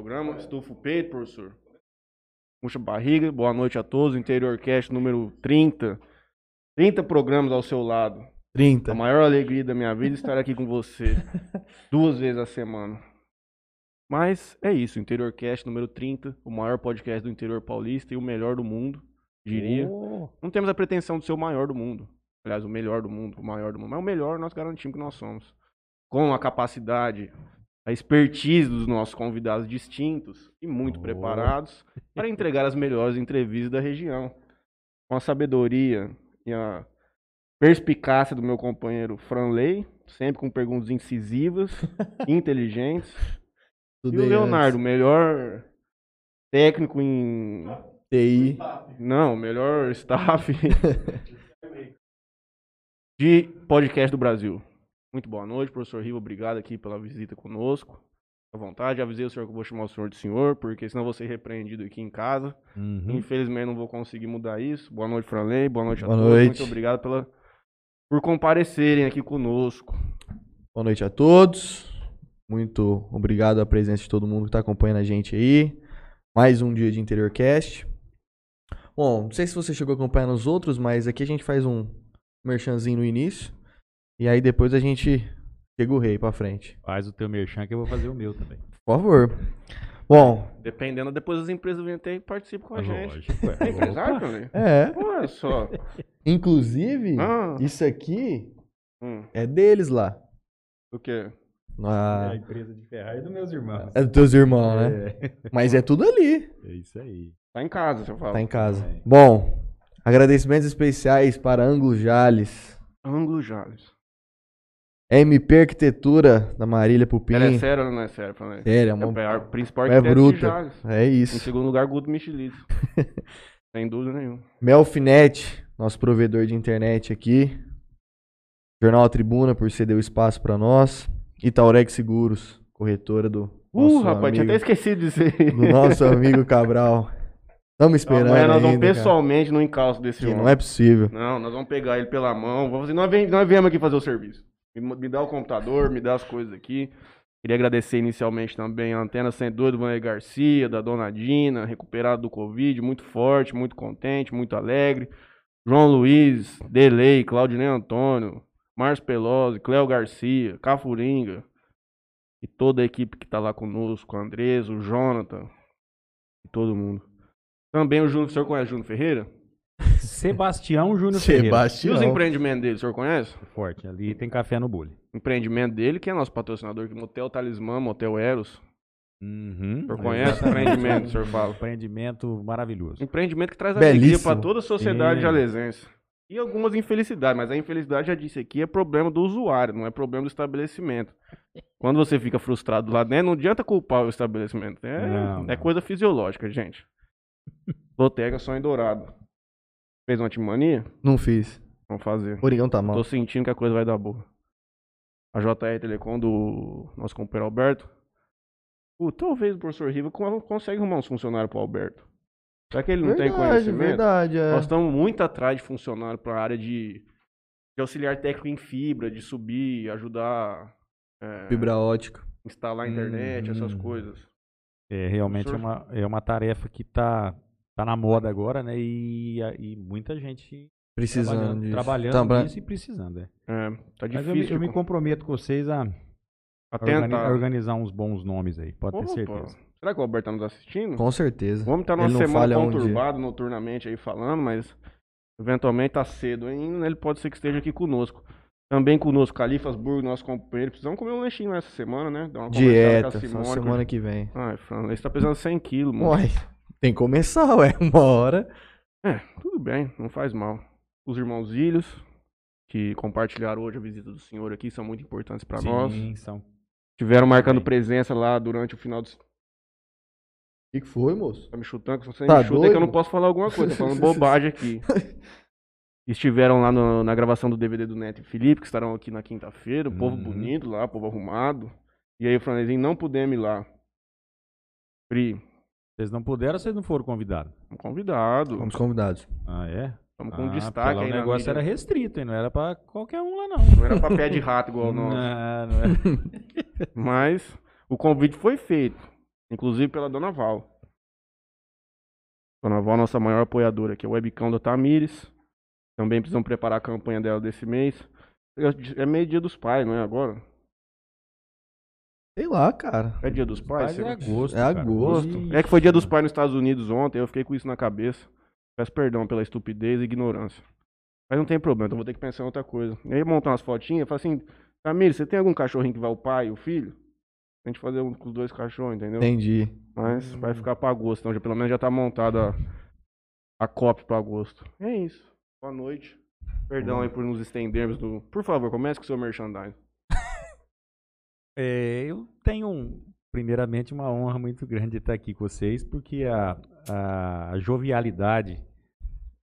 programa. Estufa o peito, professor. Puxa a barriga. Boa noite a todos. Interior Cast número 30. 30 programas ao seu lado. 30. A maior alegria da minha vida é estar aqui com você. duas vezes a semana. Mas é isso. Interior Cast número 30. O maior podcast do interior paulista e o melhor do mundo, diria. Oh. Não temos a pretensão de ser o maior do mundo. Aliás, o melhor do mundo, o maior do mundo. Mas o melhor nós garantimos que nós somos. Com a capacidade, a expertise dos nossos convidados distintos e muito Oh. preparados para entregar as melhores entrevistas da região. Com a sabedoria e a perspicácia do meu companheiro Franley, sempre com perguntas incisivas, inteligentes. Tudo e o Leonardo, antes. melhor técnico em TI. não, melhor staff de podcast do Brasil. Muito boa noite, professor Riva. Obrigado aqui pela visita conosco. À vontade, avisei o senhor que eu vou chamar o senhor de senhor, porque senão vou ser repreendido aqui em casa. Uhum. Infelizmente não vou conseguir mudar isso. Boa noite, Franley. Boa noite a Boa todos. noite. Muito obrigado pela, por comparecerem aqui conosco. Boa noite a todos. Muito obrigado a presença de todo mundo que está acompanhando a gente aí. Mais um dia de Interior Cast. Bom, não sei se você chegou a acompanhar nos outros, mas aqui a gente faz um merchanzinho no início. E aí depois a gente chega o rei pra frente. Faz o teu merchan que eu vou fazer o meu também. Por favor. Bom, Dependendo, depois as empresas vêm até e participam com a gente. Lógico, ué. É empresário, Franley? é. Olha só. Inclusive, Ah. isso aqui Hum, é deles lá. o quê? É a empresa de Ferrari dos meus irmãos. é dos teus irmãos, né? É, Mas é tudo ali. é isso aí. Tá em casa, você fala. Tá em casa. É. Bom, agradecimentos especiais para Ângulo Jales, Ângulo Jales. MP Arquitetura da Marília Pupim. Ela é sério ou não é sério, Franley? Sério, é É uma... o maior- principal é arquiteto de bruta. Jales. É Em isso. segundo lugar, Guto Michelito. Sem dúvida nenhuma. Melfinet, nosso provedor de internet aqui. Jornal A Tribuna por ceder o espaço para nós. Itaureg Seguros, corretora do Uh, rapaz, tinha amigo, até esquecido de dizer. do nosso amigo Cabral. Estamos esperando Amanhã nós vamos ainda, cara. pessoalmente no encalço desse Que homem. não é possível. Não, nós vamos pegar ele pela mão. Vamos fazer, nós, vem, nós viemos aqui fazer o serviço. Me, me dá o computador, me dá as coisas aqui. Queria agradecer inicialmente também a Antena 102 do Vander Garcia, da Dona Dina, recuperado do Covid, muito forte, muito contente, muito alegre. João Luiz, Delei, Claudinei Antônio, Márcio Pelosi, Cléo Garcia, Cafuringa e toda a equipe que tá lá conosco, o Andrés, o Jonathan e todo mundo. Também o Júnior, o senhor conhece o Júnior Ferreira? Sebastião Júnior Ferreira. E Sebastião. os empreendimentos dele, o senhor conhece? Forte. Ali tem café no bule. empreendimento dele, que é nosso patrocinador aqui, Motel Talismã, Motel Eros. Uhum. O senhor conhece o empreendimento, o senhor fala? Empreendimento maravilhoso. Empreendimento que traz alegria Belíssimo. para toda a sociedade Sim. jalesense. E algumas infelicidades, mas a infelicidade, já disse aqui, é problema do usuário, não é problema do estabelecimento. Quando você fica frustrado lá dentro, não adianta culpar o estabelecimento. É, Não, é não. coisa fisiológica, gente. Lotega sonho dourado. Fez uma timania? Não fiz. Vamos fazer. O Origão tá mal. Tô sentindo que a coisa vai dar boa. A JR Telecom do nosso companheiro Alberto. Pô, talvez o professor Riva con- consegue arrumar uns funcionários pro Alberto. Será que ele não tem verdade, conhecimento? verdade. É. Nós estamos muito atrás de funcionário para a área de, de auxiliar técnico em fibra, de subir, ajudar é, Fibra ótica. instalar a internet, essas Uhum. coisas. É, realmente é Professor- uma, é uma tarefa que tá, tá na moda agora, né? E, e muita gente Precisando trabalhando, disso. trabalhando Também- nisso e precisando. É. É, tá Mas eu me, difícil. eu me comprometo com vocês a, a organizar uns bons nomes aí, pode ter Opa, certeza. Será que o Alberto tá nos assistindo? Com certeza. Vamos estar numa Ele semana falha um conturbada noturnamente aí falando, mas eventualmente tá cedo ainda, né? ele pode ser que esteja aqui conosco. Também conosco, Califasburgo, nosso companheiro. Precisamos comer um lanchinho essa semana, né? Dar uma Dieta, com a Simone, semana que vem. Ai, Fran, você tá pesando 100 quilos, mano. Uai, tem que começar, ué. Uma hora. É, tudo bem, não faz mal. Os irmãos Ilhos, que compartilharam hoje a visita do senhor aqui, são muito importantes pra nós. Sim, são. Tiveram marcando presença lá durante o final do... O que, que foi, moço? Tá me chutando, que se você Tá me chuta é que eu não doido? posso falar alguma coisa, tô falando bobagem aqui. Estiveram lá no- na gravação do DVD do Neto e Felipe, que estarão aqui na quinta-feira. O povo Uhum. bonito lá, o povo arrumado. E aí o Franezinho não pudemos ir lá. Pri, Vocês não puderam, vocês não foram convidados. um convidado. Fomos convidados. Ah, é? Estamos com ah, destaque lá aí O negócio mídia. era restrito, hein? Não era pra qualquer um lá, não. Não era pra pé de rato igual o nosso. Não, não era. Mas o convite foi feito. Inclusive pela Dona Val. Dona Val, nossa maior apoiadora aqui, é o webcam da Tamires. Também precisamos preparar a campanha dela desse mês. É meio dia dos pais, não é agora? Sei lá, cara. É dia dos pais? Mas é agosto. É cara. agosto. É que foi dia dos pais nos Estados Unidos ontem, eu fiquei com isso na cabeça. Peço perdão pela estupidez e ignorância. Mas não tem problema, então vou ter que pensar em outra coisa. E aí montar umas fotinhas, falar assim, Camille, você tem algum cachorrinho que vai o pai e o filho? A gente fazer um com os dois cachorros, entendeu? Entendi. Mas vai ficar pra agosto, então já, pelo menos já tá montada a, a copy pra agosto. É isso. Boa noite. Perdão aí por nos estendermos do. Por favor, comece com o seu merchandising. É, eu tenho, primeiramente, uma honra muito grande de estar aqui com vocês, porque a, a jovialidade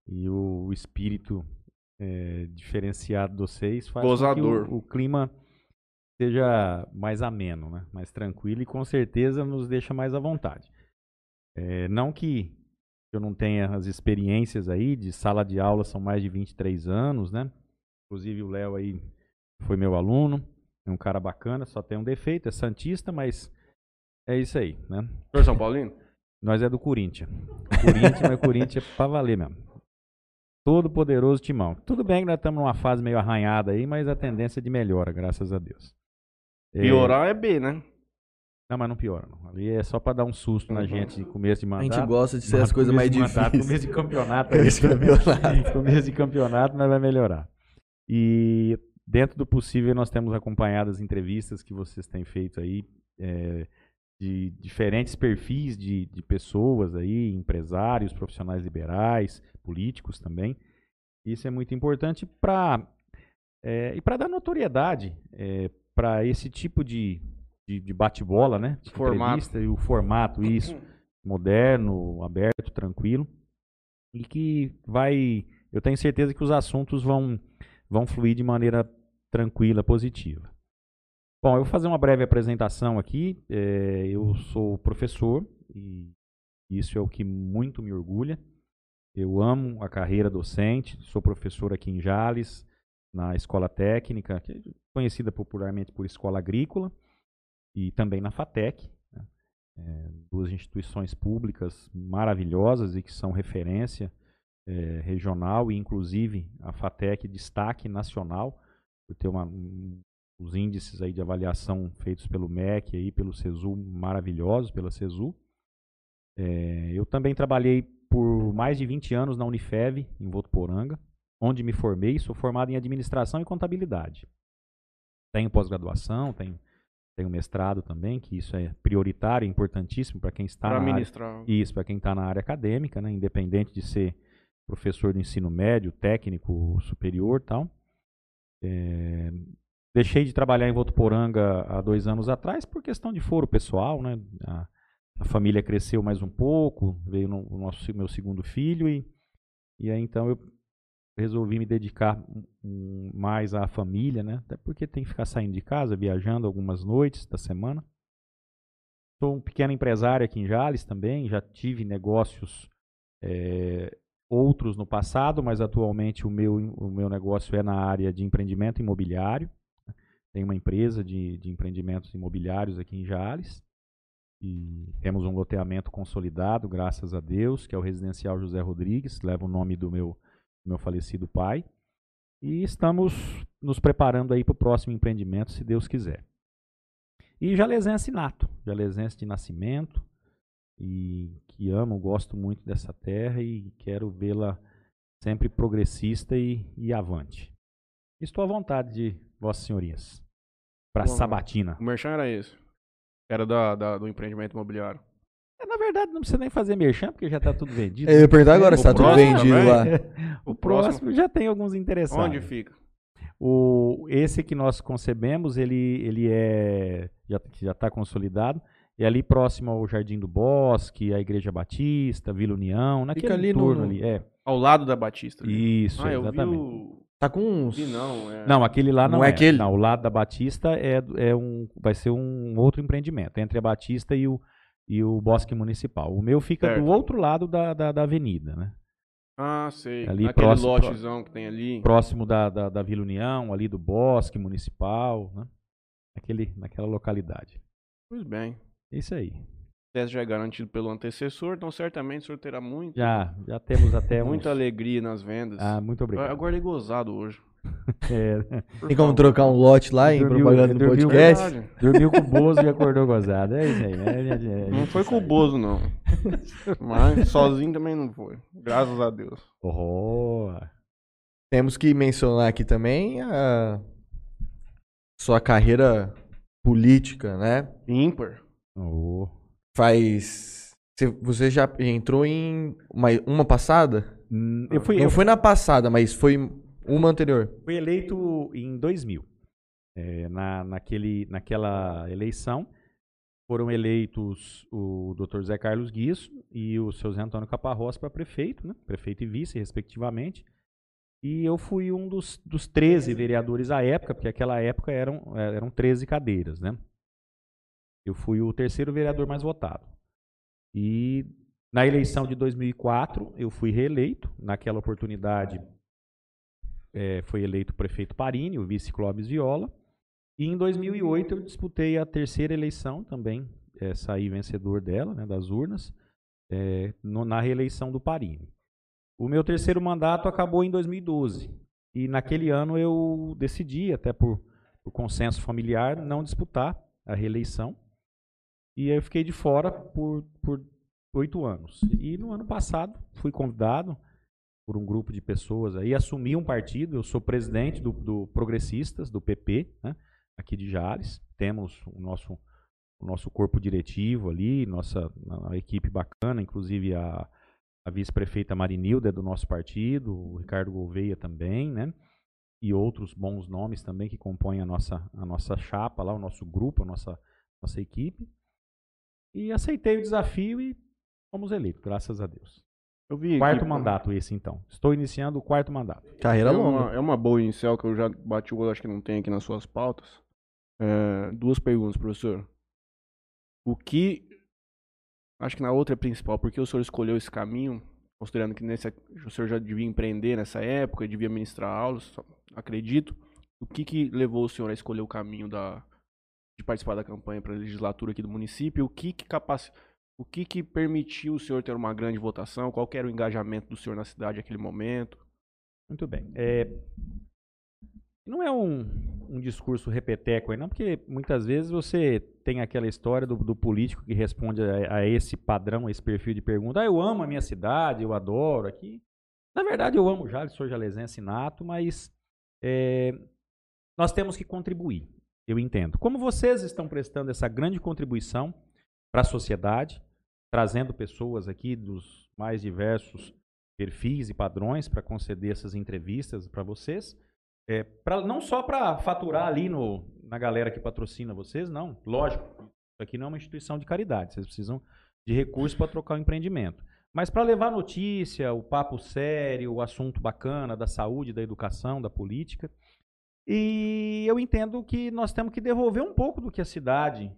e o espírito é, diferenciado de vocês faz com que Gozador. o, o clima seja mais ameno, né? mais tranquilo e com certeza nos deixa mais à vontade. É, não que eu não tenha as experiências aí de sala de aula, são mais de 23 anos, né? Inclusive o Léo aí foi meu aluno, é um cara bacana, só tem um defeito, é santista, mas é isso aí, né? Senhor São Paulino? Nós é do Corinthians. Corinthians, mas Corinthians é pra valer mesmo. Todo poderoso timão. Tudo bem que nós estamos numa fase meio arranhada aí, mas a tendência é de melhora, graças a Deus. É, Piorar é B, né? Não, mas não piora. Não. Ali é só pra dar um susto na Uhum. gente de começo de A mandato. gente gosta de ser as coisas mais começo de mandato, difíceis. Começo de campeonato. Começo de aí, campeonato. começo de campeonato, mas vai melhorar. E dentro do possível, nós temos acompanhado as entrevistas que vocês têm feito aí, é, de diferentes perfis de, de pessoas aí, empresários, profissionais liberais, políticos também. Isso é muito importante para e para dar notoriedade para esse tipo de, de, de bate-bola, né? De Formato. entrevista e o formato, isso moderno, aberto, tranquilo. E que vai. Eu tenho certeza que os assuntos vão, vão fluir de maneira tranquila, positiva. Bom, eu vou fazer uma breve apresentação aqui. É, eu sou professor e isso é o que muito me orgulha. Eu amo a carreira docente, sou professor aqui em Jales, na escola técnica, é conhecida popularmente por escola agrícola, e também na FATEC, né? É, duas instituições públicas maravilhosas e que são referência é, regional e inclusive a FATEC destaque nacional por ter uma, um, os índices aí de avaliação feitos pelo MEC e pelo CESU maravilhosos pela CESU. É, eu também trabalhei por mais de 20 anos na Unifev em Votuporanga, onde me formei, sou formado em administração e contabilidade. Tenho pós-graduação, tenho tenho mestrado também, que isso é prioritário, importantíssimo para quem está Para na área, isso, para quem está na área acadêmica, né, independente de ser professor do ensino médio, técnico, superior tal. É, deixei de trabalhar em Votuporanga há dois anos atrás por questão de foro pessoal, né? A, a família cresceu mais um pouco, veio no, o nosso, meu segundo filho e, e aí então eu resolvi me dedicar mais à família, né? Até porque tem que ficar saindo de casa, viajando algumas noites da semana. Sou um pequeno empresário aqui em Jales também, já tive negócios eh, outros no passado, mas atualmente o meu, o meu negócio é na área de empreendimento imobiliário. Tenho uma empresa de, de empreendimentos imobiliários aqui em Jales. E temos um loteamento consolidado, graças a Deus, que é o Residencial José Rodrigues, leva o nome do meu, do meu falecido pai. E estamos nos preparando aí para o próximo empreendimento, se Deus quiser. E jalesense nato, jalesense de nascimento, e que amo, gosto muito dessa terra e quero vê-la sempre progressista e, e avante. Estou à vontade de vossas senhorias. Para Sabatina. O merchan era esse. Era da, da- do empreendimento imobiliário. É, na verdade, não precisa nem fazer merchan, porque já está tudo vendido. Eu ia perguntar agora O se tá tudo próximo vendido também? lá. O próximo já tem alguns interessados. Onde fica? O, esse que nós concebemos, ele, ele é já já está consolidado. É ali próximo ao Jardim do Bosque, a Igreja Batista, Vila União, naquele ali no- entorno no- ali. É, Ao lado da Batista. ali. isso, ah, eu exatamente. vi o... Tá com uns. Vi não, é... Não, aquele lá não, Não é é. aquele? Não, o lado da Batista é, é um, vai ser um outro empreendimento, entre a Batista e o, e o Bosque Municipal. O meu fica Certo. do outro lado da, da, da avenida, né? Ah, sei. Ali Aquele próximo- lotezão que tem ali. Próximo da, da, da Vila União, ali do Bosque Municipal, né? Naquele, naquela localidade. Pois bem. É isso aí. sucesso já é garantido pelo antecessor, então certamente o senhor terá muito, Já, já temos até muita uns... alegria nas vendas. Ah, muito Eu obrigado. acordei gozado hoje. É, Tem como trocar um lote lá em Dormiu- propaganda do dormiu podcast? Verdade. dormiu com o Bozo e acordou gozado. É isso aí. É, é, é, Não foi com o Bozo, não. Mas sozinho também não foi. Graças a Deus. Oh, Temos que mencionar aqui também a sua carreira política, né? Ímpar. Oh. Faz. Você- Você já entrou em uma, uma passada? Hum, Eu fui, Não eu foi na passada, mas foi uma anterior. fui eleito em 2000. É, na, naquele, naquela eleição, foram eleitos o Dr. Zé Carlos Guiço e o seu Zé Antônio Caparrós para prefeito, né? prefeito e vice, respectivamente. E eu fui um dos, dos 13 vereadores à época, porque aquela época eram, eram 13 cadeiras. Né? Eu fui o terceiro vereador mais votado. E na eleição de 2004, eu fui reeleito. Naquela oportunidade, eh, foi eleito o prefeito Parini, o vice Clóvis Viola. E em 2008 eu disputei a terceira eleição também, eh, saí vencedor dela, né, das urnas, eh, no- na reeleição do Parini. O meu terceiro mandato acabou em 2012. E naquele ano eu decidi, até por, por consenso familiar, não disputar a reeleição. E eu fiquei de fora por, por oito anos. E no ano passado fui convidado por um grupo de pessoas aí, assumi um partido, eu sou presidente do, do Progressistas, do PP, né, aqui de Jales. Temos o nosso, o nosso corpo diretivo ali, nossa equipe bacana, inclusive a, a vice-prefeita Marinilda é do nosso partido, o Ricardo Gouveia também, né? E outros bons nomes também que compõem a nossa, a nossa chapa lá, o nosso grupo, a nossa, nossa equipe. E aceitei o desafio e fomos eleitos, graças a Deus. Eu vi Quarto aqui, mandato esse então. Estou iniciando o quarto mandato. Carreira É longa. uma, é uma boa inicial que eu já bati o olho, acho que não tem aqui nas suas pautas. É, duas perguntas, professor. O que. Acho que na outra é principal, por que o senhor escolheu esse caminho? Considerando que nesse, o senhor já devia empreender nessa época, devia ministrar aulas, acredito. O que, que levou o senhor a escolher o caminho da, de participar da campanha para a legislatura aqui do município? O que que capaci- o que que permitiu o senhor ter uma grande votação? Qual era o engajamento do senhor na cidade naquele momento? Muito bem. É, não é um, um discurso repeteco aí, não, porque muitas vezes você tem aquela história do, do político que responde a, a esse padrão, a esse perfil de pergunta. Ah, eu amo a minha cidade, eu adoro aqui. Na verdade, eu amo Jales, sou jalesense nato, mas é, nós temos que contribuir, eu entendo. Como vocês estão prestando essa grande contribuição para a sociedade, trazendo pessoas aqui dos mais diversos perfis e padrões para conceder essas entrevistas para vocês, é, pra, não só para faturar ali no, na galera que patrocina vocês, não. Lógico, isso aqui não é uma instituição de caridade, vocês precisam de recursos para trocar o empreendimento. Mas para levar notícia, o papo sério, o assunto bacana da saúde, da educação, da política. E eu entendo que nós temos que devolver um pouco do que a cidade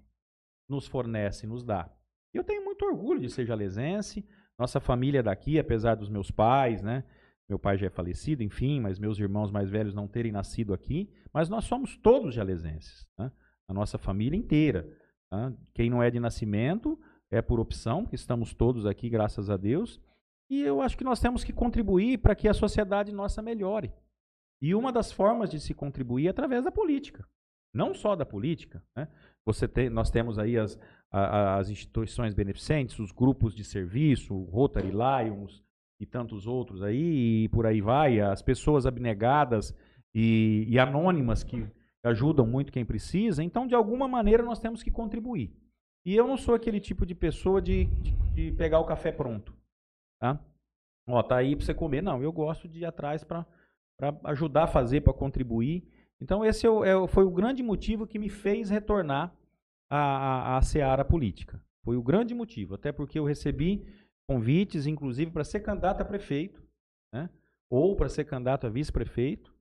nos fornece, nos dá. Eu tenho muito orgulho de ser jalesense, nossa família daqui, apesar dos meus pais, né? Meu pai já é falecido, enfim, mas meus irmãos mais velhos não terem nascido aqui, mas nós somos todos jalesenses, né? a nossa família inteira. tá? Quem não é de nascimento é por opção, estamos todos aqui, graças a Deus, e eu acho que nós temos que contribuir para que a sociedade nossa melhore. E uma das formas de se contribuir é através da política, não só da política. Né? Você tem, nós temos aí as, a- as instituições beneficentes, os grupos de serviço, o Rotary Lions e tantos outros aí, e por aí vai, as pessoas abnegadas e, e anônimas que ajudam muito quem precisa. Então, de alguma maneira, nós temos que contribuir. E eu não sou aquele tipo de pessoa de, de, de pegar o café pronto. Tá? Ó, tá aí para você comer. Não, eu gosto de ir atrás para ajudar a fazer, para contribuir. Então, esse é é foi o grande motivo que me fez retornar à, à, à seara política. Foi o grande motivo, até porque eu recebi convites, inclusive, para ser candidato a prefeito, né? ou para ser candidato a vice-prefeito,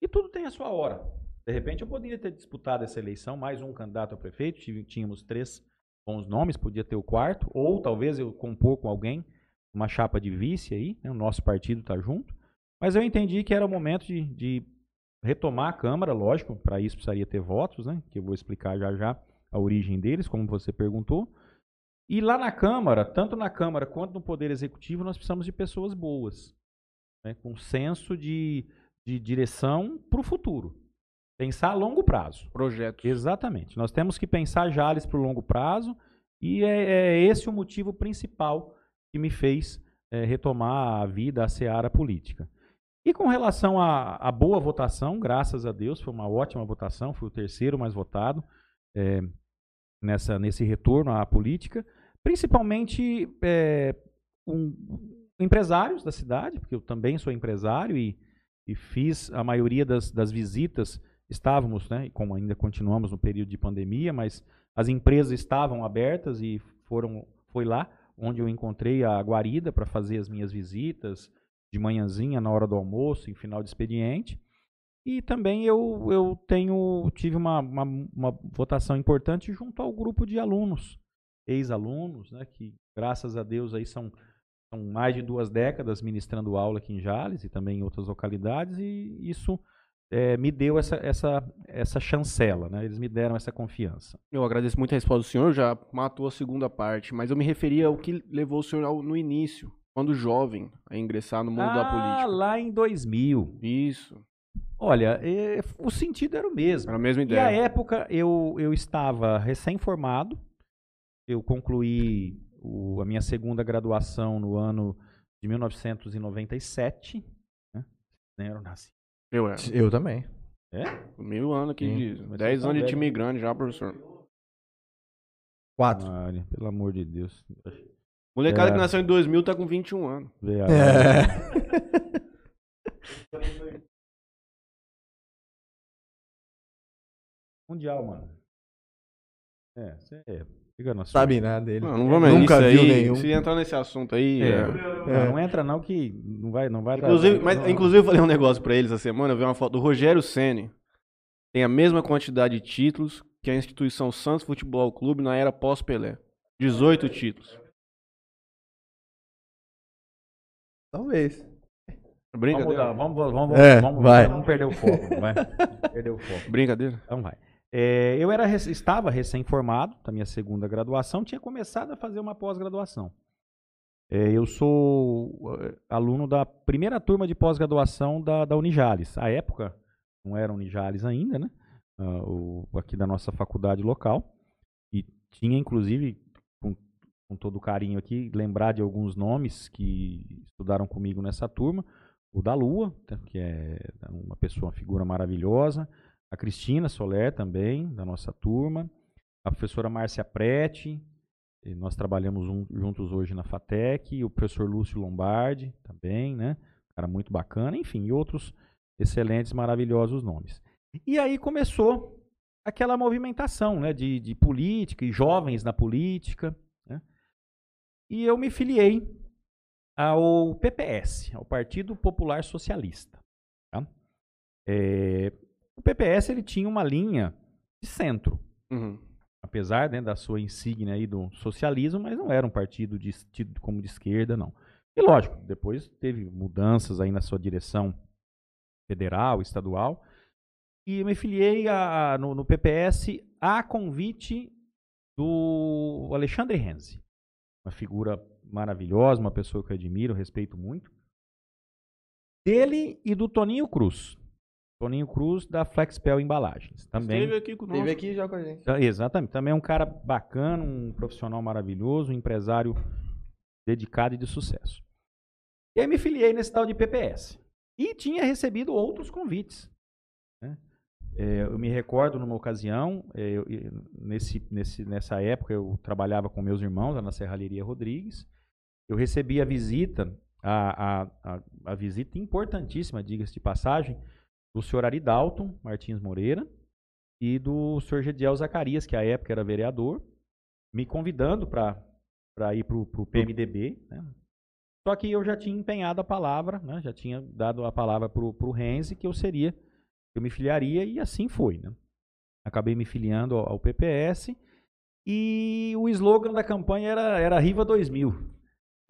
e tudo tem a sua hora. De repente, eu poderia ter disputado essa eleição, mais um candidato a prefeito, tínhamos três bons nomes, podia ter o quarto, ou talvez eu compor com alguém, uma chapa de vice aí, né? o nosso partido está junto, mas eu entendi que era o momento de, de retomar a Câmara, lógico, para isso precisaria ter votos, né? que eu vou explicar já já a origem deles, como você perguntou. E lá na Câmara, tanto na Câmara quanto no Poder Executivo, nós precisamos de pessoas boas, né, com senso de, de direção para o futuro. Pensar a longo prazo. Projetos. Exatamente. Nós temos que pensar Jales para o longo prazo e é, é, esse o motivo principal que me fez é, retomar a vida, a seara política. E com relação à boa votação, graças a Deus, foi uma ótima votação, fui o terceiro mais votado é, nessa, nesse retorno à política, principalmente é, um, empresários da cidade, porque eu também sou empresário e, e fiz a maioria das, das visitas, estávamos, né, como ainda continuamos no período de pandemia, mas as empresas estavam abertas e foram, foi lá onde eu encontrei a guarida para fazer as minhas visitas, de manhãzinha, na hora do almoço, em final de expediente. E também eu, eu tenho, tive uma, uma, uma votação importante junto ao grupo de alunos, ex-alunos, né, que graças a Deus aí são, são mais de duas décadas ministrando aula aqui em Jales e também em outras localidades, e isso é, me deu essa, essa, essa chancela, né? Eles me deram essa confiança. Eu agradeço muito a resposta do senhor, já matou a segunda parte, mas eu me referia ao que levou o senhor ao, no início, quando jovem, a ingressar no mundo ah, da política. lá em 2000. Isso. Olha, é, o sentido era o mesmo. Era a mesma E ideia. a época eu, eu estava recém-formado, eu concluí o- a minha segunda graduação no ano de 1997. Né? Nem era nasci. Eu era. Eu também. Mil anos aqui, Sim, de mas 10 vocês são anos de time grande já, professor. Quatro. Olha, pelo amor de Deus. Molecada É. que nasceu em 2000 tá com 21 anos. É. Mundial, mano. É, você fica na sua. Sabe nada dele. Não, não vamos Nunca isso viu aí, nenhum. Se entrar nesse assunto aí. É. é. Não, não entra não que não vai, não vai dar- Inclusive, não- mas, não- inclusive, eu falei um negócio pra eles essa semana. Eu vi uma foto do Rogério Ceni. Tem a mesma quantidade de títulos que a instituição Santos Futebol Clube na era pós-Pelé. 18 títulos. Talvez. Brincadeira. Vamos mudar, vamos, vamos, vamos, É, vamos, vai. vamos perder o foco, vai. Perder o foco. Brincadeira. Então vai. É, eu era, estava recém-formado da minha segunda graduação, tinha começado a fazer uma pós-graduação. É, eu sou eh, aluno da primeira turma de pós-graduação da, da Unijales. À época, não era Unijales ainda, né? Ah, o- aqui da nossa faculdade local. E tinha, inclusive, com, todo carinho aqui, lembrar de alguns nomes que estudaram comigo nessa turma. O da Lua, tá, que é uma pessoa, uma figura maravilhosa. A Cristina Soler também, da nossa turma. A professora Márcia Prete, nós trabalhamos jun- juntos hoje na FATEC. O professor Lúcio Lombardi também, né? Cara muito bacana. Enfim, e outros excelentes, maravilhosos nomes. E aí começou aquela movimentação né, de, de política e jovens na política. E eu me filiei ao PPS, ao Partido Popular Socialista. tá? É, o PPS ele tinha uma linha de centro, Uhum. apesar né, da sua insígnia aí do socialismo, mas não era um partido de, tido como de esquerda, não. E lógico, depois teve mudanças aí na sua direção federal, estadual, e eu me filiei a- a- no, no PPS a convite do Alexandre Renzi, uma figura maravilhosa, uma pessoa que eu admiro, respeito muito, dele e do Toninho Cruz. Toninho Cruz da Flexpel Embalagens. Também. Esteve aqui conosco. Teve aqui já com a gente. Tá, Exatamente. Também é um cara bacana, um profissional maravilhoso, um empresário dedicado e de sucesso. E aí me filiei nesse tal de PPS. E tinha recebido outros convites. né? É, eu me recordo numa ocasião, é, eu- nesse, nesse, nessa época eu trabalhava com meus irmãos lá na Serralheria Rodrigues. Eu recebi a visita, a, a, a, a visita importantíssima, diga-se de passagem, do senhor Aridalton Martins Moreira, e do Sr. Gediel Zacarias, que à época era vereador, me convidando para ir para o PMDB. Né? Só que eu já tinha empenhado a palavra, né? já tinha dado a palavra para o Renzi que eu seria, eu me filiaria, e assim foi. Né? Acabei me filiando ao, ao PPS, e o slogan da campanha era, era Riva 2000.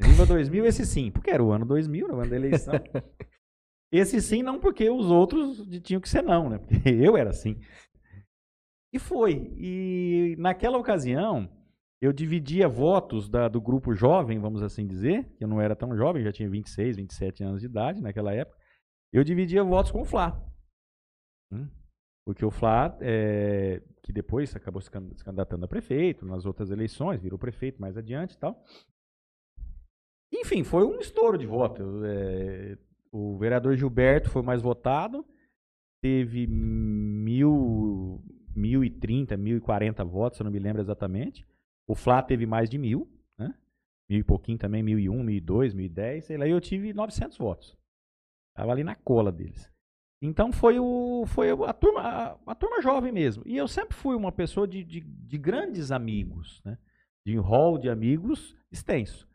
Riva 2000, esse sim, porque era o ano 2000, era o ano da eleição. Esse sim, não porque os outros tinham que ser não, né? Porque eu era assim. E foi. E naquela ocasião, eu dividia votos da- do grupo jovem, vamos assim dizer, que eu não era tão jovem, já tinha 26, 27 anos de idade naquela época. Eu dividia votos com o Flá. Hum? Porque o Flá, é, que depois acabou se can- se candidatando a prefeito, nas outras eleições, virou prefeito mais adiante e tal. Enfim, foi um estouro de voto. É, o vereador Gilberto foi mais votado, teve mil, mil e trinta, mil e quarenta votos, eu não me lembro exatamente. O Flá teve mais de mil, né? Mil e pouquinho também, mil e um, mil e dois, mil e dez, sei lá, e eu tive 900 votos. Tava ali na cola deles. Então foi o foi a turma a, a turma jovem mesmo. E eu sempre fui uma pessoa de, de, de grandes amigos, né? De um hall de amigos extenso.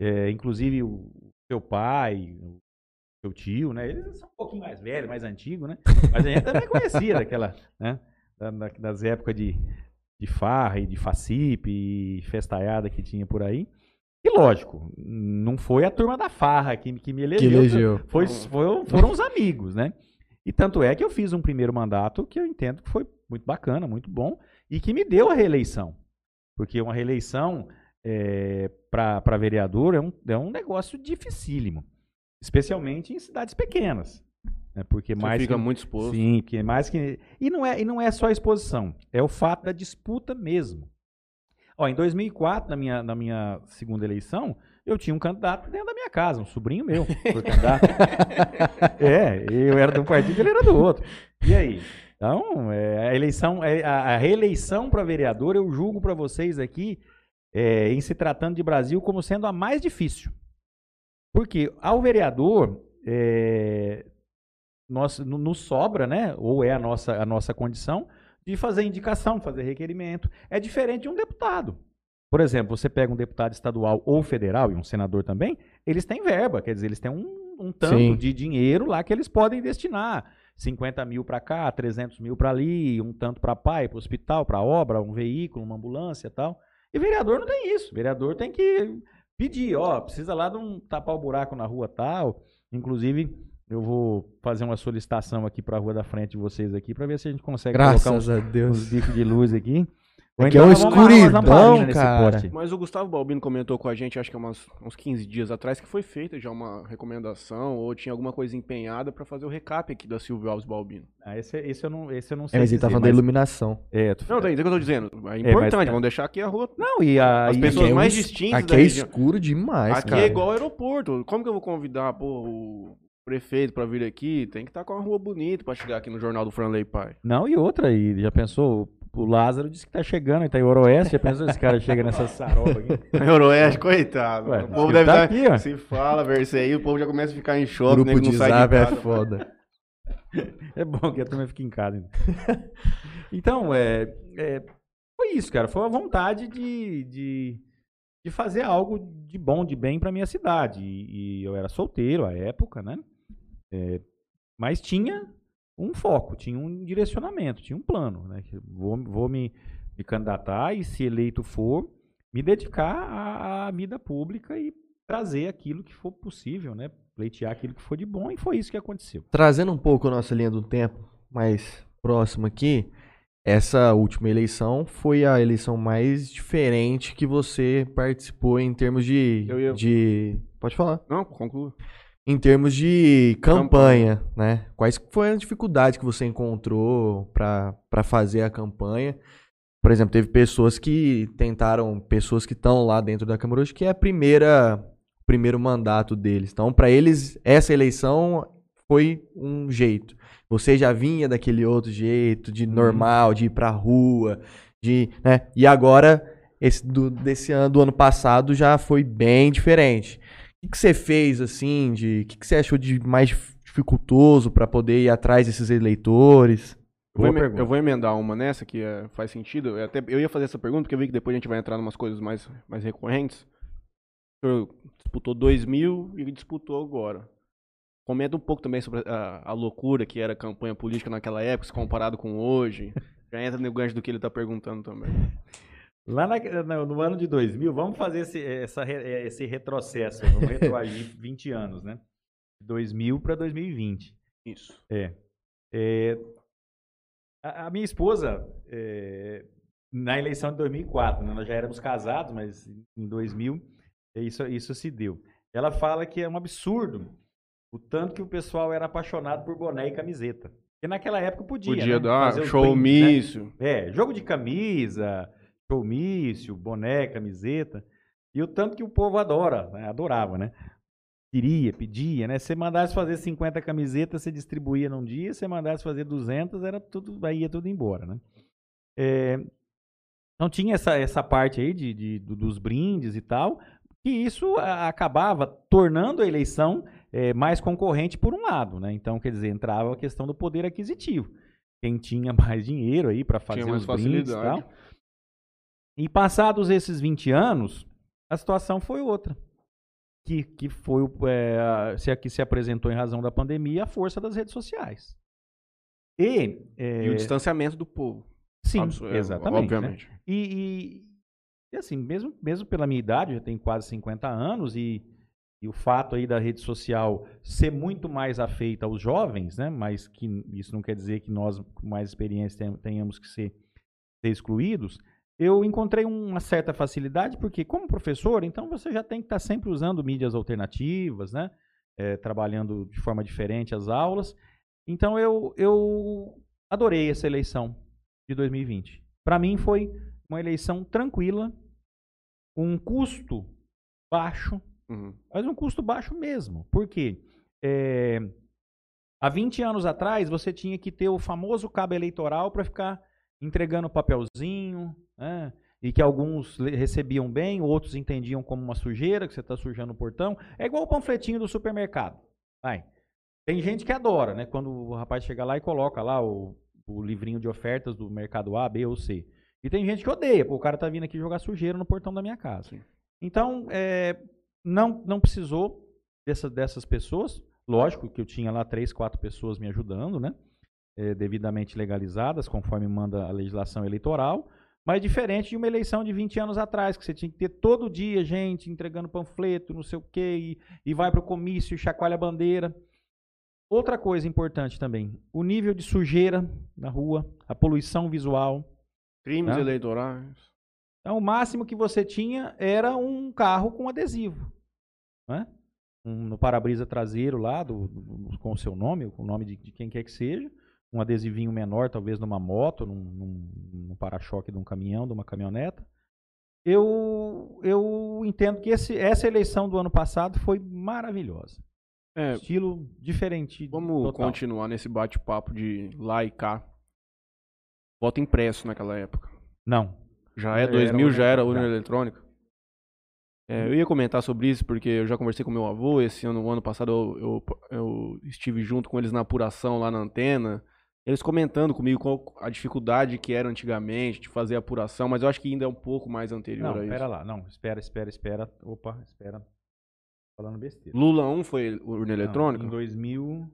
É, inclusive o seu pai, o seu tio, né? Eles são um pouquinho mais velhos, mais antigos, né? Mas a gente também conhecia daquela, né? Da- da- Das épocas de, de farra e de facipe e festaiada que tinha por aí. E lógico, não foi a turma da farra que, que me Que elegeu. elegeu. Foi, foi- foram os amigos, né? E tanto é que eu fiz um primeiro mandato que eu entendo que foi muito bacana, muito bom, e que me deu a reeleição. Porque uma reeleição para vereador é um, é um negócio dificílimo. Especialmente em cidades pequenas. Né? Porque Você mais fica que- muito exposto. Sim, porque mais que. E não, é, e não é só a exposição, é o fato da disputa mesmo. Ó, em 2004, na minha, na minha segunda eleição, eu tinha um candidato dentro da minha casa, um sobrinho meu, foi candidato. é, eu era de um partido ele era do outro. E aí? Então, é, a eleição, é, a, a reeleição para vereador, eu julgo para vocês aqui, é, em se tratando de Brasil, como sendo a mais difícil. Porque ao vereador, é, nós, no- nos sobra, né? Ou é a nossa, a nossa condição de fazer indicação, fazer requerimento. É diferente de um deputado. Por exemplo, você pega um deputado estadual ou federal e um senador também, eles têm verba, quer dizer, eles têm um, um tanto Sim. de dinheiro lá que eles podem destinar. 50 mil para cá, 300 mil para ali, um tanto para pai, para hospital, para obra, um veículo, uma ambulância e tal. E vereador não tem isso. Vereador tem que pedir, ó, precisa lá de um tapar o buraco na rua tal. Inclusive, eu vou fazer uma solicitação aqui para a rua da frente de vocês aqui para ver se a gente consegue colocar uns, Graças a uns Deus. bicos de luz aqui. Aqui então é uma escuridão, cara. Mas o Gustavo Balbino comentou com a gente, acho que há umas, uns 15 dias atrás, que foi feita já uma recomendação ou tinha alguma coisa empenhada pra fazer o recap aqui da Silvio Alves Balbino. Ah, esse, esse eu não, esse eu não É, sei. mas ele tá falando da mas- iluminação. É, tu- Não, tá entendendo o que eu tô dizendo? É mas- importante, vamos deixar aqui a rua. Não, e a. As pessoas aqui é mais distintas Aqui da é região. escuro demais, Aqui cara. é igual ao aeroporto. Como que eu vou convidar pô, o prefeito pra vir aqui? Tem que estar com uma rua bonita pra chegar aqui no Jornal do Franley Pai. Não, e outra, e já pensou? O Lázaro disse que tá chegando, ele tá em Oroeste, já pensou esse cara chega nessa saroba aqui? Euroeste, coitado. Ué, o povo deve tá estar aqui, ó. Se fala, ver isso aí, o povo já começa a ficar em choque, Grupo nego de não sai zap de é foda. É bom que a turma fique em casa. ainda. então, é, é, foi isso, cara. Foi a vontade de, de, de fazer algo de bom, de bem pra minha cidade. E, e eu era solteiro à época, né? É, mas tinha um foco, tinha um direcionamento, tinha um plano, né? Vou, vou me, me candidatar e, se eleito for, me dedicar à, à vida pública e trazer aquilo que for possível, né? Pleitear aquilo que for de bom, e foi isso que aconteceu. Trazendo um pouco a nossa linha do tempo mais próxima aqui, essa última eleição foi a eleição mais diferente que você participou em termos de. Eu ia- de pode falar. Não, conclua. Em termos de campanha, né? Quais foram as dificuldades que você encontrou para fazer a campanha? Por exemplo, teve pessoas que tentaram, pessoas que estão lá dentro da Câmara hoje, que é a primeira, primeiro mandato deles. Então, para eles, essa eleição foi um jeito. Você já vinha daquele outro jeito, de normal, de ir pra rua, de, né? E agora, esse do, desse ano, do ano passado, já foi bem diferente. O que, que você fez, assim, de. O que, que você achou de mais dificultoso para poder ir atrás desses eleitores? Eu vou, eu vou emendar uma nessa que é, faz sentido. Eu, até, eu ia fazer essa pergunta porque eu vi que depois a gente vai entrar em umas coisas mais, mais recorrentes. O senhor disputou 2000 e disputou agora. Comenta um pouco também sobre a, a loucura que era a campanha política naquela época, se comparado com hoje. Já entra no gancho do que ele está perguntando também. Lá na- no, no ano de 2000, vamos fazer esse, essa eh, esse retrocesso, vamos retroagir 20 anos, né? 2000 para 2020. Isso. É, a, a minha esposa, é, na eleição de 2004, né? nós já éramos casados, mas em 2000 isso, isso se deu. Ela fala que é um absurdo o tanto que o pessoal era apaixonado por boné e camiseta. Porque naquela época podia, Podia né? dar os showmício. né? É, jogo de camisa, showmício, boné, camiseta. E o tanto que o povo adora, né? adorava, né? Queria, pedia, né? Se mandasse fazer 50 camisetas, você distribuía num dia. Se mandasse fazer 200, era tudo, aí ia tudo embora, né? É, então tinha essa, essa parte aí de, de- do- dos brindes e tal, que isso acabava tornando a eleição eh, mais concorrente por um lado, né? Então, quer dizer, entrava a questão do poder aquisitivo. Quem tinha mais dinheiro aí para fazer os brindes e tal. E passados esses 20 anos, a situação foi outra. Que, que foi, a- se, aqui se apresentou em razão da pandemia, a força das redes sociais. E, eh, E o distanciamento do povo. sim, Absu- é, exatamente. né? Obviamente. E, e- e, assim, mesmo, mesmo pela minha idade, eu já tenho quase 50 anos, e, e o fato aí da rede social ser muito mais afeita aos jovens, né? Mas que isso não quer dizer que nós, com mais experiência, ten- tenhamos que ser, ser excluídos. Eu encontrei uma certa facilidade, porque como professor, então você já tem que estar sempre usando mídias alternativas, né? Eh, trabalhando de forma diferente as aulas. Então eu, eu adorei essa eleição de 2020. Para mim foi uma eleição tranquila, um custo baixo, Uhum. mas um custo baixo mesmo. Por quê? É, há 20 anos atrás, você tinha que ter o famoso cabo eleitoral para ficar entregando papelzinho, né? e que alguns recebiam bem, outros entendiam como uma sujeira, que você está sujando o portão. É igual o panfletinho do supermercado. Vai. Tem gente que adora, né? Quando o rapaz chega lá e coloca lá o, o livrinho de ofertas do mercado A, B ou C. E tem gente que odeia, pô, o cara tá vindo aqui jogar sujeira no portão da minha casa. Sim. Então, é, não, não precisou dessa, dessas pessoas. Lógico que eu tinha lá três, quatro pessoas me ajudando, né? É, devidamente legalizadas, conforme manda a legislação eleitoral. Mas diferente de uma eleição de 20 anos atrás, que você tinha que ter todo dia gente entregando panfleto, não sei o quê, e, e vai para o comício, e chacoalha a bandeira. Outra coisa importante também, o nível de sujeira na rua, a poluição visual. Crimes Né? eleitorais. Então, o máximo que você tinha era um carro com adesivo. Né? Um- no para-brisa traseiro lá, do- do- com o seu nome, com o nome de, de quem quer que seja. Um adesivinho menor, talvez numa moto, num, num- num para-choque de um caminhão, de uma caminhoneta. Eu, eu entendo que esse- essa eleição do ano passado foi maravilhosa. É, Estilo diferente. vamos total. continuar nesse bate-papo de lá e cá. Voto impresso naquela época. Não. Já é Era 2000, já era urna- eletrônica. É, eu ia comentar sobre isso porque eu já conversei com meu avô. Esse ano, o ano passado, eu, eu, eu estive junto com eles na apuração lá na antena. Eles comentando comigo qual a dificuldade que era antigamente de fazer apuração, mas eu acho que ainda é um pouco mais anterior Não, a isso. espera lá. Não, espera, espera, espera. Opa, espera. Falando besteira. Lula 1 foi urna eletrônica? Não, em 2000.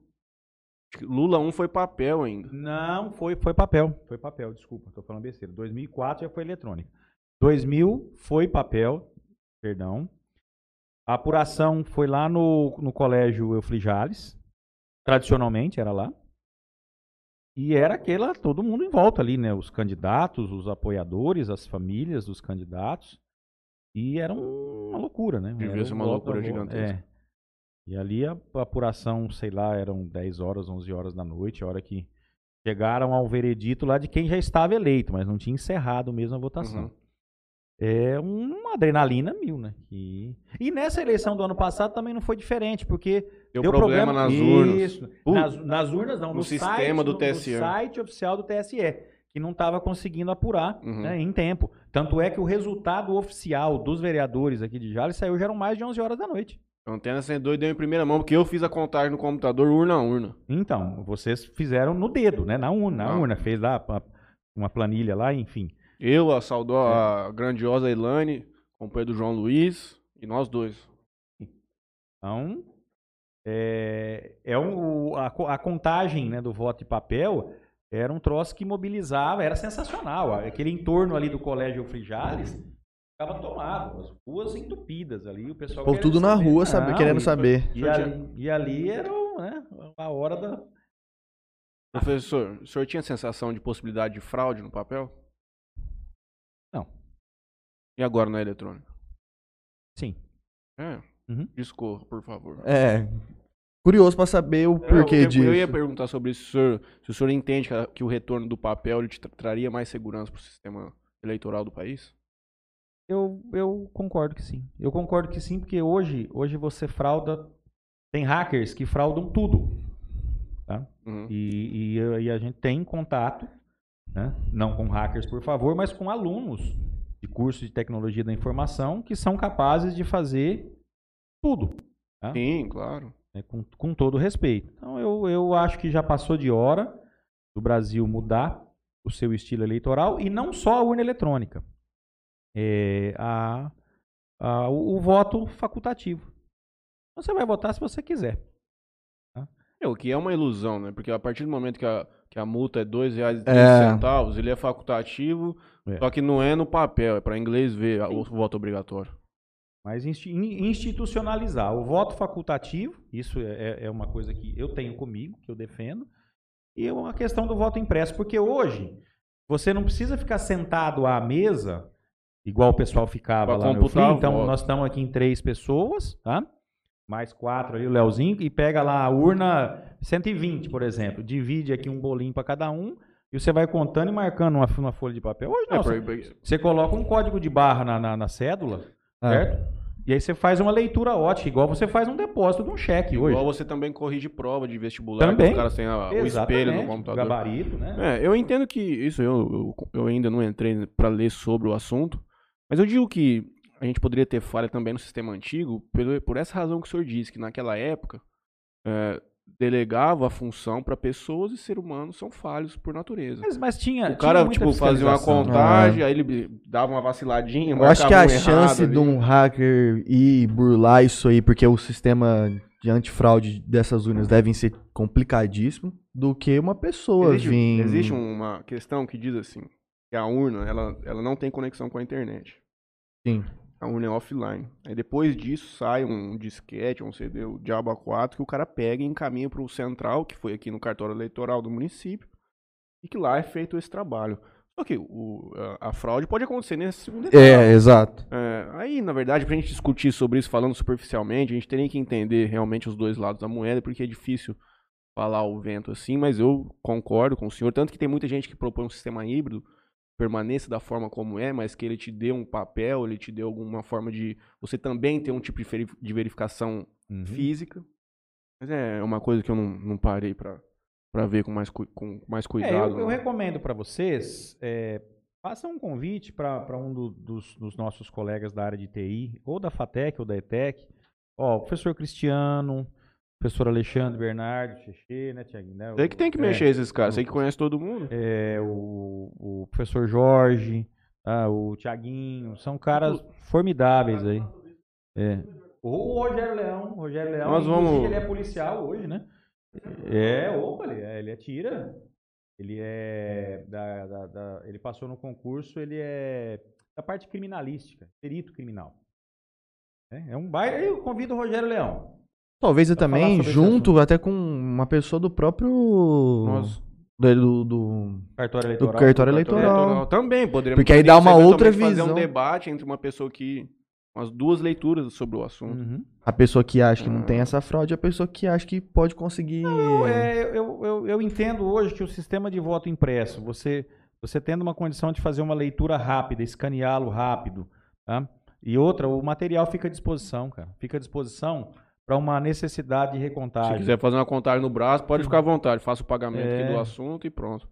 Acho que Lula 1 foi papel ainda. Não, foi, foi papel. Foi papel, desculpa, tô falando besteira. 2004 já foi eletrônica. 2000 foi papel, perdão. A apuração foi lá no, no colégio Euflijales. Tradicionalmente era lá. E era aquela, todo mundo em volta ali, né? Os candidatos, os apoiadores, as famílias dos candidatos. E era um- uma loucura, né? Devia ser uma loucura gigantesca. É. E ali a a apuração, sei lá, eram 10 horas, 11 horas da noite, a hora que chegaram ao veredito lá de quem já estava eleito, mas não tinha encerrado mesmo a votação. Uhum. É uma adrenalina mil, né? E, e nessa eleição do ano passado também não foi diferente, porque Deu, deu problema, nas urnas. Isso. Uh, nas, nas urnas não, no no, sistema site, do no- TSE. No site oficial do TSE, que não estava conseguindo apurar Uhum. né, em tempo. Tanto é que o resultado oficial dos vereadores aqui de Jales saiu já eram mais de 11 horas da noite. A Antena 102 deu em primeira mão, porque eu fiz a contagem no computador urna a urna. Então, vocês fizeram no dedo, né? Na urna, na Não. urna. Fez lá uma planilha lá, enfim. Eu, a saudó, É. a grandiosa Elane, companheiro do João Luiz, e nós dois. Então, é, é um, a, a contagem né, do voto de papel era um troço que mobilizava, era sensacional. Aquele entorno ali do Colégio Frijales ficava tomado, as ruas entupidas ali, o pessoal querendo tudo na saber. rua, sabe, Não, querendo e- saber. E ali, e ali era né, a hora da... Professor, o senhor tinha sensação de possibilidade de fraude no papel? E agora na eletrônica? Sim. É. Uhum. Discorra, por favor. É. Curioso pra saber o porquê eu, eu, disso. eu ia perguntar sobre isso, se o senhor, se o senhor entende que, o retorno do papel ele te tra- traria mais segurança para o sistema eleitoral do país? Eu, eu concordo que sim. Eu concordo que sim, porque hoje, hoje você frauda. Tem hackers que fraudam tudo. Tá? Uhum. E, e, a- e a gente tem contato, né? não com hackers, por favor, mas com alunos de cursos de tecnologia da informação que são capazes de fazer tudo. Tá? Sim, claro. Né, com, com todo respeito. Então, eu, eu acho que já passou de hora do Brasil mudar o seu estilo eleitoral e não só a urna eletrônica. É, a, a- o, o voto facultativo. Você vai votar se você quiser. É, o que é uma ilusão, né? Porque a partir do momento que a, que a multa é R$ 2,13, É. centavos, ele é facultativo, É. só que não é no papel, é para inglês ver a- o voto obrigatório. Mas insti- in- institucionalizar o voto facultativo, isso é, é uma coisa que eu tenho comigo, que eu defendo, e é uma questão do voto impresso, porque hoje você não precisa ficar sentado à mesa, igual o pessoal ficava Pra lá no o Então nós estamos aqui em três pessoas, tá? Mais quatro ali, o Leozinho, e pega lá a urna 120, por exemplo, divide aqui um bolinho para cada um, e você vai contando e marcando uma, uma folha de papel. Hoje não, É, você, você coloca um código de barra na, na- na cédula, Ah. certo? E aí você faz uma leitura ótica, igual você faz um depósito de um cheque hoje. Igual você também corrige prova de vestibular, Também. os caras têm a- o espelho no computador. gabarito, né? É, eu entendo que isso eu, eu, eu ainda não entrei para ler sobre o assunto, mas eu digo que a gente poderia ter falha também no sistema antigo pelo, por essa razão que o senhor disse, que naquela época é, delegava a função para pessoas e seres humanos são falhos por natureza. Mas, mas tinha. o tinha cara, muita tipo, fazia uma contagem, aí ele dava uma vaciladinha, Eu acho que a um chance ali. de um hacker ir burlar isso aí, porque o sistema de antifraude dessas urnas devem ser complicadíssimo, do que uma pessoa Existe, vir... existe uma questão que diz assim, que a urna, ela, ela não tem conexão com a internet. Sim. A urna é offline. Aí depois disso sai um disquete, um CD, o Diabo A4, que o cara pega e encaminha para o central, que foi aqui no cartório eleitoral do município, e que lá é feito esse trabalho. Só que o, a, a fraude pode acontecer nesse segundo etapa. É, exato. É, aí, na verdade, pra gente discutir sobre isso falando superficialmente, a gente teria que entender realmente os dois lados da moeda, porque é difícil falar o vento assim, mas eu concordo com o senhor. Tanto que tem muita gente que propõe um sistema híbrido, permaneça da forma como é, mas que ele te dê um papel, ele te dê alguma forma de você também ter um tipo de veri- de verificação Uhum. física. Mas é uma coisa que eu não, não parei pra, pra ver com mais, com mais É, cuidado. eu, eu não. recomendo para vocês, é, façam um convite para um do- dos, dos nossos colegas da área de TI, ou da FATEC ou da ETEC. Ó, o professor Cristiano, professor Alexandre Bernardo, Xexê, né, Tiaguinho? Né? Você que tem que É, mexer esses caras, você que conhece todo mundo. é, o, o professor Jorge, tá, o Tiaguinho, são caras formidáveis aí. É. O Rogério Leão, o Rogério Leão, Nós vamos- ele é policial hoje, né? É, opa, ele, é- ele atira. Ele é da, da- da- ele passou no concurso, ele é da parte criminalística, perito criminal. É, é um baile. Eu convido o Rogério Leão. Talvez eu Pra também, junto até com uma pessoa do próprio... Nós- Do, do, do- Cartório do eleitoral. cartório Eleitoral. eleitoral. Também, poderíamos Porque aí poderia dá uma outra eventualmente fazer visão. um debate entre uma pessoa que. umas duas leituras sobre o assunto. Uhum. A pessoa que acha que não tem Ah. essa fraude, a pessoa que acha que pode conseguir... É, eu, eu, eu entendo hoje que o sistema de voto impresso, você, você tendo uma condição de fazer uma leitura rápida, escaneá-lo rápido, tá? E outra, o material fica à disposição, cara. Fica à disposição para uma necessidade de Se recontagem. quiser fazer uma contagem no braço, pode ficar à vontade. Faça o pagamento aqui É. do assunto e pronto.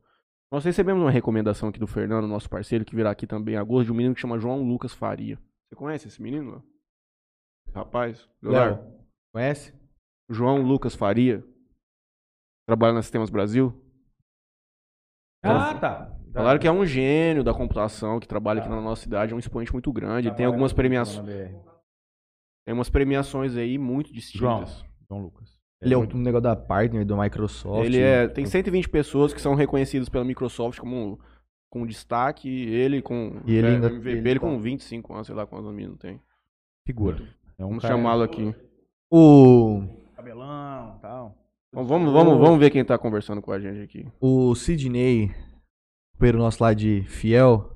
Nós recebemos uma recomendação aqui do Fernando, nosso parceiro, que virá aqui também em agosto, de um menino que chama João Lucas Faria. Você conhece esse menino? Rapaz, Leonardo. Conhece? João Lucas Faria. Trabalha na Sistemas Brasil. Ah, tá. Falaram que é um gênio da computação, que trabalha aqui Tá. na nossa cidade, é um expoente muito grande. Ele tem algumas premiações. Tem umas premiações aí muito João. distintas. João Lucas. Ele é um negócio da partner do Microsoft. Ele é, tem 120 pessoas que são reconhecidas pela Microsoft como com destaque, ele com E ele é, ainda- MVP, ele ele, tá- com 25 anos, sei lá quantos anos não tem. Figura. É um Vamos cara- chamá-lo aqui. O, Cabelão e tal. Bom, vamos, vamos, vamos ver quem tá conversando com a gente aqui. o Sidney, pelo nosso lá de Fiel,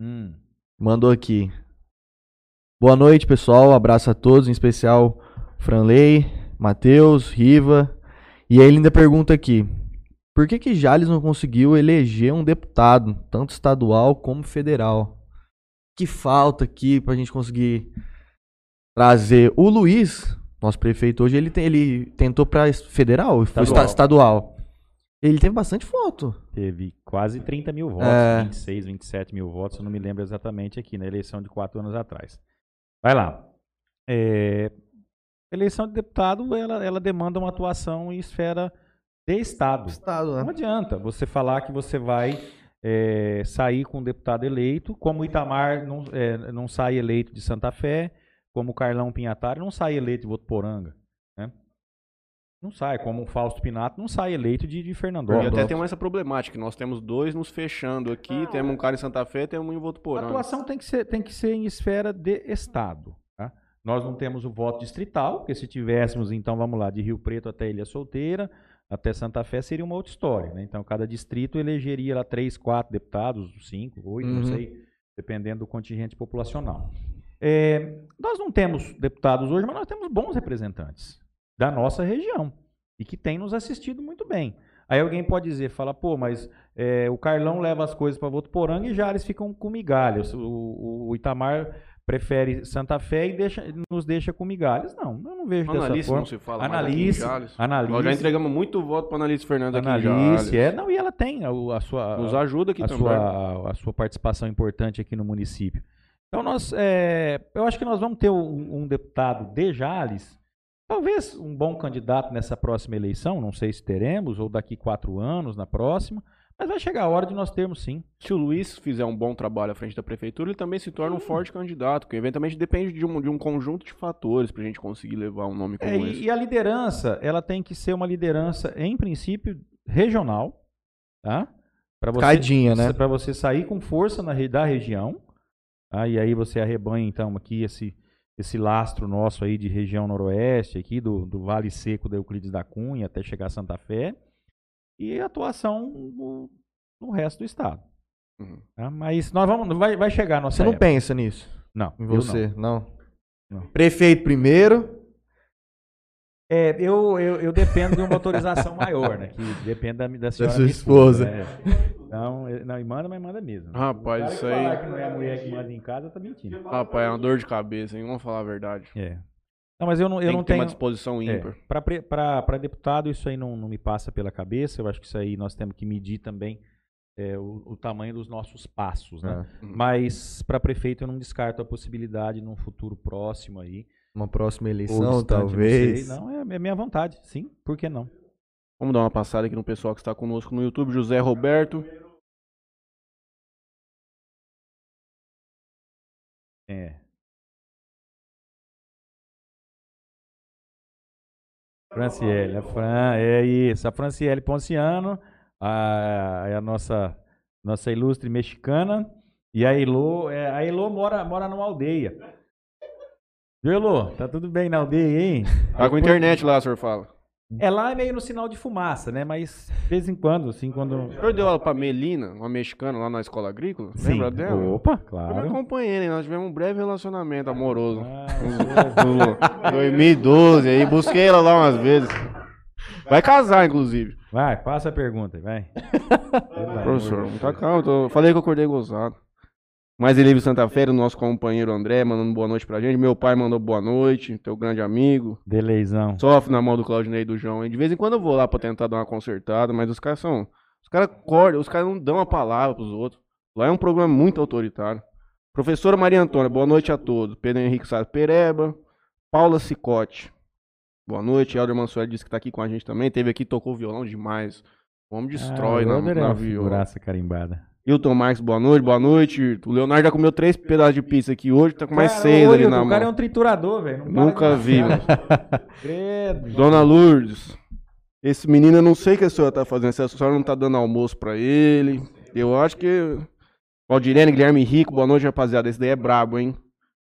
Hum. mandou aqui. Boa noite, pessoal. Abraço a todos, em especial Franley, Matheus, Riva. E aí ele ainda pergunta aqui: por que que Jales não conseguiu eleger um deputado, tanto estadual como federal? Que falta aqui pra gente conseguir trazer o Luiz, nosso prefeito hoje, ele, tem- ele tentou pra federal, foi esta- Estadual. estadual. Ele teve bastante voto. Teve quase 30 mil votos, É. 26, 27 mil votos, eu não me lembro exatamente aqui, na eleição de quatro anos atrás. Vai lá. É, eleição de deputado, ela, ela demanda uma atuação em esfera de Estado. Estado, Não né? adianta você falar que você vai é, sair com um deputado eleito, como o Itamar não, é, não sai eleito de Santa Fé, como o Carlão Pinhatari não sai eleito de Votuporanga. Não sai, como o Fausto Pinato não sai eleito de, de E Fernandópolis. até tem essa problemática, que nós temos dois nos fechando aqui, temos um cara em Santa Fé e temos um em A Votuporanga. atuação tem que ser, tem que ser em esfera de Estado. tá? Nós não temos o voto distrital, porque se tivéssemos, então, vamos lá, de Rio Preto até Ilha Solteira, até Santa Fé, seria uma outra história. Né? Então, cada distrito elegeria lá três, quatro deputados, cinco, oito, não Uhum. sei, dependendo do contingente populacional. É, nós não temos deputados hoje, mas nós temos bons representantes da nossa região e que têm nos assistido muito bem. Aí alguém pode dizer, fala, pô, mas é, o Carlão leva as coisas para Votuporanga e Jales ficam com migalhas. O, o- Itamar prefere Santa Fé e deixa- nos deixa com migalhas. Não, eu não vejo dessa Analice forma. não se fala mais aqui Analice, Jales. Analice, Nós já entregamos muito voto para Analice Fernandes aqui em Jales. Analice, é, não, e ela tem a, a sua Nos ajuda aqui a também. sua, a sua participação importante aqui no município. Então, nós, é, eu acho que nós vamos ter um, um deputado de Jales, talvez um bom candidato nessa próxima eleição, não sei se teremos, ou daqui quatro anos, na próxima, mas vai chegar a hora de nós termos sim. Se o Luiz fizer um bom trabalho à frente da prefeitura, ele também se torna um forte candidato, que eventualmente depende de um, de um conjunto de fatores pra gente conseguir levar um nome como É, esse. e, a liderança, ela tem que ser uma liderança, em princípio, regional, tá? Para você, Cadinha, né? Para você sair com força na, da região, tá? e aí você arrebanha, então, aqui esse, esse lastro nosso aí de região noroeste, aqui do, do Vale Seco da Euclides da Cunha até chegar a Santa Fé, e atuação no, no resto do estado. Uhum. tá? Mas nós vamos, vai, vai chegar a nossa Você não época. pensa nisso? Não, Em eu não. você? Não. Não. Prefeito primeiro. É, eu, eu, eu dependo de uma autorização maior, né? Que depende da, da senhora sua minha esposa. né? Não, não, e manda, mas manda mesmo. Rapaz, isso aí- falar que não é a mulher que manda em casa, tá mentindo. Rapaz, é uma dor de cabeça, hein? Vamos falar a verdade. É. Não, mas eu não, eu Tem não tenho. uma disposição ímpar. Para deputado, isso aí não, não me passa pela cabeça. Eu acho que isso aí nós temos que medir também é, o, o tamanho dos nossos passos, né? É. Uhum. Mas para prefeito eu não descarto a possibilidade num futuro próximo aí. Uma próxima eleição, distante, talvez. Não, sei. não é, é minha vontade. Sim, por que não? Vamos dar uma passada aqui no pessoal que está conosco no YouTube. José Roberto. É. Franciele, a Fran, é isso. A Franciele Ponciano, a, é a nossa, nossa ilustre mexicana. E a Elô, é, a Elô mora, mora numa aldeia. Viu, Elô? Tá tudo bem na aldeia, hein? Tá com internet lá, o senhor fala. É lá é meio no sinal de fumaça, né? Mas de vez em quando, assim, quando. O senhor deu aula pra Melina, uma mexicana lá na escola agrícola? Sim. Lembra dela? Opa, Eu me claro. acompanhei, né? Nós tivemos um breve relacionamento amoroso. Ah, No 2012, aí busquei ela lá umas vezes. Vai casar, inclusive. vai, passa a pergunta, vai. Professor, Deus. calma. tô- Falei que eu acordei gozado. Mais Elívio Santa Fé, o nosso companheiro André, mandando boa noite pra gente. Meu pai mandou boa noite, teu grande amigo. Deleizão. Sofre na mão do Claudinei e do João. hein? De vez em quando eu vou lá pra tentar dar uma consertada, mas os caras são. Os caras acordam, os caras não dão a palavra pros outros. Lá é um programa muito autoritário. Professora Maria Antônia, boa noite a todos. Pedro Henrique Sá Pereba. Paula Cicote. Boa noite. Helder Mansueli disse que tá aqui com a gente também. Teve aqui, tocou violão demais. O homem destrói ah, na, na viola. figuraça carimbada. Hilton Marques, boa noite, boa noite. O Leonardo já comeu três pedaços de pizza aqui hoje, tá com mais Cara, seis ali Hilton, na O cara é mão. um triturador, velho. Nunca vi, mano. Credo. Dona Lourdes, esse menino eu não sei o que a senhora tá fazendo, se a senhora não tá dando almoço pra ele. Eu acho que. Valdirene, Guilherme Rico, boa noite, rapaziada. Esse daí é brabo, hein?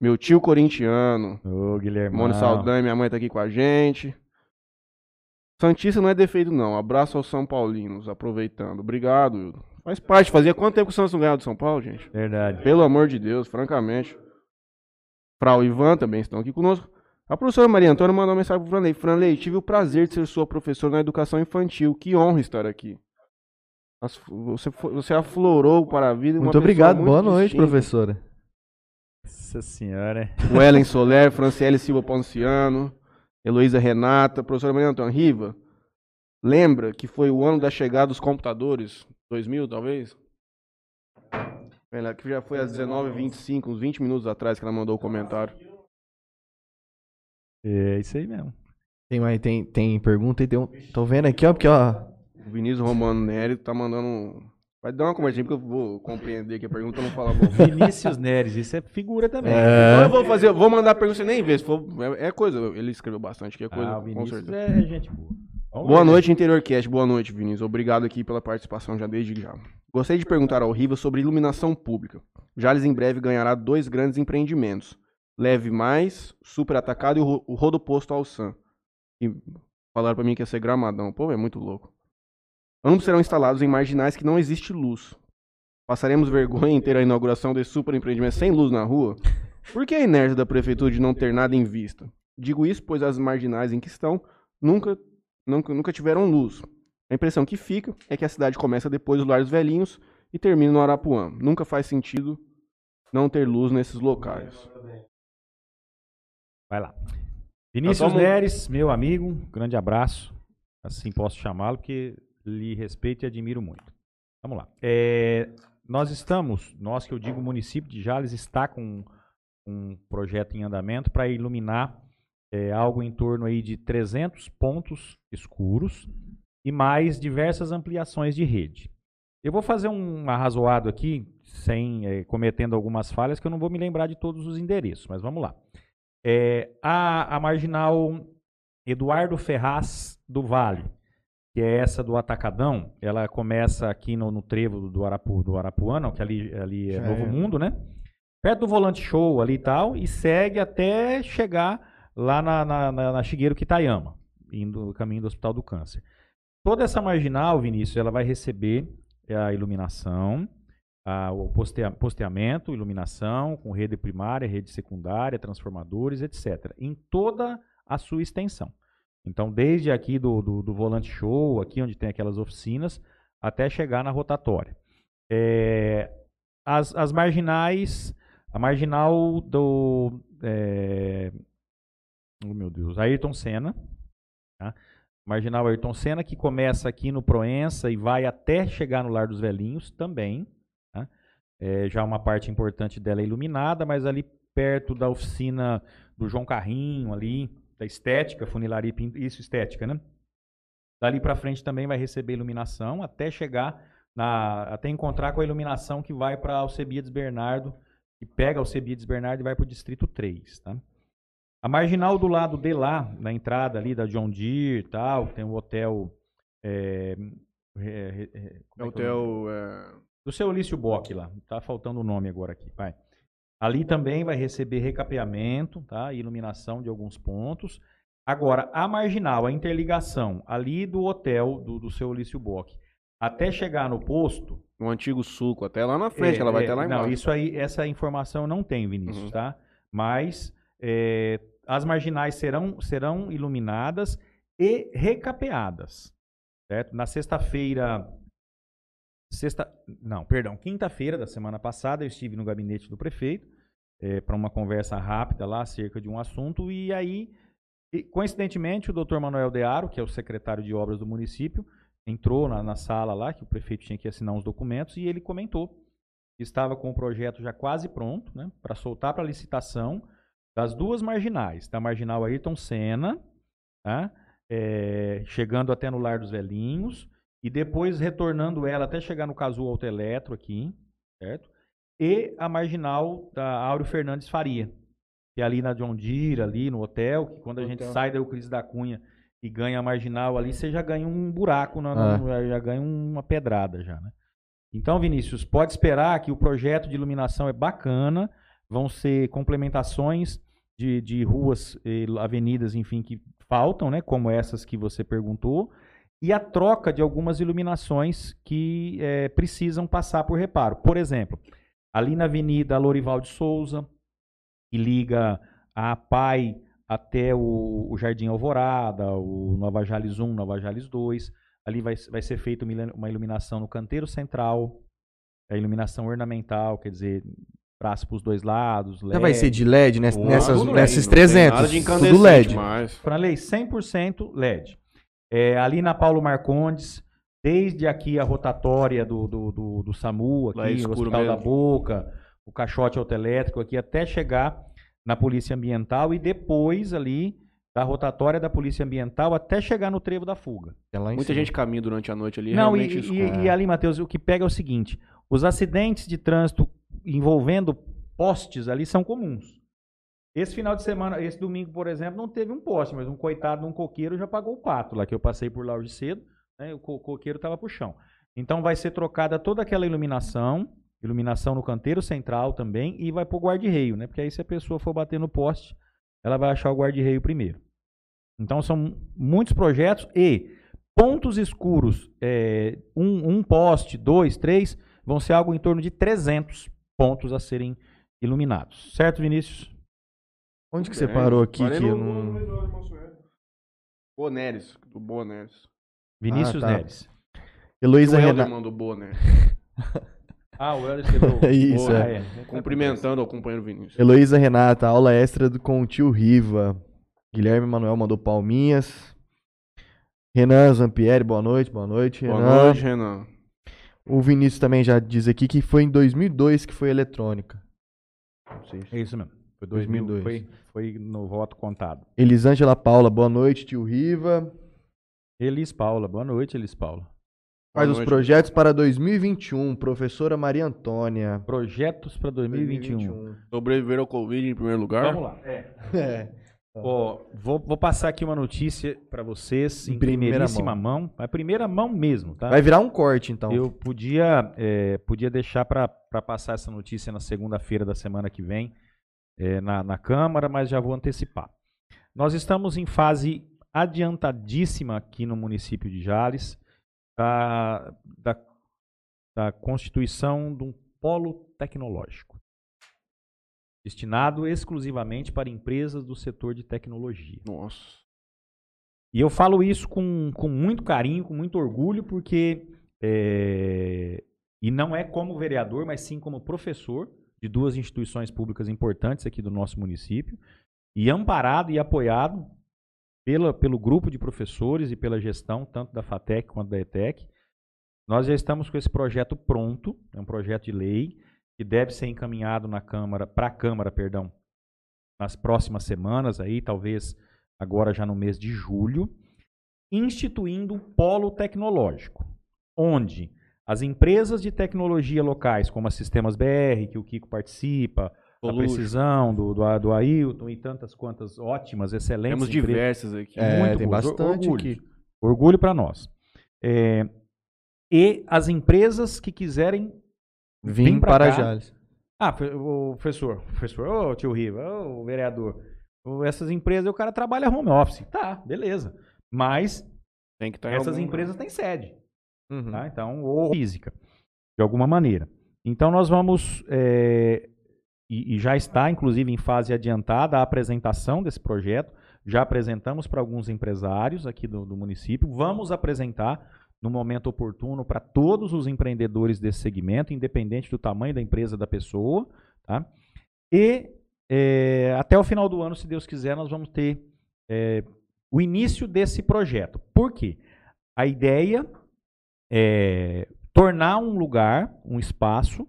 Meu tio corintiano. Ô, Guilherme. Mônio Saldanha, minha mãe tá aqui com a gente. Santista não é defeito, não. Abraço aos São Paulinos, aproveitando. Obrigado, Hildo. Faz parte. Fazia quanto tempo que o Santos não ganhava do São Paulo, gente? Verdade. Pelo amor de Deus, francamente. Frau e Ivan também estão aqui conosco. A professora Maria Antônia mandou uma mensagem para o Franley. Franley, tive o prazer de ser sua professora na educação infantil. Que honra estar aqui. Você, você aflorou para a vida. Muito obrigado. Muito Boa noite, professora. Nossa senhora. O Ellen Soler, Franciele Silva Ponciano, Heloísa Renata, professora Maria Antônia Riva. Lembra que foi o ano da chegada dos computadores? 2000, talvez? Que já foi às 19h25, uns 20 minutos atrás que ela mandou o comentário. É isso aí mesmo. Tem, mais, tem, tem pergunta aí? Tem um, tô vendo aqui, ó, porque ó. O Vinícius Romano Nery tá mandando. Vai dar uma conversinha porque eu vou compreender que a pergunta não fala bom. Vinícius Neres, isso é figura também. É... Então eu vou fazer, vou mandar a pergunta sem nem ver. Se for, é, é, coisa, ele escreveu bastante, que é coisa. Ah, o Vinícius é gente boa. Vamos boa ver, noite, gente. Interior Cast. Boa noite, Vinícius. Obrigado aqui pela participação já desde já. Gostaria de perguntar ao Riva sobre iluminação pública. Jales em breve ganhará dois grandes empreendimentos. Leve Mais, Super Atacado e o Rodoposto Alçan. E falaram para mim que ia ser gramadão. Pô, é muito louco. Ambos serão instalados em marginais que não existe luz. Passaremos vergonha em ter a inauguração desse super empreendimento sem luz na rua? Por que a inércia da prefeitura de não ter nada em vista? Digo isso pois as marginais em questão nunca, nunca, nunca tiveram luz. A impressão que fica é que a cidade começa depois do Lar dos Velhinhos e termina no Arapuã. Nunca faz sentido não ter luz nesses locais. Vai lá. Vinícius tomo... Neres, meu amigo, grande abraço. Assim posso chamá-lo, porque lhe respeito e admiro muito. Vamos lá. É, nós estamos, nós que eu digo, o município de Jales está com um projeto em andamento para iluminar é, algo em torno aí de 300 pontos escuros e mais diversas ampliações de rede. Eu vou fazer um arrazoado aqui, sem é, cometendo algumas falhas, que eu não vou me lembrar de todos os endereços, mas vamos lá. É, a, a marginal Eduardo Ferraz do Vale, que é essa do Atacadão, ela começa aqui no, no trevo do, Arapu, do Arapuã, que ali, ali é Novo é. Mundo, né? Perto do Volante Show ali e tal, e segue até chegar lá na, na, na, na Shigeru Kitayama, indo no caminho do Hospital do Câncer. Toda essa marginal, Vinícius, ela vai receber a iluminação, a, o posteamento, iluminação, com rede primária, rede secundária, transformadores, etc. Em toda a sua extensão. Então, desde aqui do, do, do volante show, aqui onde tem aquelas oficinas, até chegar na rotatória. É, as, as marginais, a marginal do. É, oh meu Deus, Ayrton Senna. Tá? Marginal Ayrton Senna, que começa aqui no Proença e vai até chegar no Lar dos Velhinhos também. Tá? É, já uma parte importante dela é iluminada, mas ali perto da oficina do João Carrinho, ali, da estética, funilaria, isso estética, né? Dali para frente também vai receber iluminação até chegar na, até encontrar com a iluminação que vai para Alcebiades Bernardo, que pega Alcebiades Bernardo e vai para o distrito 3, tá? A marginal do lado de lá, na entrada ali da John Deere e tal, tem um hotel. É, é, é, é hotel. Do seu Ulício Bock lá. Tá faltando o nome agora aqui. Vai. Ali também vai receber recapeamento, tá? iluminação de alguns pontos. Agora, a marginal, a interligação ali do hotel do, do seu Ulício Bock, até chegar no posto. No antigo suco, até lá na frente, é, ela vai é, até lá embaixo. Não, isso aí, essa informação não tem, Vinícius, uhum. tá? Mas é, as marginais serão, serão iluminadas e recapeadas. Certo? Na sexta-feira. Sexta, não, perdão, quinta-feira da semana passada eu estive no gabinete do prefeito é, para uma conversa rápida lá acerca de um assunto e aí, coincidentemente, o doutor Manuel Dearo, que é o secretário de obras do município, entrou na, na sala lá, que o prefeito tinha que assinar uns documentos, e ele comentou que estava com o projeto já quase pronto, né, para soltar para licitação das duas marginais, da marginal Ayrton Senna, tá? é, chegando até no Lar dos Velhinhos, e depois retornando ela até chegar no Casu Autoeletro aqui, certo? E a marginal da Áureo Fernandes Faria, que é ali na John Deere, ali no hotel, que quando a gente sai da Euclides da Cunha e ganha a marginal ali, você já ganha um buraco, na, ah. já ganha uma pedrada já, né? Então, Vinícius, pode esperar que o projeto de iluminação é bacana, vão ser complementações de, de ruas, avenidas, enfim, que faltam, né, como essas que você perguntou, e a troca de algumas iluminações que é, precisam passar por reparo. Por exemplo, ali na Avenida Lorival de Souza, que liga a PAI até o, o Jardim Alvorada, o Nova Jales 1, Nova Jales 2. Ali vai, vai ser feita uma iluminação no canteiro central, a iluminação ornamental, quer dizer, braço para os dois lados. Já vai ser de LED ness- Tudo nessas, Tudo LED, nesses não tem 300. Nada de tudo LED. mais. Franley, 100% LED. É, ali na Paulo Marcondes, desde aqui a rotatória do, do, do, do SAMU, é aqui, o Hospital da mesmo. Boca, o caixote autoelétrico aqui, até chegar na Polícia Ambiental e depois ali da rotatória da Polícia Ambiental até chegar no trevo da fuga. É Muita cima. gente caminha durante a noite ali. Não, e, realmente e- escuro. e ali, Matheus, o que pega é o seguinte: os acidentes de trânsito envolvendo postes ali são comuns. Esse final de semana, esse domingo, por exemplo, não teve um poste, mas um coitado de um coqueiro já pagou o pato lá, que eu passei por lá hoje cedo, né, o co- coqueiro estava pro chão. Então vai ser trocada toda aquela iluminação, iluminação no canteiro central também, e vai pro guarda-reio, né? Porque aí se a pessoa for bater no poste, ela vai achar o guarda-reio primeiro. Então são muitos projetos e pontos escuros, é, um, um poste, dois, três, vão ser algo em torno de 300 pontos a serem iluminados. Certo, Vinícius? Onde que você Bem, parou aqui? Que no- eu não... Boneres, do Boneres. Vinícius Ah, tá. Neres. Heloísa o Helder Renata. mandou Boneres. Ah, o Helder escreveu. Isso, Boa, é. é. Cumprimentando o companheiro Vinícius. Heloísa Renata, aula extra do, com o tio Riva. Guilherme Manuel mandou palminhas. Renan Zampieri, boa noite, boa noite. Boa Renan. noite, Renan. O Vinícius também já diz aqui que foi em 2002 que foi eletrônica. Não sei se- É isso mesmo. Foi 2000, 2002. Foi, foi no voto contado. Elisângela Paula, boa noite, tio Riva. Elis Paula. Boa noite, Elis Paula. Quais os projetos para 2021? Professora Maria Antônia. Projetos para 2021. Sobreviver ao Covid em primeiro lugar. Vamos lá. É. É. Ó, vou, vou passar aqui uma notícia para vocês em, Em primeira primeiríssima mão. A primeira mão mesmo, tá? Vai virar um corte, então. Eu podia, é, podia deixar para passar essa notícia na segunda-feira da semana que vem é, na, na Câmara, mas já vou antecipar. Nós estamos em fase adiantadíssima aqui no município de Jales da, da, da constituição de um polo tecnológico destinado exclusivamente para empresas do setor de tecnologia. Nossa. E eu falo isso com, com muito carinho, com muito orgulho, porque. é, e não é como vereador, mas sim como professor de duas instituições públicas importantes aqui do nosso município, e amparado e apoiado pela, pelo grupo de professores e pela gestão, tanto da FATEC quanto da ETEC. Nós já estamos com esse projeto pronto, é um projeto de lei que deve ser encaminhado na Câmara, para a Câmara, perdão, nas próximas semanas aí, talvez agora já no mês de julho, instituindo um polo tecnológico, onde as empresas de tecnologia locais, como a Sistemas BR, que o Kiko participa, a. Precisão, do, do, do Ailton e tantas quantas ótimas, excelentes Temos empresas. diversas aqui. É, muito tem bastante Orgulho. aqui. Orgulho para nós. É, e as empresas que quiserem Vim para cá. Jales. ah, o professor, professor, ô tio Riva, ô vereador, essas empresas, o cara trabalha home office. Tá, beleza. Mas Tem que essas algum- empresas têm sede, Uhum. tá? Então, ou física, de alguma maneira. Então, nós vamos, é, e, e já está, inclusive, em fase adiantada a apresentação desse projeto. Já apresentamos para alguns empresários aqui do, do município. Vamos apresentar no momento oportuno para todos os empreendedores desse segmento, independente do tamanho da empresa da pessoa. Tá? E é, até o final do ano, se Deus quiser, nós vamos ter é, o início desse projeto. Por quê? A ideia é tornar um lugar, um espaço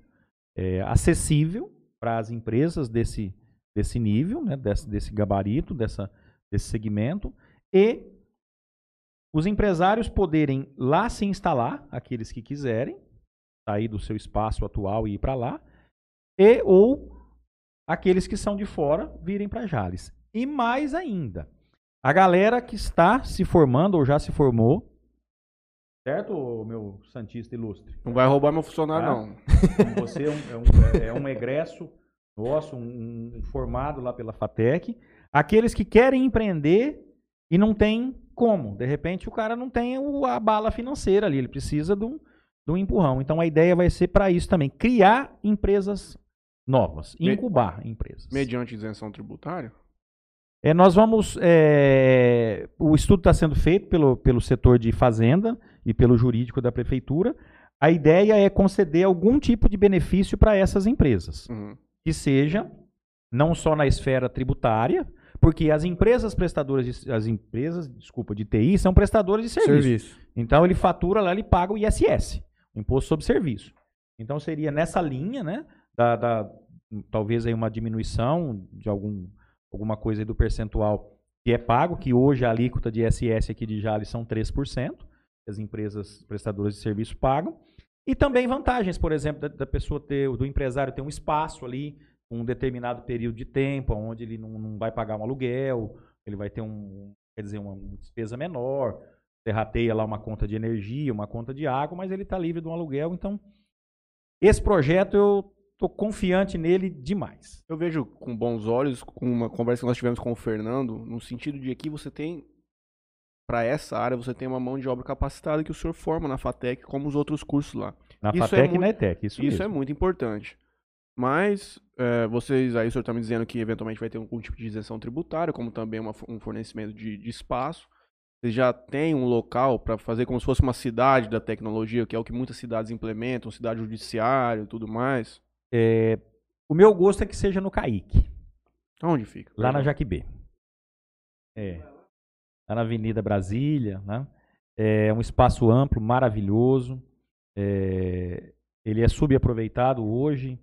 é, acessível para as empresas desse, desse nível, né, desse, desse gabarito, dessa, desse segmento, e os empresários poderem lá se instalar, aqueles que quiserem, sair do seu espaço atual e ir para lá, e ou aqueles que são de fora virem para Jales. E mais ainda, a galera que está se formando ou já se formou, certo, meu Santista Ilustre? Não vai roubar meu funcionário, Tá. não. Você é um, é um- é um egresso nosso, um, um formado lá pela FATEC. Aqueles que querem empreender e não tem como. De repente o cara não tem o- a bala financeira ali, ele precisa de um, de um empurrão. Então a ideia vai ser para isso também, criar empresas novas, incubar empresas. Mediante isenção tributária? É, nós vamos. é, o estudo está sendo feito pelo, pelo setor de fazenda e pelo jurídico da prefeitura. A ideia é conceder algum tipo de benefício para essas empresas, Uhum. que seja não só na esfera tributária, porque as empresas prestadoras de, as empresas, desculpa, de TI são prestadoras de serviço. Serviço. Então ele fatura lá, ele paga o ISS, o Imposto sobre Serviço. Então seria nessa linha, né? Da, da- talvez aí uma diminuição de algum, alguma coisa do percentual que é pago, que hoje a alíquota de ISS aqui de Jales são 3%, que as empresas prestadoras de serviço pagam. E também vantagens, por exemplo, da, da pessoa ter, do empresário ter um espaço ali, um determinado período de tempo, onde ele não, não vai pagar um aluguel, ele vai ter um, quer dizer, uma despesa menor, você rateia lá uma conta de energia, uma conta de água, mas ele está livre de um aluguel. Então, esse projeto eu estou confiante nele demais. Eu vejo com bons olhos, com uma conversa que nós tivemos com o Fernando, no sentido de que você tem, para essa área, você tem uma mão de obra capacitada que o senhor forma na FATEC, como os outros cursos lá. Na Isso é FATEC e muito- na ETEC, isso, Isso é mesmo. muito importante. Mas é, vocês aí, o senhor está me dizendo que eventualmente vai ter algum tipo de isenção tributária, como também uma um fornecimento de, de espaço. Vocês já têm um local para fazer como se fosse uma cidade da tecnologia, que é o que muitas cidades implementam, cidade judiciária e tudo mais. É, o meu gosto é que seja no CAIC, Onde fica? lá na. Jaquibê. É. Lá na Avenida Brasília, né? É um espaço amplo, maravilhoso. É, ele é subaproveitado hoje.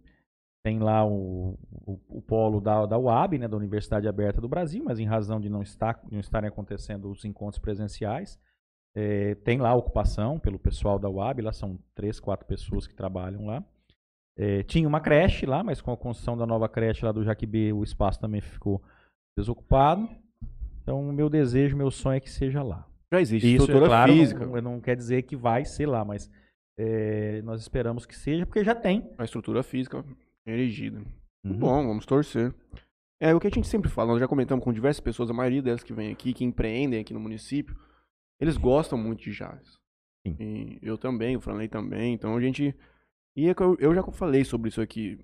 Tem lá o, o, o polo da, da UAB, né, da Universidade Aberta do Brasil, mas em razão de não, estar, não estarem acontecendo os encontros presenciais, é, tem lá a ocupação pelo pessoal da UAB, lá são três, quatro pessoas que trabalham lá. É, tinha uma creche lá, mas com a construção da nova creche lá do Jaquibê, o espaço também ficou desocupado. Então, o meu desejo, meu sonho é que seja lá. Já existe Isso, estrutura é claro, física. Não, não quer dizer que vai ser lá, mas é, nós esperamos que seja, porque já tem. A estrutura física erigida. Uhum. Bom, vamos torcer. É o que a gente sempre fala, nós já comentamos com diversas pessoas, a maioria delas que vem aqui, que empreendem aqui no município, eles gostam muito de. E eu também, o Franley também, então a gente. E é que eu, já falei sobre isso aqui.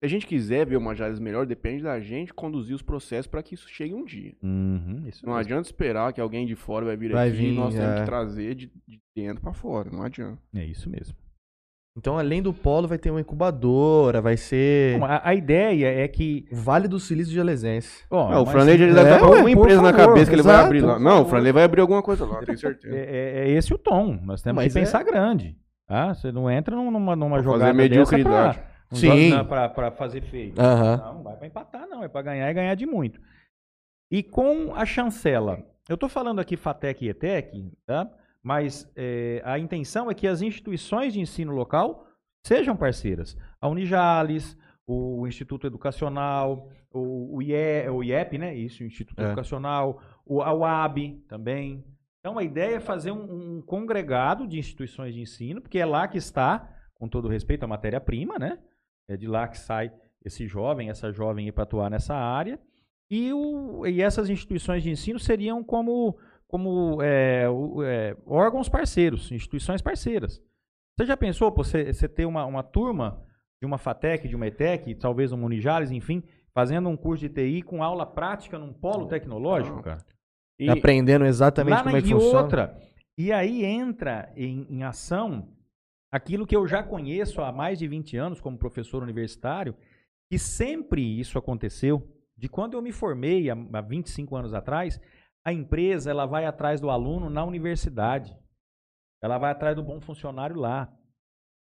Se a gente quiser ver uma Jales melhor, depende da gente conduzir os processos para que isso chegue um dia. Uhum, Não mesmo. adianta esperar que alguém de fora vai vir Vai aqui vir, e nós temos é. que trazer de, de dentro para fora. Não adianta. É isso mesmo. Então, além do polo, vai ter uma incubadora, vai ser Bom, a, a ideia é que. o Vale do Silício de Alesense. Não, o Franley já é, deve estar com ué, alguma empresa na favor, cabeça que ele vai exato, abrir lá. Não, o. Franley vai abrir alguma coisa lá, tenho certeza. É, é- é esse o tom. Nós temos Mas que é- pensar grande. Tá? Você não entra numa, numa Pra jogada fazer mediocridade. dessa pra, um Sim. pra, pra fazer feio. Aham. Não, não vai pra empatar, não. É pra ganhar e ganhar de muito. E com a chancela, eu tô falando aqui FATEC e ETEC, tá? Mas é, a intenção é que as instituições de ensino local sejam parceiras. A Unijales, o Instituto Educacional, o, o, IE, o IEP, né? Isso, o Instituto É. Educacional, o, a UAB também. Então a ideia é fazer um, um congregado de instituições de ensino, porque é lá que está, com todo respeito, a matéria-prima, né? É de lá que sai esse jovem, essa jovem para atuar nessa área. E, o, e essas instituições de ensino seriam como, como é, é, órgãos parceiros, instituições parceiras. Você já pensou pô, você, você ter uma, uma turma de uma FATEC, de uma ETEC, talvez um Unijales, enfim, fazendo um curso de TI com aula prática num polo tecnológico, cara? E- Aprendendo exatamente como na- é que e funciona. outra. E aí entra em, em ação aquilo que eu já conheço há mais de 20 anos como professor universitário, que sempre isso aconteceu. De quando eu me formei, há, há 25 anos atrás, a empresa ela vai atrás do aluno na universidade. Ela vai atrás do bom funcionário lá.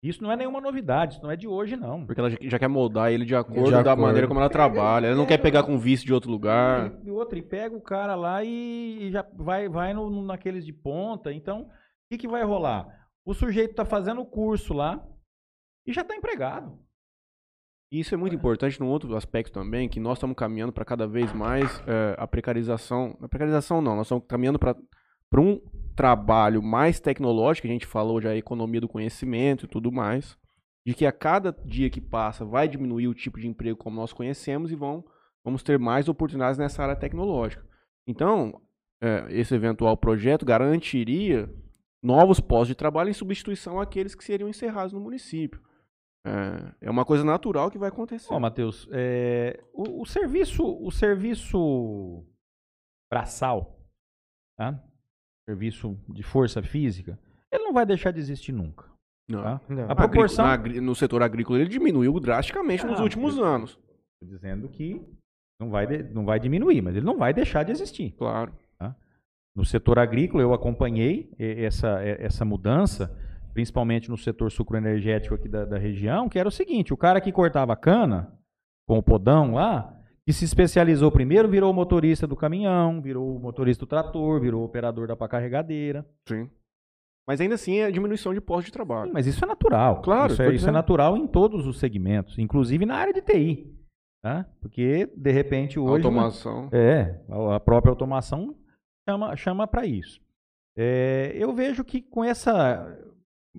Isso não é nenhuma novidade, isso não é de hoje, não. Porque ela já- quer moldar ele de acordo De da acordo. maneira como ela trabalha. Ela não quer pegar com vice de outro lugar. E, outra, e pega o cara lá e, e já vai, vai no, no- naqueles de ponta. Então, o que, que vai rolar? O sujeito está fazendo o curso lá e já está empregado. E isso é muito importante num outro aspecto também, que nós estamos caminhando para cada vez mais é, a precarização. A precarização não, nós estamos caminhando para um trabalho mais tecnológico, a gente falou já a economia do conhecimento e tudo mais, de que a cada dia que passa vai diminuir o tipo de emprego como nós conhecemos e vão, vamos ter mais oportunidades nessa área tecnológica. Então, é, esse eventual projeto garantiria novos postos de trabalho em substituição àqueles que seriam encerrados no município. É, é uma coisa natural que vai acontecer. Ó, Matheus, é, o, o serviço, o serviço braçal, tá? serviço de força física, ele não vai deixar de existir nunca. Não. Tá? Não. A proporção. agri- no setor agrícola ele diminuiu drasticamente nos Ah, últimos eu- anos. Tô dizendo que não vai, de- não vai diminuir, mas ele não vai deixar de existir. Claro. No setor agrícola, eu acompanhei essa, essa mudança, principalmente no setor sucroenergético aqui da, da região, que era o seguinte: o cara que cortava cana com o podão lá, que se especializou primeiro, virou motorista do caminhão, virou motorista do trator, virou operador da pá carregadeira. Sim. Mas ainda assim é diminuição de postos de trabalho. Sim, mas isso é natural. Claro, isso é, isso é natural em todos os segmentos, inclusive na área de TI. Tá? Porque, de repente, hoje. Automação. É, a própria automação chama, chama para isso. É, eu vejo que com essa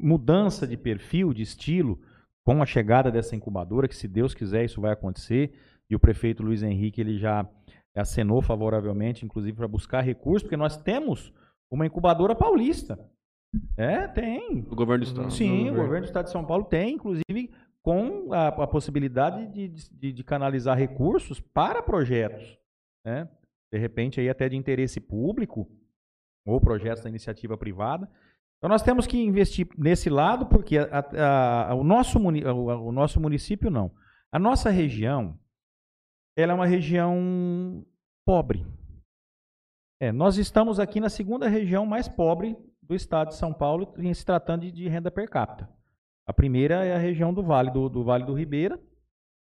mudança de perfil, de estilo, com a chegada dessa incubadora, que se Deus quiser isso vai acontecer, e o prefeito Luiz Henrique ele já acenou favoravelmente, inclusive para buscar recursos, porque nós temos uma incubadora paulista. É, tem. Do governo do estado. Sim, o governo. governo do estado de São Paulo tem, inclusive com a, a possibilidade de, de- de canalizar recursos para projetos, né? De repente aí até de interesse público ou projetos da iniciativa privada. Então nós temos que investir nesse lado porque a- a- a- o, nosso, muni- o, nosso município não. A nossa região, ela é uma região pobre. É, nós estamos aqui na segunda região mais pobre do estado de São Paulo em se tratando de, de renda per capita. A primeira é a região do Vale do, do Vale do Ribeira,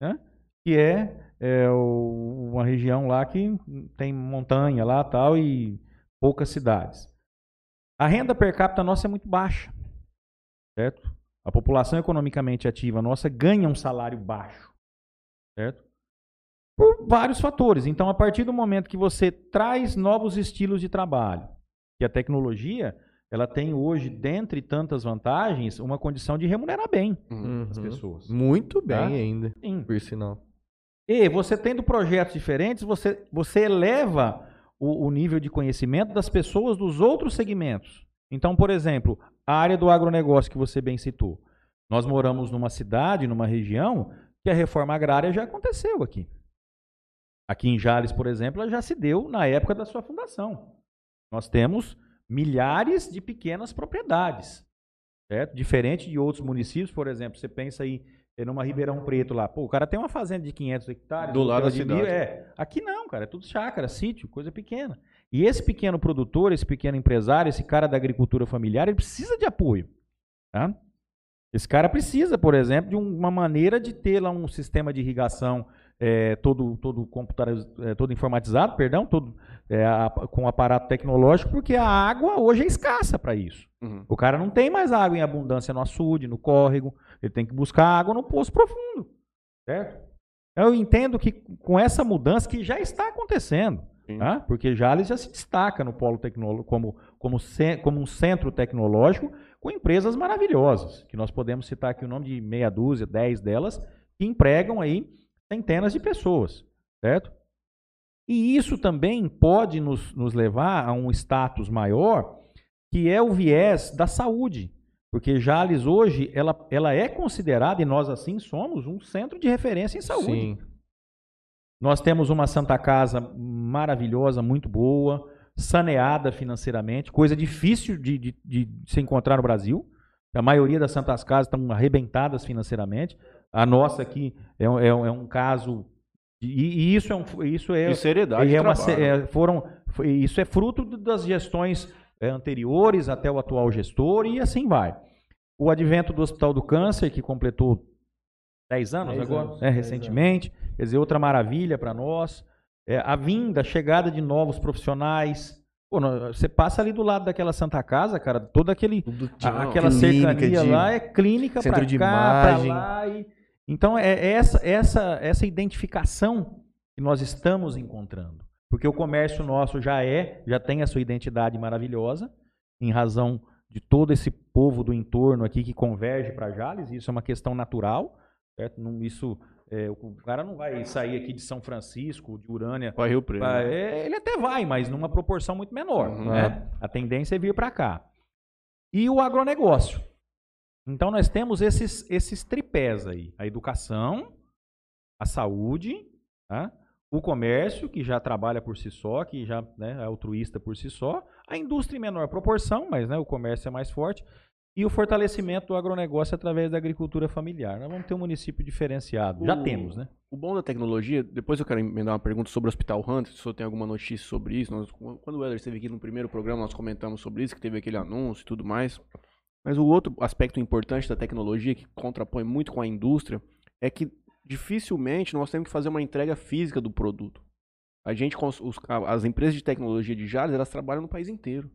né? que é, é, o- uma região lá que tem montanha lá tal e poucas cidades. A renda per capita nossa é muito baixa, certo? A população economicamente ativa nossa ganha um salário baixo, certo? Por vários fatores. Então, a partir do momento que você traz novos estilos de trabalho, que a tecnologia ela tem hoje, dentre tantas vantagens, uma condição de remunerar bem Uhum. as pessoas. Muito bem Tá? ainda, Sim. por sinal. E você tendo projetos diferentes, você, você eleva o, o nível de conhecimento das pessoas dos outros segmentos. Então, por exemplo, a área do agronegócio que você bem citou. Nós moramos numa cidade, numa região, que a reforma agrária já aconteceu aqui. Aqui em Jales, por exemplo, ela já se deu na época da sua fundação. Nós temos milhares de pequenas propriedades. Certo? Diferente de outros municípios, por exemplo, você pensa aí é numa Ribeirão Preto lá. Pô, o cara tem uma fazenda de 500 hectares. Do lado da de mil, cidade. É. Aqui não, cara. É tudo chácara, sítio, coisa pequena. E esse pequeno produtor, esse pequeno empresário, esse cara da agricultura familiar, ele precisa de apoio. Tá? Esse cara precisa, por exemplo, de um- uma maneira de ter lá um sistema de irrigação é, todo, todo, é, todo informatizado, perdão, todo é, a- com aparato tecnológico, porque a água hoje é escassa para isso. Uhum. O cara não tem mais água em abundância no açude, no córrego. Ele tem que buscar água no poço profundo. Certo? Eu entendo que com essa mudança que já está acontecendo, tá? porque Jales já se destaca no polo tecnológico como, como, como um centro tecnológico com empresas maravilhosas, que nós podemos citar aqui o nome de meia dúzia, dez delas, que empregam aí centenas de pessoas, certo? E isso também pode nos, nos levar a um status maior, que é o viés da saúde. Porque Jales hoje, ela, ela é considerada, e nós assim somos, um centro de referência em saúde. Sim. Nós temos uma Santa Casa maravilhosa, muito boa, saneada financeiramente, coisa difícil de, de- de se encontrar no Brasil. A maioria das Santas Casas estão arrebentadas financeiramente. A nossa aqui é, é é um caso. E, e isso é um. Isso é, E seriedade de é uma é, foram, foi- isso é fruto das gestões é, anteriores até o atual gestor e assim vai. O advento do Hospital do Câncer, que completou 10 anos agora, anos, né, recentemente, quer dizer, outra maravilha para nós. É, a vinda, a chegada de novos profissionais. Pô, você passa ali do lado daquela Santa Casa, cara, todo aquele a- aquela clínica, cercania de- lá é clínica para cá, para lá. e- Então é é essa, essa, essa identificação que nós estamos encontrando. Porque o comércio nosso já é, já tem a sua identidade maravilhosa, em razão de todo esse povo do entorno aqui que converge para Jales, isso é uma questão natural. Certo? Não, isso, é, o cara não vai sair aqui de São Francisco, de Urânia, Vai Rio Preto. ah, é, ele até vai, mas numa proporção muito menor. Uhum. né? A tendência é vir para cá. E o agronegócio. Então nós temos esses, esses tripés aí: a educação, a saúde, tá? o comércio, que já trabalha por si só, que já né, é altruísta por si só, a indústria em menor proporção, mas né, o comércio é mais forte, e o fortalecimento do agronegócio através da agricultura familiar. Nós vamos ter um município diferenciado. Já O- temos, né? O bom da tecnologia, depois eu quero emendar uma pergunta sobre o Hospital Hunter, se o senhor tem alguma notícia sobre isso. Nós- quando o Eder esteve aqui no primeiro programa, nós comentamos sobre isso, que teve aquele anúncio e tudo mais. Mas o outro aspecto importante da tecnologia, que contrapõe muito com a indústria, é que dificilmente nós temos que fazer uma entrega física do produto. A gente, os- as empresas de tecnologia de Jales, elas trabalham no país inteiro.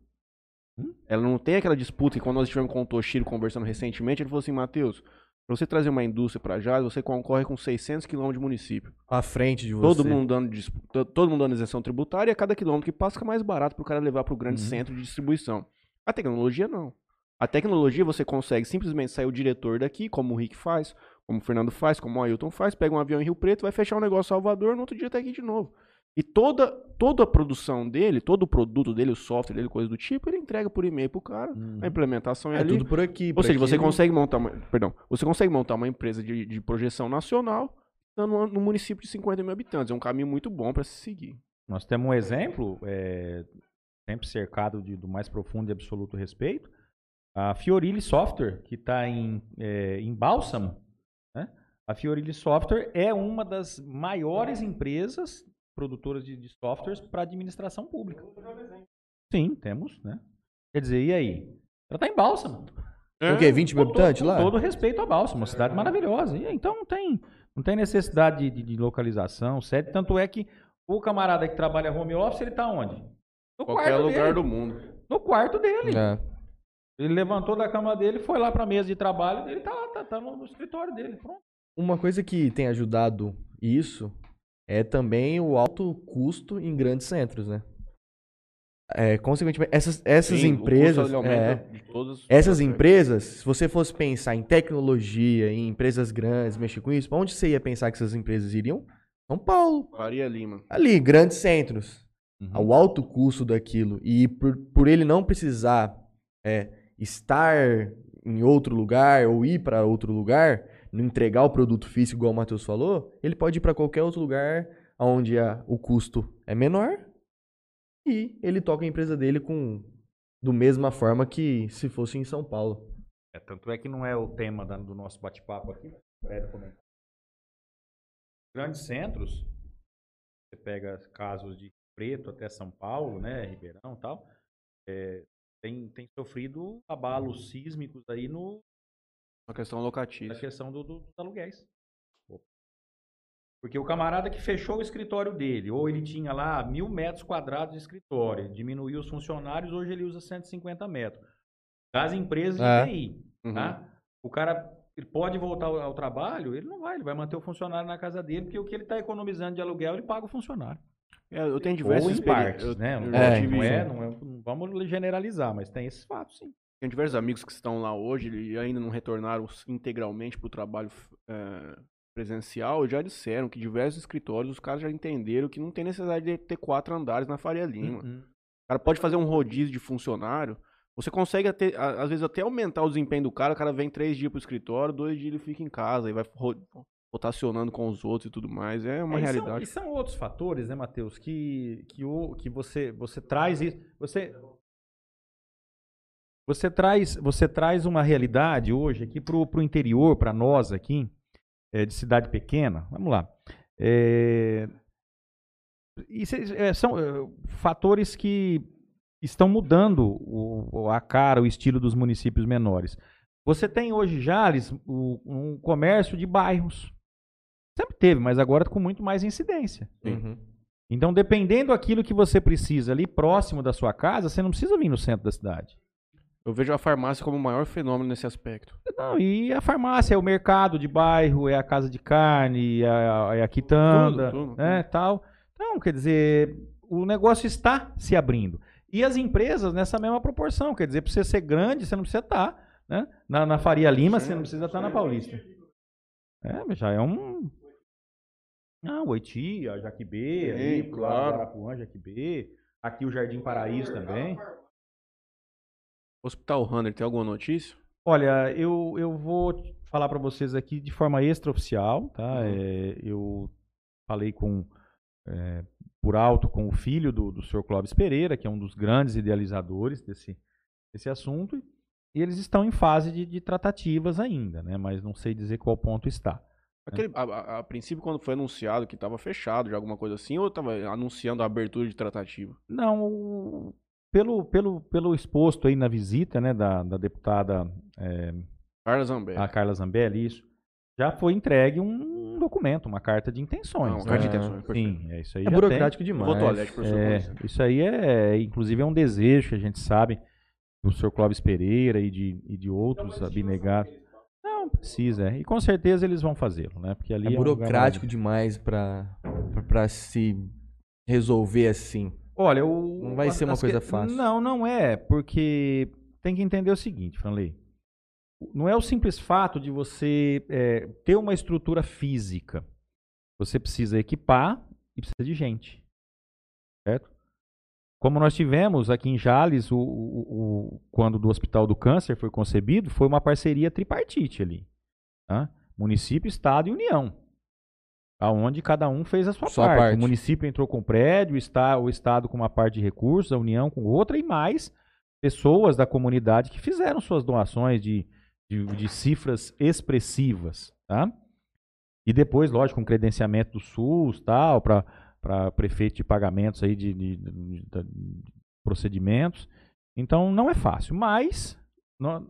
Hum? Ela não tem aquela disputa, e quando nós estivemos com o Toshiro conversando recentemente, ele falou assim, Matheus, para você trazer uma indústria para Jales, você concorre com 600 quilômetros de município. À frente de você. Todo mundo dando dis- to- todo mundo dando isenção tributária e a cada quilômetro que passa fica mais barato para o cara levar para o grande Uhum. centro de distribuição. A tecnologia não. A tecnologia você consegue simplesmente sair o diretor daqui, como o Rick faz, como o Fernando faz, como o Ailton faz, pega um avião em Rio Preto, vai fechar um negócio em Salvador, no outro dia tá aqui de novo. E toda, toda a produção dele, todo o produto dele, o software dele, coisa do tipo, ele entrega por e-mail pro cara. Uhum. A implementação é, É ali. tudo por aqui. Ou por seja, aqui você não- consegue montar uma, perdão, você consegue montar uma empresa de, de projeção nacional no, no município de 50 mil habitantes. É um caminho muito bom para se seguir. Nós temos um exemplo, é, sempre cercado de- do mais profundo e absoluto respeito, a Fiorilli Software, que está em, é, em Bálsamo. né? A Fiorilli Software é uma das maiores empresas produtoras de, de softwares para administração pública. Sim, temos, né? Quer dizer, e aí? Ela está em Bálsamo. Tem o quê? 20 mil habitantes todo, lá? Com todo respeito a Bálsamo, uma cidade maravilhosa. E, então não tem, não tem necessidade de, de- de localização, sede. Tanto é que o camarada que trabalha home office, ele está onde? No Qualquer quarto lugar dele. do mundo. No quarto dele. É. Ele levantou da cama dele, foi lá para a mesa de trabalho, ele tá lá, tá, tá no, no escritório dele. Pronto. Uma coisa que tem ajudado isso é também o alto custo em grandes centros, né? É, consequentemente, essas, essas Sim, empresas. é, essas empresas, se você fosse pensar em tecnologia, em empresas grandes, mexer com isso, pra onde você ia pensar que essas empresas iriam? São Paulo. Faria Lima. Ali, grandes centros. Uhum. O alto custo daquilo. E por, por ele não precisar é, estar em outro lugar ou ir para outro lugar, não entregar o produto físico, igual o Matheus falou, ele pode ir para qualquer outro lugar onde a- o custo é menor e ele toca a empresa dele com do mesma forma que se fosse em São Paulo. É, tanto é que não é o tema da- do nosso bate-papo aqui. breve. Grandes centros, você pega casos de Preto até São Paulo, né, Ribeirão e tal, é, tem, tem sofrido abalos sísmicos aí no, Uma questão na locatícia. questão do- do- dos aluguéis. Porque o camarada que fechou o escritório dele, ou ele tinha lá mil metros quadrados de escritório, diminuiu os funcionários, hoje ele usa 150 metros. Das empresas de É. TI, Uhum. tá? O cara ele pode voltar ao, ao trabalho, ele não vai, ele vai manter o funcionário na casa dele, porque o que ele está economizando de aluguel, ele paga o funcionário. É, eu tenho diversas Ou em experi- partes, eu- né? eu Não, É, tive- não é, não é, não vamos generalizar, mas tem esses fatos, sim. Tenho diversos amigos que estão lá hoje e ainda não retornaram integralmente para o trabalho eh, presencial já disseram que diversos escritórios os caras já entenderam que não tem necessidade de ter quatro andares na Faria Lima. Uhum. O cara pode fazer um rodízio de funcionário. Você consegue, até, às vezes, até aumentar o desempenho do cara. O cara vem três dias pro escritório, dois dias ele fica em casa e vai rotacionando com os outros e tudo mais. É uma É, e são- realidade. E são, outros fatores, né, Matheus, que, que, o, que você, você traz isso. Você, você, traz, você traz uma realidade hoje aqui para o interior, para nós aqui, é, de cidade pequena. Vamos lá. É, isso é- são é, fatores que estão mudando o- a cara, o estilo dos municípios menores. Você tem hoje, Jales, um comércio de bairros. Sempre teve, mas agora com muito mais incidência. Uhum. Então, dependendo daquilo que você precisa ali próximo da sua casa, você não precisa vir no centro da cidade. Eu vejo a farmácia como o maior fenômeno nesse aspecto. Não, e a farmácia é o mercado de bairro, é a casa de carne, é a, é a quitanda, Tudo, tudo, né, tal. Então, quer dizer, o negócio está se abrindo. E as empresas nessa mesma proporção, quer dizer, para você ser grande, você não precisa estar né, na, na Faria Lima, você não precisa estar na Paulista. É, já é um... Ah, o Jaquibê, ali, Sim, lado claro. Arapuã, Jaquibê. Aqui o Jardim Paraíso também. Hospital Runner, tem alguma notícia? Olha, eu, eu vou falar para vocês aqui de forma extraoficial, tá? Uhum. É, eu falei com é, por alto com o filho do, do Sr. Clóvis Pereira, que é um dos grandes idealizadores desse, desse assunto, e eles estão em fase de, de tratativas ainda, né? Mas não sei dizer qual ponto está. Aquele, a, a- a princípio, quando foi anunciado que estava fechado de alguma coisa assim, ou estava anunciando a abertura de tratativa? Não, o- pelo, pelo, pelo exposto aí na visita, né, da, da deputada é, Carla Zambelli. a Carla Zambelli, isso, já foi entregue um documento, uma carta de intenções. Não, né? carta de É, intenções, perfeito. Sim, é isso aí. É já burocrático demais. professor. tem. licença. É, isso aí é, inclusive, é um desejo que a gente sabe do Sr. Clóvis Pereira e de, e de outros abnegados. Não, precisa, é. E com certeza eles vão fazê-lo, né? Porque ali É um lugar burocrático demais pra, pra, pra se resolver assim. Olha, o, Não vai ser uma coisa que- fácil. Não, não é, porque tem que entender o seguinte, Franley. Não é o simples fato de você é, ter uma estrutura física. Você precisa equipar e precisa de gente. Certo? Como nós tivemos aqui em Jales, o, o- o- quando do Hospital do Câncer foi concebido, foi uma parceria tripartite ali. tá? Município, Estado e União. Aonde cada um fez a sua, Sua parte. parte. O município entrou com prédio, o está- o Estado com uma parte de recursos, a União com outra e mais pessoas da comunidade que fizeram suas doações de, de, de cifras expressivas. Tá? E depois, lógico, com credenciamento do SUS, tal, para prefeito de pagamentos aí de, de- de- de procedimentos. Então não é fácil, mas nó-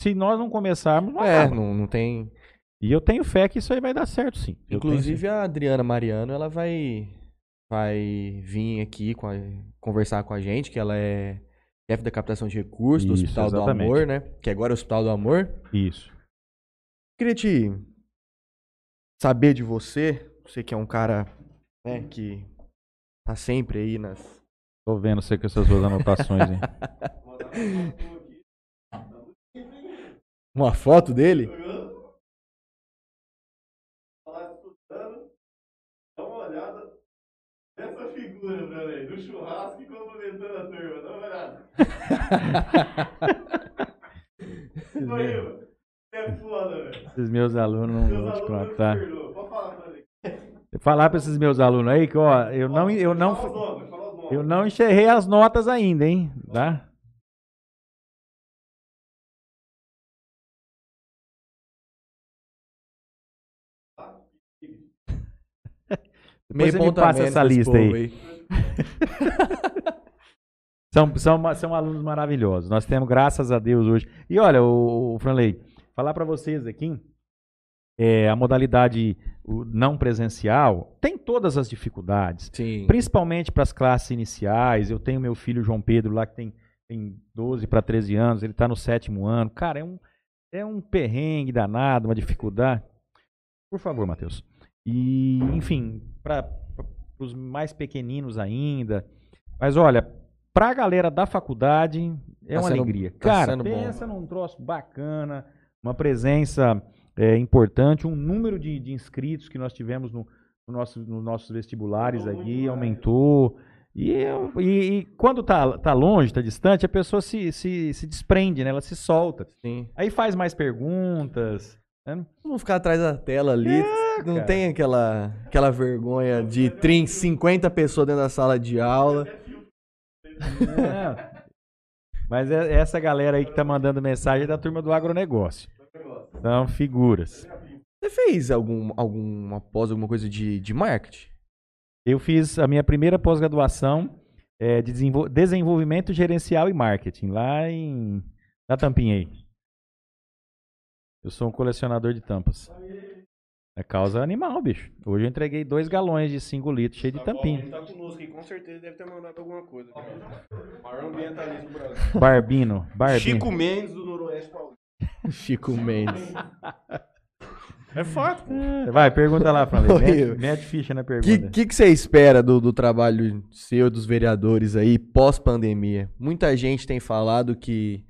se nós não começarmos, não É, não, não tem. E eu tenho fé que isso aí vai dar certo, sim. Inclusive a Adriana Mariano, ela vai vai vir aqui com a- conversar com a gente, que ela é chefe da captação de recursos do Isso, Hospital exatamente. do Amor, né? Que agora é o Hospital do Amor. Isso. Queria te saber de você, você que é um cara, né, que tá sempre aí nas Tô vendo você com essas suas anotações, hein? uma foto dele. Dá uma olhada nessa figura, velho, do churrasco e cumprimentando a turma. Dá uma olhada. É foda, velho. Esses meus alunos não vão te contar. Pode falar pra ele. Falar para esses meus alunos aí que, ó, eu não, eu não, eu não enxerrei as notas ainda, hein? Tá? Depois você me ponto a passa essa lista povo aí. São, são, são alunos maravilhosos. Nós temos, graças a Deus, hoje. E olha, o, o Franley, falar para vocês aqui, é, a modalidade não presencial tem todas as dificuldades, Sim. principalmente para as classes iniciais. Eu tenho meu filho João Pedro lá que tem, tem 12 para 13 anos, ele está no sétimo ano. Cara, é um, é um perrengue danado, uma dificuldade. Por favor, Matheus. E, enfim, para os mais pequeninos ainda. Mas olha, para a galera da faculdade, é Tá uma sendo- alegria. tá Cara, sendo bom. pensa num troço bacana, uma presença é, importante, um número de, de inscritos que nós tivemos no, no nosso, nos nossos vestibulares aqui aumentou. E, eu- e- e quando tá, tá longe, tá distante, a pessoa se, se, se desprende, né? Ela se solta. Sim. Aí faz mais perguntas. né? Vamos ficar atrás da tela ali. não cara. tem aquela, aquela vergonha de 30, 50 pessoas dentro da sala de aula. É. Mas é essa galera aí que tá mandando mensagem é da turma do agronegócio. São figuras. Você fez algum, alguma pós, alguma coisa de, de marketing? Eu fiz a minha primeira pós-graduação é, de desenvol- desenvolvimento gerencial e marketing, lá em na Tampinha aí. Eu sou um colecionador de tampas. É causa animal, bicho. Hoje eu entreguei dois galões de 5 litros cheio de tampinha. Ele tá conosco e com certeza deve ter mandado alguma coisa. Maior ambientalista do Brasil. Barbino, Barbino. Chico Mendes do Noroeste Paulista. Chico Mendes. É fato. É, Vai, pergunta lá, Franley. Oi, Mete, mete ficha na O pergunta. que, que, que você espera do, do trabalho seu, dos vereadores aí, pós-pandemia? Muita gente tem falado que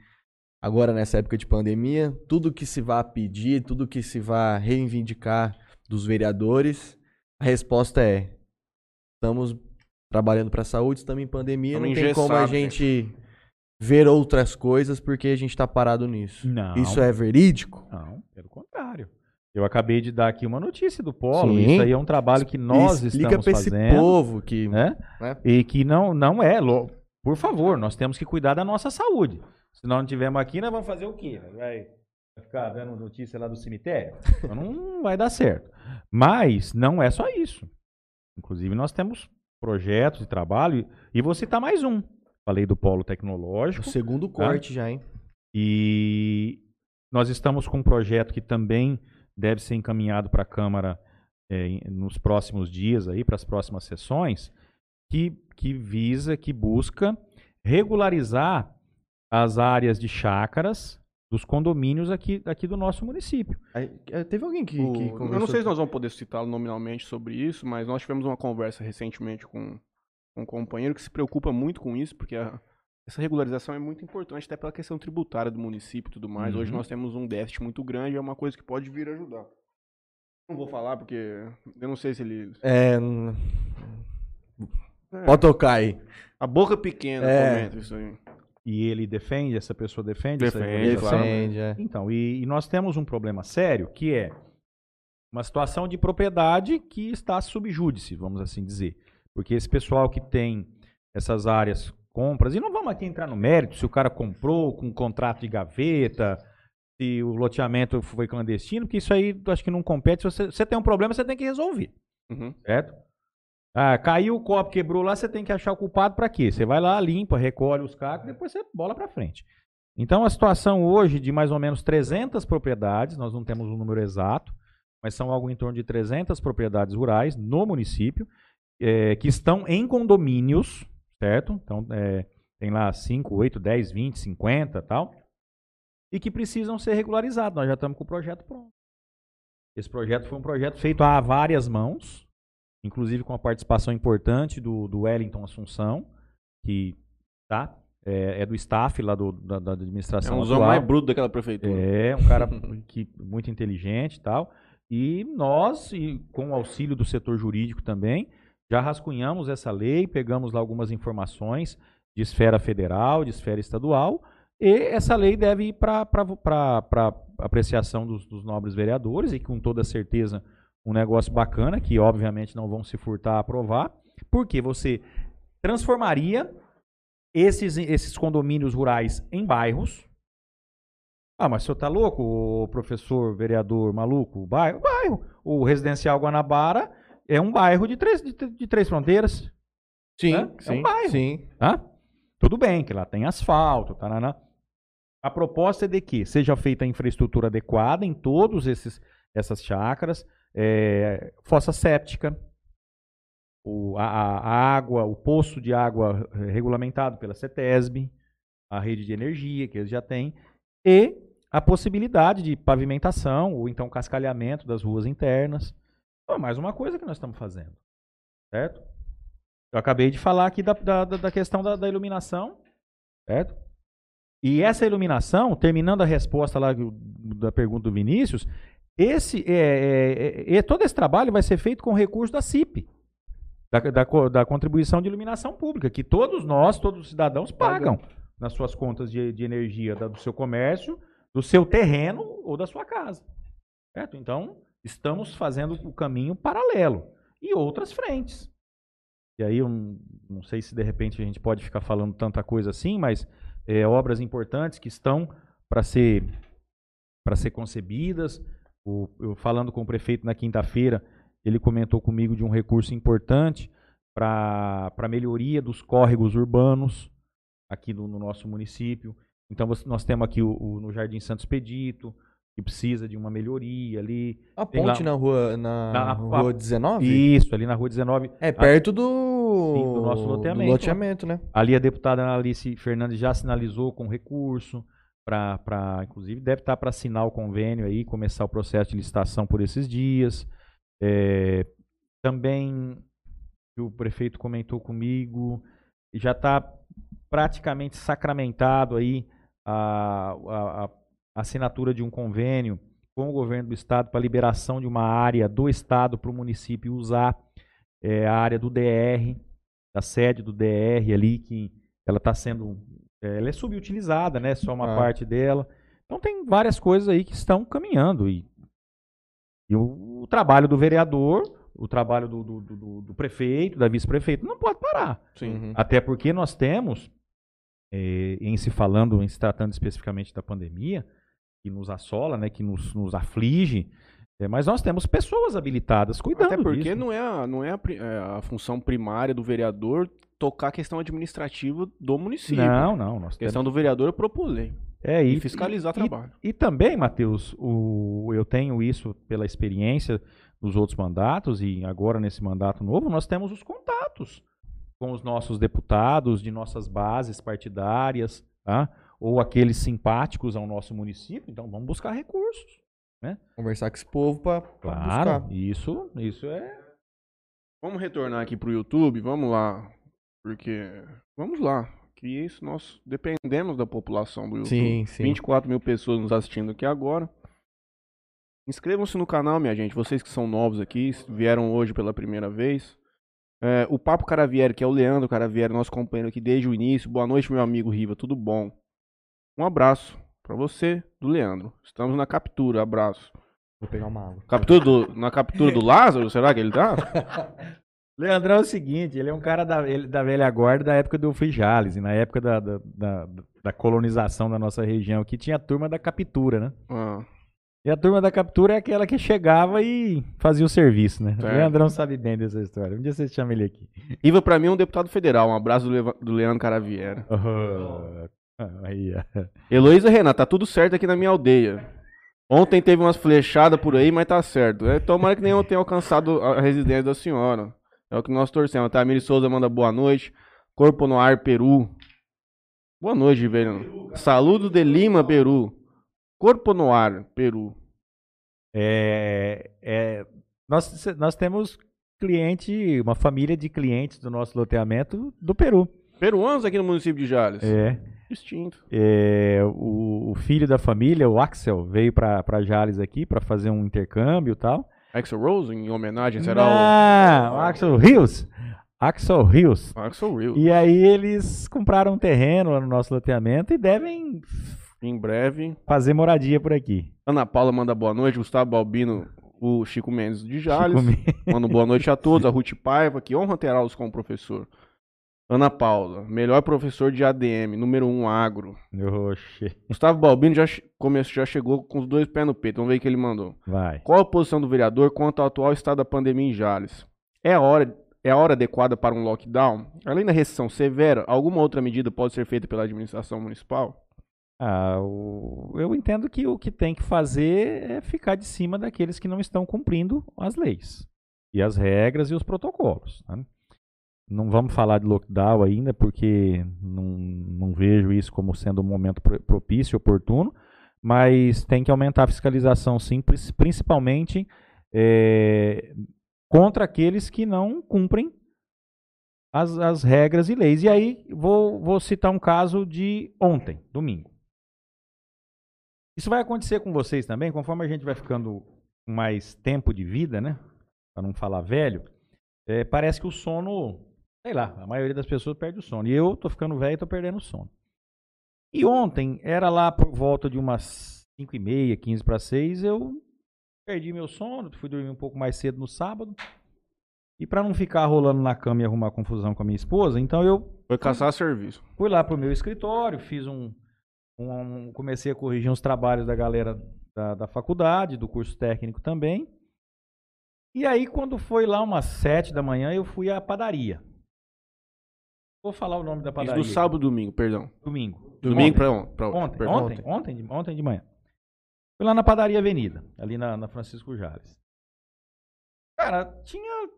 agora, nessa época de pandemia, tudo que se vai pedir, tudo que se vai reivindicar dos vereadores, a resposta é: estamos trabalhando para a saúde, estamos em pandemia, Estamos não tem como a gente ver outras coisas porque a gente tá parado nisso. Não. Isso é verídico? Não, pelo contrário. Eu acabei de dar aqui uma notícia do Polo. Sim. Isso aí é um trabalho que nós Explica estamos pra esse fazendo. povo que. né? né? E que não, não é. Por favor, nós temos que cuidar da nossa saúde. Se nós não tivermos aqui, nós vamos fazer o quê? Vai vai ficar dando notícia lá do cemitério? Então não vai dar certo. Mas não é só isso. Inclusive, nós temos projetos de trabalho e vou citar mais um. Falei do polo O tecnológico. segundo corte já, hein? E nós estamos com um projeto que também deve ser encaminhado para a Câmara eh, nos próximos dias, aí, para as próximas sessões, que, que visa, que busca regularizar as áreas de chácaras dos condomínios aqui, aqui do nosso município. Aí, é, teve alguém que, O- que eu não sei se nós vamos poder citá-lo nominalmente sobre isso, mas nós tivemos uma conversa recentemente com um companheiro que se preocupa muito com isso, porque a- essa regularização é muito importante, até pela questão tributária do município e tudo mais. Hoje Uhum. nós temos um déficit muito grande, é uma coisa que pode vir ajudar. Não vou falar porque eu não sei se ele. É, É, Pode tocar aí. a boca pequena É. comenta isso aí. E ele defende, essa pessoa defende, essa Defende, claro. Defende, é. Então, e, e nós temos um problema sério que é uma situação de propriedade que está subjúdice, vamos assim dizer. Porque esse pessoal que tem essas áreas compras, e não vamos aqui entrar no mérito se o cara comprou com um contrato de gaveta, se o loteamento foi clandestino, porque isso aí acho que não compete. Se você, você tem um problema, você tem que resolver, Uhum. certo? Ah, caiu o copo, quebrou lá, você tem que achar o culpado para quê? Você vai lá, limpa, recolhe os cacos, depois você bola para frente. Então, a situação hoje de mais ou menos 300 propriedades, nós não temos um número exato, mas são algo em torno de 300 propriedades rurais no município, eh, que estão em condomínios, certo? Então, eh, tem lá 5, 8, 10, 20, 50 tal, e que precisam ser regularizados. Nós já estamos com o projeto pronto. Esse projeto foi um projeto feito a várias mãos, inclusive com a participação importante do, do Wellington Assunção, que tá, é, é do staff lá do, da, da É administração um atual. zão mais bruto daquela prefeitura. É, um cara que, muito inteligente e tal. E nós, e com o auxílio do setor jurídico também, já rascunhamos essa lei, pegamos lá algumas informações de esfera federal, de esfera estadual, e essa lei deve ir para apreciação dos, dos nobres vereadores, e com toda certeza um negócio bacana, que obviamente não vão se furtar a aprovar, porque você transformaria esses, esses condomínios rurais em bairros, ah, mas o senhor tá louco, professor, vereador maluco? Bairro? Bairro. O residencial Guanabara é um bairro de três, de, de três fronteiras. Sim, É? É um sim, bairro. sim. Tá? Tudo bem que lá tem asfalto, taraná. A proposta é de que seja feita a infraestrutura adequada em todos esses essas chácaras, é, fossa séptica, o, a, a- a água, o poço de água eh, regulamentado pela CETESB, a rede de energia que eles já têm, e a possibilidade de pavimentação ou então cascalhamento das ruas internas. Então, mais uma coisa que nós estamos fazendo, certo? Eu acabei de falar aqui da, da, da- questão da, da iluminação, certo? E essa iluminação, terminando a resposta lá da pergunta do Vinícius, esse, é, é, é- é- todo esse trabalho vai ser feito com recurso da CIP, da, da da contribuição de iluminação pública, que todos nós, todos os cidadãos pagam nas suas contas de, de energia da- do seu comércio, do seu terreno ou da sua casa. Certo? Então, estamos fazendo o caminho paralelo. E outras frentes. E aí, eu não, sei se de repente a gente pode ficar falando tanta coisa assim, mas é, obras importantes que estão para ser, para ser concebidas. O- eu falando com o prefeito na quinta-feira, ele comentou comigo de um recurso importante para a melhoria dos córregos urbanos aqui no, no nosso município. Então, nós temos aqui o, o- no Jardim Santos Pedito, que precisa de uma melhoria ali. A Tem ponte lá- na rua, na Na- rua a- 19? Isso, ali na Rua 19. É perto do... Sim, do nosso loteamento. do loteamento, né? Ali a deputada Analice Fernandes já sinalizou com recurso, para, inclusive deve estar para assinar o convênio aí, começar o processo de licitação por esses dias. É, também o prefeito comentou comigo, já está praticamente sacramentado aí a, a- a assinatura de um convênio com o governo do estado para liberação de uma área do estado para o município usar é, a área do DR, da sede do DR ali, que ela está sendo é, ela é subutilizada, né? Só uma Ah. parte dela. Então tem várias coisas aí que estão caminhando. E, e o, o trabalho do vereador, o trabalho do, do, do- do prefeito, da vice-prefeito, não pode parar. Sim. Uhum. Até porque nós temos, eh, em se falando, em se tratando especificamente da pandemia, que nos assola, né, que nos, nos aflige, eh, mas nós temos pessoas habilitadas cuidando Até porque disso. não é, a, não é, a, é a função primária do vereador tocar a questão administrativa do município. Não, não, nós A temos. questão do vereador é propor lei É, e, e, fiscalizar e- trabalho. E também, Matheus, o, eu tenho isso pela experiência dos outros mandatos e agora nesse mandato novo, nós temos os contatos com os nossos deputados de nossas bases partidárias, tá? Ou aqueles simpáticos ao nosso município. Então, vamos buscar recursos. Conversar com esse povo pra, pra Claro, buscar. isso, isso é. Vamos retornar aqui pro YouTube, vamos lá. Porque, vamos lá. Que isso, nós dependemos da população do YouTube. Sim, sim. 24 mil pessoas nos assistindo aqui agora. Inscrevam-se no canal, minha gente. Vocês que são novos aqui, vieram hoje pela primeira vez. É, o Papo Caravieri, que é o Leandro Caravieri, nosso companheiro aqui desde o início. Boa noite, meu amigo Riva, tudo bom? Um abraço pra você, do Leandro. Estamos na captura, abraço. Vou pegar uma água. Captura do, na captura do Lázaro, será que ele tá? Leandrão é o seguinte, ele é um cara da, ele- da velha guarda da época do Free Jales, na época da, da, da- da colonização da nossa região, que tinha a turma da captura, né? Ah, E a turma da captura é aquela que chegava e fazia o serviço, né? O Certo. Leandrão sabe bem dessa história. Um dia você chama ele aqui. Riva, pra mim, é um deputado federal. Um abraço do, do Leandro Caravieri. Aí, ó. Heloísa Renata, tá tudo certo aqui na minha aldeia. Ontem teve umas flechadas por aí, mas tá certo. É, tomara que nenhum tenha alcançado a residência da senhora. É o que nós torcemos. Tá? A Miri Souza manda boa noite. Corpo no ar, Peru. Boa noite, velho. Saludo de Lima, Peru. Corpo no ar, Peru. É, é, nós, nós temos cliente, uma família de clientes do nosso loteamento do Peru. Peruanos aqui no município de Jales. É, Distinto. é, o, o filho da família, o Axel, veio para Jales aqui para fazer um intercâmbio e tal. Axel Rose, em homenagem, será Não, Axel Rios. Axel Rios. o Axel Real. E aí eles compraram um terreno lá no nosso loteamento e devem Em breve. fazer moradia por aqui. Ana Paula manda boa noite. Gustavo Balbino, o Chico Mendes de Jales. Chico. Manda boa noite a todos. A Ruth Paiva, que honra terá-los como professor. Ana Paula, melhor professor de ADM, número 1 um, agro. Oxê. Gustavo Balbino já, começou, já chegou com os dois pés no peito. Vamos ver o que ele mandou. Vai. Qual a posição do vereador quanto ao atual estado da pandemia em Jales? É a hora, é a hora adequada para um lockdown? Além da restrição severa, alguma outra medida pode ser feita pela administração municipal? Ah, o- eu entendo que o que tem que fazer é ficar de cima daqueles que não estão cumprindo as leis e as regras e os protocolos. né? Não vamos falar de lockdown ainda, porque não, não vejo isso como sendo um momento pro- propício, oportuno, mas tem que aumentar a fiscalização, sim, principalmente eh, contra aqueles que não cumprem as, as regras e leis. E aí, vou, vou citar um caso de ontem, domingo. Isso vai acontecer com vocês também, conforme a gente vai ficando com mais tempo de vida, né? Para não falar velho, é, parece que o sono, sei lá, a maioria das pessoas perde o sono. E eu tô ficando velho e tô perdendo o sono. E ontem, era lá por volta de umas 5 e meia, 15 para 6, eu perdi meu sono, fui dormir um pouco mais cedo no sábado. E para não ficar rolando na cama e arrumar confusão com a minha esposa, então eu Foi caçar serviço. Fui lá pro meu escritório, fiz um, um- comecei a corrigir uns trabalhos da galera da, da faculdade, do curso técnico também. E aí, quando foi lá umas sete da manhã, eu fui à padaria. Vou falar o nome da Isso padaria. do sábado e domingo, perdão. Domingo. Domingo Ontem. pra ontem. Pra Ontem, perdão. ontem, ontem, de, ontem de manhã. Fui lá na padaria Avenida, ali na, na Francisco Jales. Cara, tinha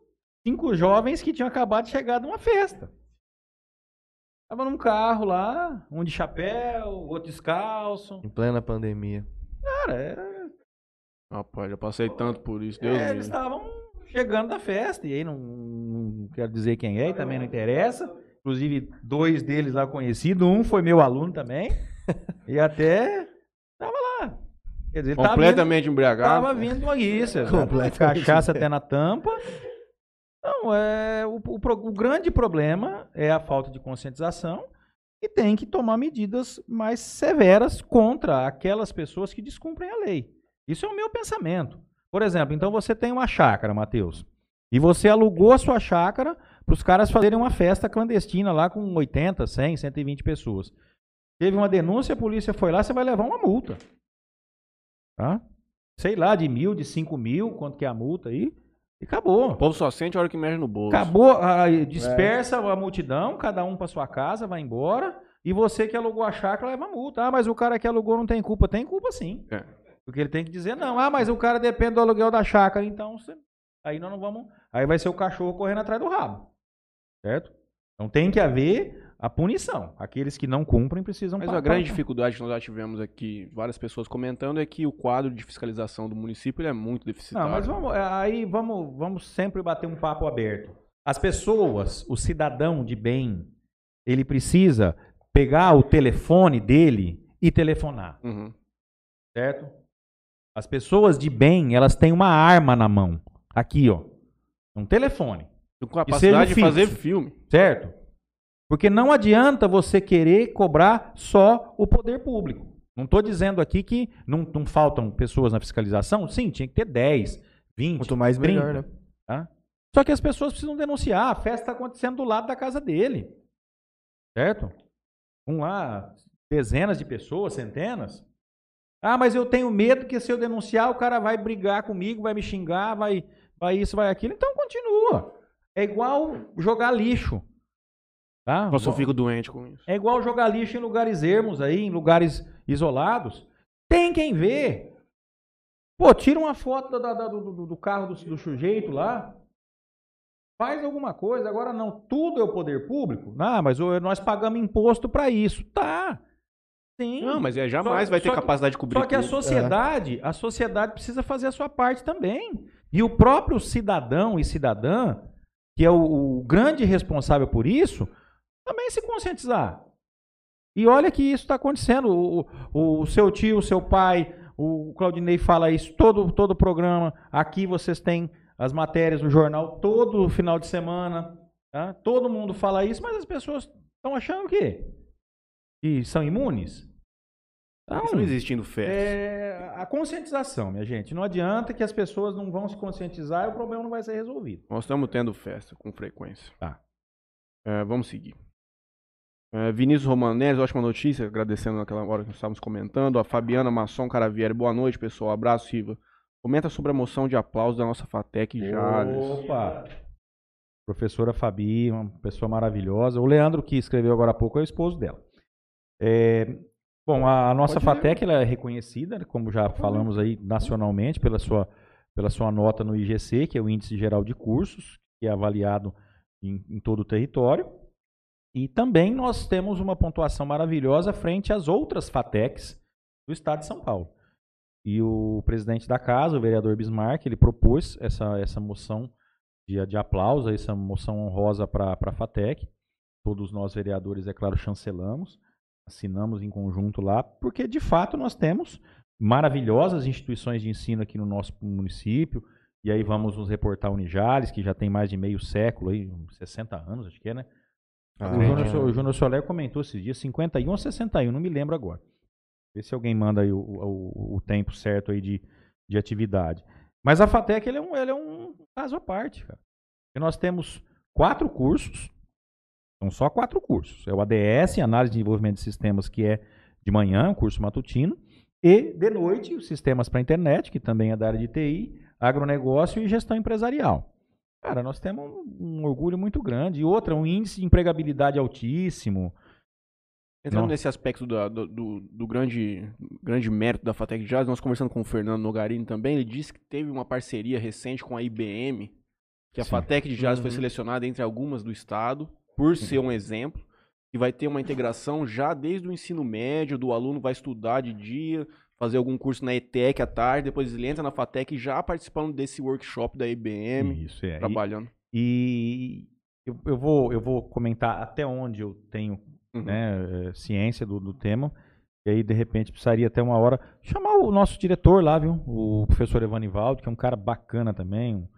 cinco jovens que tinham acabado de chegar de uma festa. Tava num carro lá, um de chapéu, outro descalço. Em plena pandemia. Cara, era, Rapaz, já passei tanto por isso, Deus é, eles estavam chegando da festa, e aí não, não quero dizer quem é, e também não interessa. Inclusive, dois deles lá conhecidos, um foi meu aluno também, e até tava lá. Quer dizer, ele tava vindo- Completamente embriagado. Tava vindo uma guiça. Completamente. Cachaça até na tampa. Não, é, o, o o grande problema é a falta de conscientização e tem que tomar medidas mais severas contra aquelas pessoas que descumprem a lei. Isso é o meu pensamento. Por exemplo, então você tem uma chácara, Matheus, e você alugou a sua chácara para os caras fazerem uma festa clandestina lá com 80, 100, 120 pessoas. Teve uma denúncia, a polícia foi lá, você vai levar uma multa. Tá? Sei lá, de mil, de cinco mil, quanto que é a multa aí. E acabou. O povo só sente a hora que mexe no bolso. Acabou, aí dispersa a multidão, cada um para sua casa, vai embora. E você que alugou a chácara leva multa. Ah, mas o cara que alugou não tem culpa. Tem culpa sim. É. Porque ele tem que dizer, não, ah, mas o cara depende do aluguel da chácara, então você- aí nós não vamos. Aí vai ser o cachorro correndo atrás do rabo. Certo? Então tem que haver a punição. Aqueles que não cumprem precisam Mas a grande dificuldade que nós já tivemos aqui, várias pessoas comentando, é que o quadro de fiscalização do município é muito deficitário. Não, mas vamos, é, aí vamos, vamos sempre bater um papo aberto. As pessoas, o cidadão de bem, ele precisa pegar o telefone dele e telefonar, Uhum. certo? As pessoas de bem, elas têm uma arma na mão. Aqui, ó. Um telefone, Com capacidade de fazer filme. certo? Porque não adianta você querer cobrar só o poder público. Não estou dizendo aqui que não, não faltam pessoas na fiscalização. Sim, tinha que ter 10, 20, Quanto mais, 30. melhor, né? Tá? Só que as pessoas precisam denunciar. A festa está acontecendo do lado da casa dele. Certo? Vão lá, dezenas de pessoas, centenas. Ah, mas eu tenho medo que se eu denunciar, o cara vai brigar comigo, vai me xingar, vai, vai isso, vai aquilo. Então continua. É igual jogar lixo. Tá? Eu só fico doente com isso. É igual jogar lixo em lugares ermos aí, em lugares isolados. Tem quem vê. Pô, tira uma foto da- da- do, do- carro do, do sujeito lá. Faz alguma coisa. Agora não, tudo é o poder público. Ah, mas nós pagamos imposto para isso. Tá. Sim. Não, mas é, jamais Só- vai ter só que- capacidade de cobrir Só que a tudo. sociedade, a sociedade precisa fazer a sua parte também. E o próprio cidadão e cidadã, que é o, o grande responsável por isso, também se conscientizar. E olha que isso está acontecendo. O, o- o seu tio, o seu pai, o Claudinei fala isso todo todo programa. Aqui vocês têm as matérias no jornal todo final de semana. tá? Todo mundo fala isso, mas as pessoas estão achando o quê? Que são imunes? Isso não existindo festa. É, a conscientização, minha gente. Não adianta que as pessoas não vão se conscientizar e o problema não vai ser resolvido. Nós estamos tendo festa com frequência. Tá. É, vamos seguir. É, Vinícius Romanese, ótima notícia, agradecendo naquela hora que nós estávamos comentando. A Fabiana Masson Caravieri, boa noite, pessoal. Abraço, Riva. Comenta sobre a moção de aplauso da nossa FATEC Jales. Opa! Professora Fabi, uma pessoa maravilhosa. O Leandro, que escreveu agora há pouco, é o esposo dela. É, bom, a, a nossa Pode FATEC ela é reconhecida, como já falamos aí, nacionalmente, pela sua, pela sua nota no IGC, que é o Índice Geral de Cursos, que é avaliado em, em todo o território. E também nós temos uma pontuação maravilhosa frente às outras FATECs do estado de São Paulo. E o presidente da casa, o vereador Bismarck, ele propôs essa, essa moção de, de aplauso, essa moção honrosa para a FATEC. Todos nós, vereadores, é claro, chancelamos, assinamos em conjunto lá, porque de fato nós temos maravilhosas instituições de ensino aqui no nosso município. E aí vamos nos reportar a Unijales, que já tem mais de meio século, aí, uns 60 anos, acho que é, né? Ah, o, Júnior, é. O Júnior Soler comentou esses dias, 51 ou 61, não me lembro agora. Vê se alguém manda aí o, o, o tempo certo aí de, de atividade. Mas a FATEC ele é, um, ele é um caso à parte, cara. Porque nós temos quatro cursos, são só quatro cursos. É o ADS, Análise de Desenvolvimento de Sistemas, que é de manhã, um curso matutino, e de noite, os Sistemas para Internet, que também é da área de TI, agronegócio e gestão empresarial. Cara, nós temos um, um orgulho muito grande. E outra, um índice de empregabilidade altíssimo. Entrando Não. nesse aspecto da- do, do- do grande, grande mérito da FATEC Jazz, nós conversando com o Fernando Nogarini também, ele disse que teve uma parceria recente com a IBM, que a Sim. FATEC de Jazz foi Uhum. selecionada entre algumas do estado, por ser um exemplo, e vai ter uma integração já desde o ensino médio, do aluno vai estudar de dia, fazer algum curso na ETEC à tarde, depois ele entra na FATEC já participando desse workshop da IBM, Isso, é. E- trabalhando. E eu, eu vou, eu vou comentar até onde eu tenho Uhum. né, eh, ciência do, do tema. E aí, de repente, precisaria até uma hora chamar o nosso diretor lá, viu? O professor Evanivaldo, que é um cara bacana também, um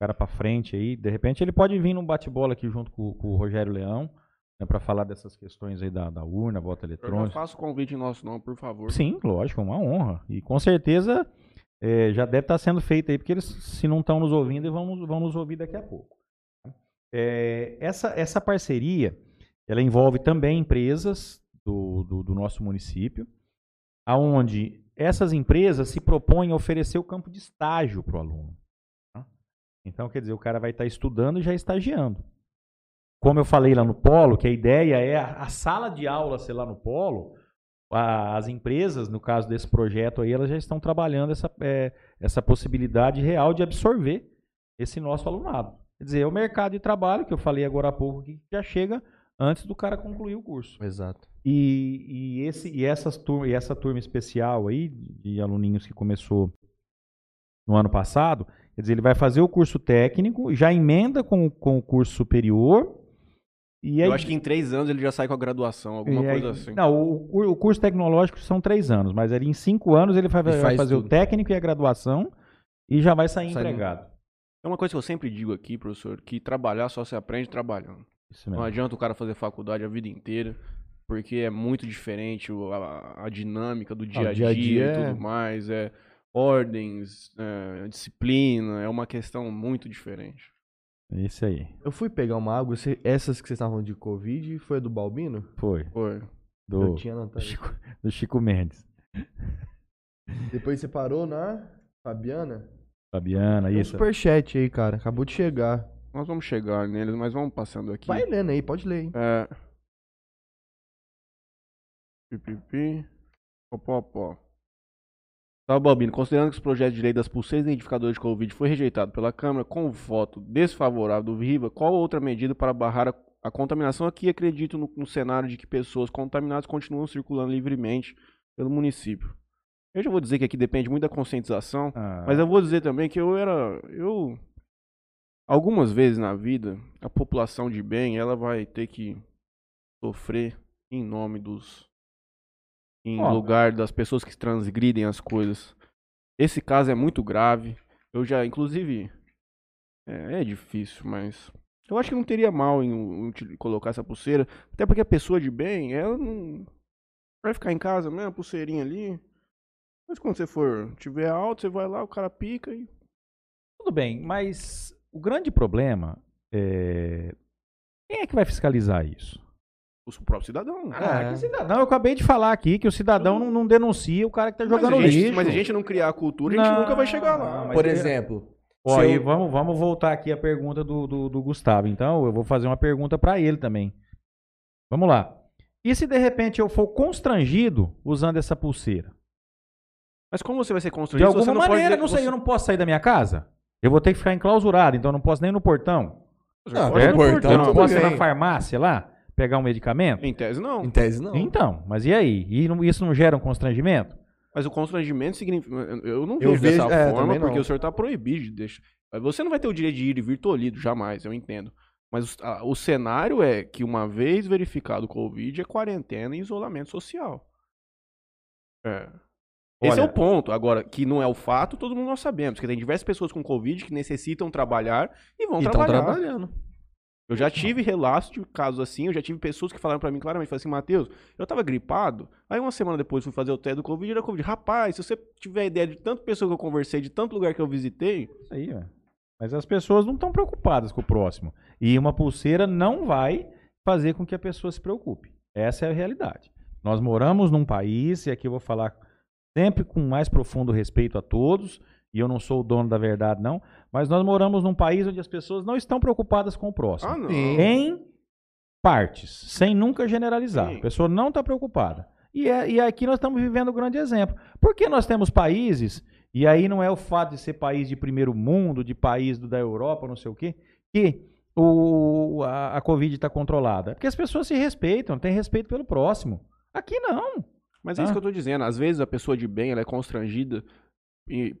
cara pra frente aí. De repente, ele pode vir num bate-bola aqui junto com, com o Rogério Leão, né, para falar dessas questões aí da, da urna, voto Eu já eletrônico. faço o convite em nosso nome, por favor. Sim, lógico, é uma honra. E com certeza é, já deve estar sendo feito aí, porque eles, se não estão nos ouvindo, vão, vão nos ouvir daqui a pouco. É, essa, essa parceria, ela envolve também empresas do, do, do nosso município, aonde essas empresas se propõem a oferecer o campo de estágio para o aluno. Tá? Então, quer dizer, o cara vai estar estudando e já estagiando. Como eu falei lá no Polo, que a ideia é a, a sala de aula ser lá no Polo, a- as empresas, no caso desse projeto aí, elas já estão trabalhando essa, é, essa possibilidade real de absorver esse nosso alunado. Quer dizer, é o mercado de trabalho, que eu falei agora há pouco, que já chega antes do cara concluir o curso. Exato. E, e, esse, e, essas tur- e essa turma especial aí, de aluninhos que começou no ano passado, quer dizer, ele vai fazer o curso técnico, já emenda com, o- com o curso superior. E aí, Eu acho que em três anos ele já sai com a graduação, alguma aí- coisa assim. Não, o, o curso tecnológico são três anos, mas ali em cinco anos ele vai, vai faz fazer o tudo. técnico e a graduação e já vai sair Sai empregado. É uma coisa que eu sempre digo aqui, professor, que trabalhar só se aprende trabalhando. Isso Não adianta o cara fazer faculdade a vida inteira, porque é muito diferente o- a, a dinâmica do dia a dia dia, a dia e é- tudo mais. É ordens, é, disciplina, é uma questão muito diferente. É Isso aí. Eu fui pegar uma água, você- essas que vocês estavam de Covid, foi a do Balbino? Foi. Foi. Eu Do, tinha do, anotado. Chico, do Chico Mendes. Depois você parou na Fabiana? Fabiana, Tem um isso. superchat aí, cara. Acabou de chegar. Nós vamos chegar neles, mas vamos passando aqui. Vai lendo aí, pode ler. hein? É. Pipipi. Popopó. Salve, Balbino. Considerando que os projetos de lei das pulseiras identificadoras de Covid foi rejeitado pela Câmara com voto desfavorável do Viva, qual outra medida para barrar a, a contaminação aqui? Acredito no, no cenário de que pessoas contaminadas continuam circulando livremente pelo município. Eu já vou dizer que aqui depende muito da conscientização, Ah, mas eu vou dizer também que eu era. Eu. Algumas vezes na vida, a população de bem, ela vai ter que sofrer em nome dos. Em Ó. lugar das pessoas que transgridem as coisas. Esse caso é muito grave. Eu já, inclusive. É, é difícil, mas. Eu acho que não teria mal em, util- colocar essa pulseira. Até porque a pessoa de bem, ela não. Vai ficar em casa mesmo, a pulseirinha ali. Mas quando você for, tiver alto, você vai lá, o cara pica e. Tudo bem, mas o grande problema é. Quem é que vai fiscalizar isso? O próprio cidadão. Ah, É. que cidadão. Eu acabei de falar aqui que o cidadão não, não denuncia o cara que tá jogando mas, gente, lixo. mas a gente não criar a cultura, a gente Não, nunca vai chegar lá. Por exemplo, Ó, aí eu- vamos, vamos voltar aqui à pergunta do, do, do Gustavo. Então, eu vou fazer uma pergunta para ele também. Vamos lá. E se de repente eu for constrangido usando essa pulseira? Mas como você vai ser De constrangido se alguma você não pode maneira, dizer não sei, você- eu não posso sair da minha casa? Eu vou ter que ficar enclausurado, então eu não posso nem ir no portão. Não, pode é no portão, eu não posso ir na farmácia lá, pegar um medicamento? Em tese, não. em tese não. Então, mas e aí? E não- isso não gera um constrangimento? Mas o constrangimento significa. Eu não Eu vejo, vejo- dessa é, forma, também não. porque o senhor está proibido de deixar. Você não vai ter o direito de ir e vir tolhido, jamais, eu entendo. Mas o, a- o cenário é que, uma vez verificado o Covid, é quarentena e isolamento social. É. Esse é Olha- o ponto. Agora, que não é o fato, todo mundo nós sabemos. Que tem diversas pessoas com Covid que necessitam trabalhar e vão E estão trabalhar. trabalhando. Eu já tive relatos de casos assim, eu já tive pessoas que falaram pra mim claramente, falaram assim, Matheus, eu tava gripado, aí uma semana depois fui fazer o teste do Covid era Covid. Rapaz, se você tiver ideia de tanta pessoa que eu conversei, de tanto lugar que eu visitei, Isso aí, velho. Mas as pessoas não estão preocupadas com o próximo. E uma pulseira não vai fazer com que a pessoa se preocupe. Essa é a realidade. Nós moramos num país, e aqui eu vou falar sempre com mais profundo respeito a todos, e eu não sou o dono da verdade, não, mas nós moramos num país onde as pessoas não estão preocupadas com o próximo. ah não. Em partes, sem nunca generalizar. Sim. A pessoa não está preocupada. E, é- e aqui nós estamos vivendo um grande exemplo. Porque nós temos países, e aí não é o fato de ser país de primeiro mundo, de país do- da Europa, não sei o quê, que o, a, a Covid está controlada. É Porque as pessoas se respeitam, têm respeito pelo próximo. Aqui não. Mas é isso Ah. que eu tô dizendo, às vezes a pessoa de bem, ela é constrangida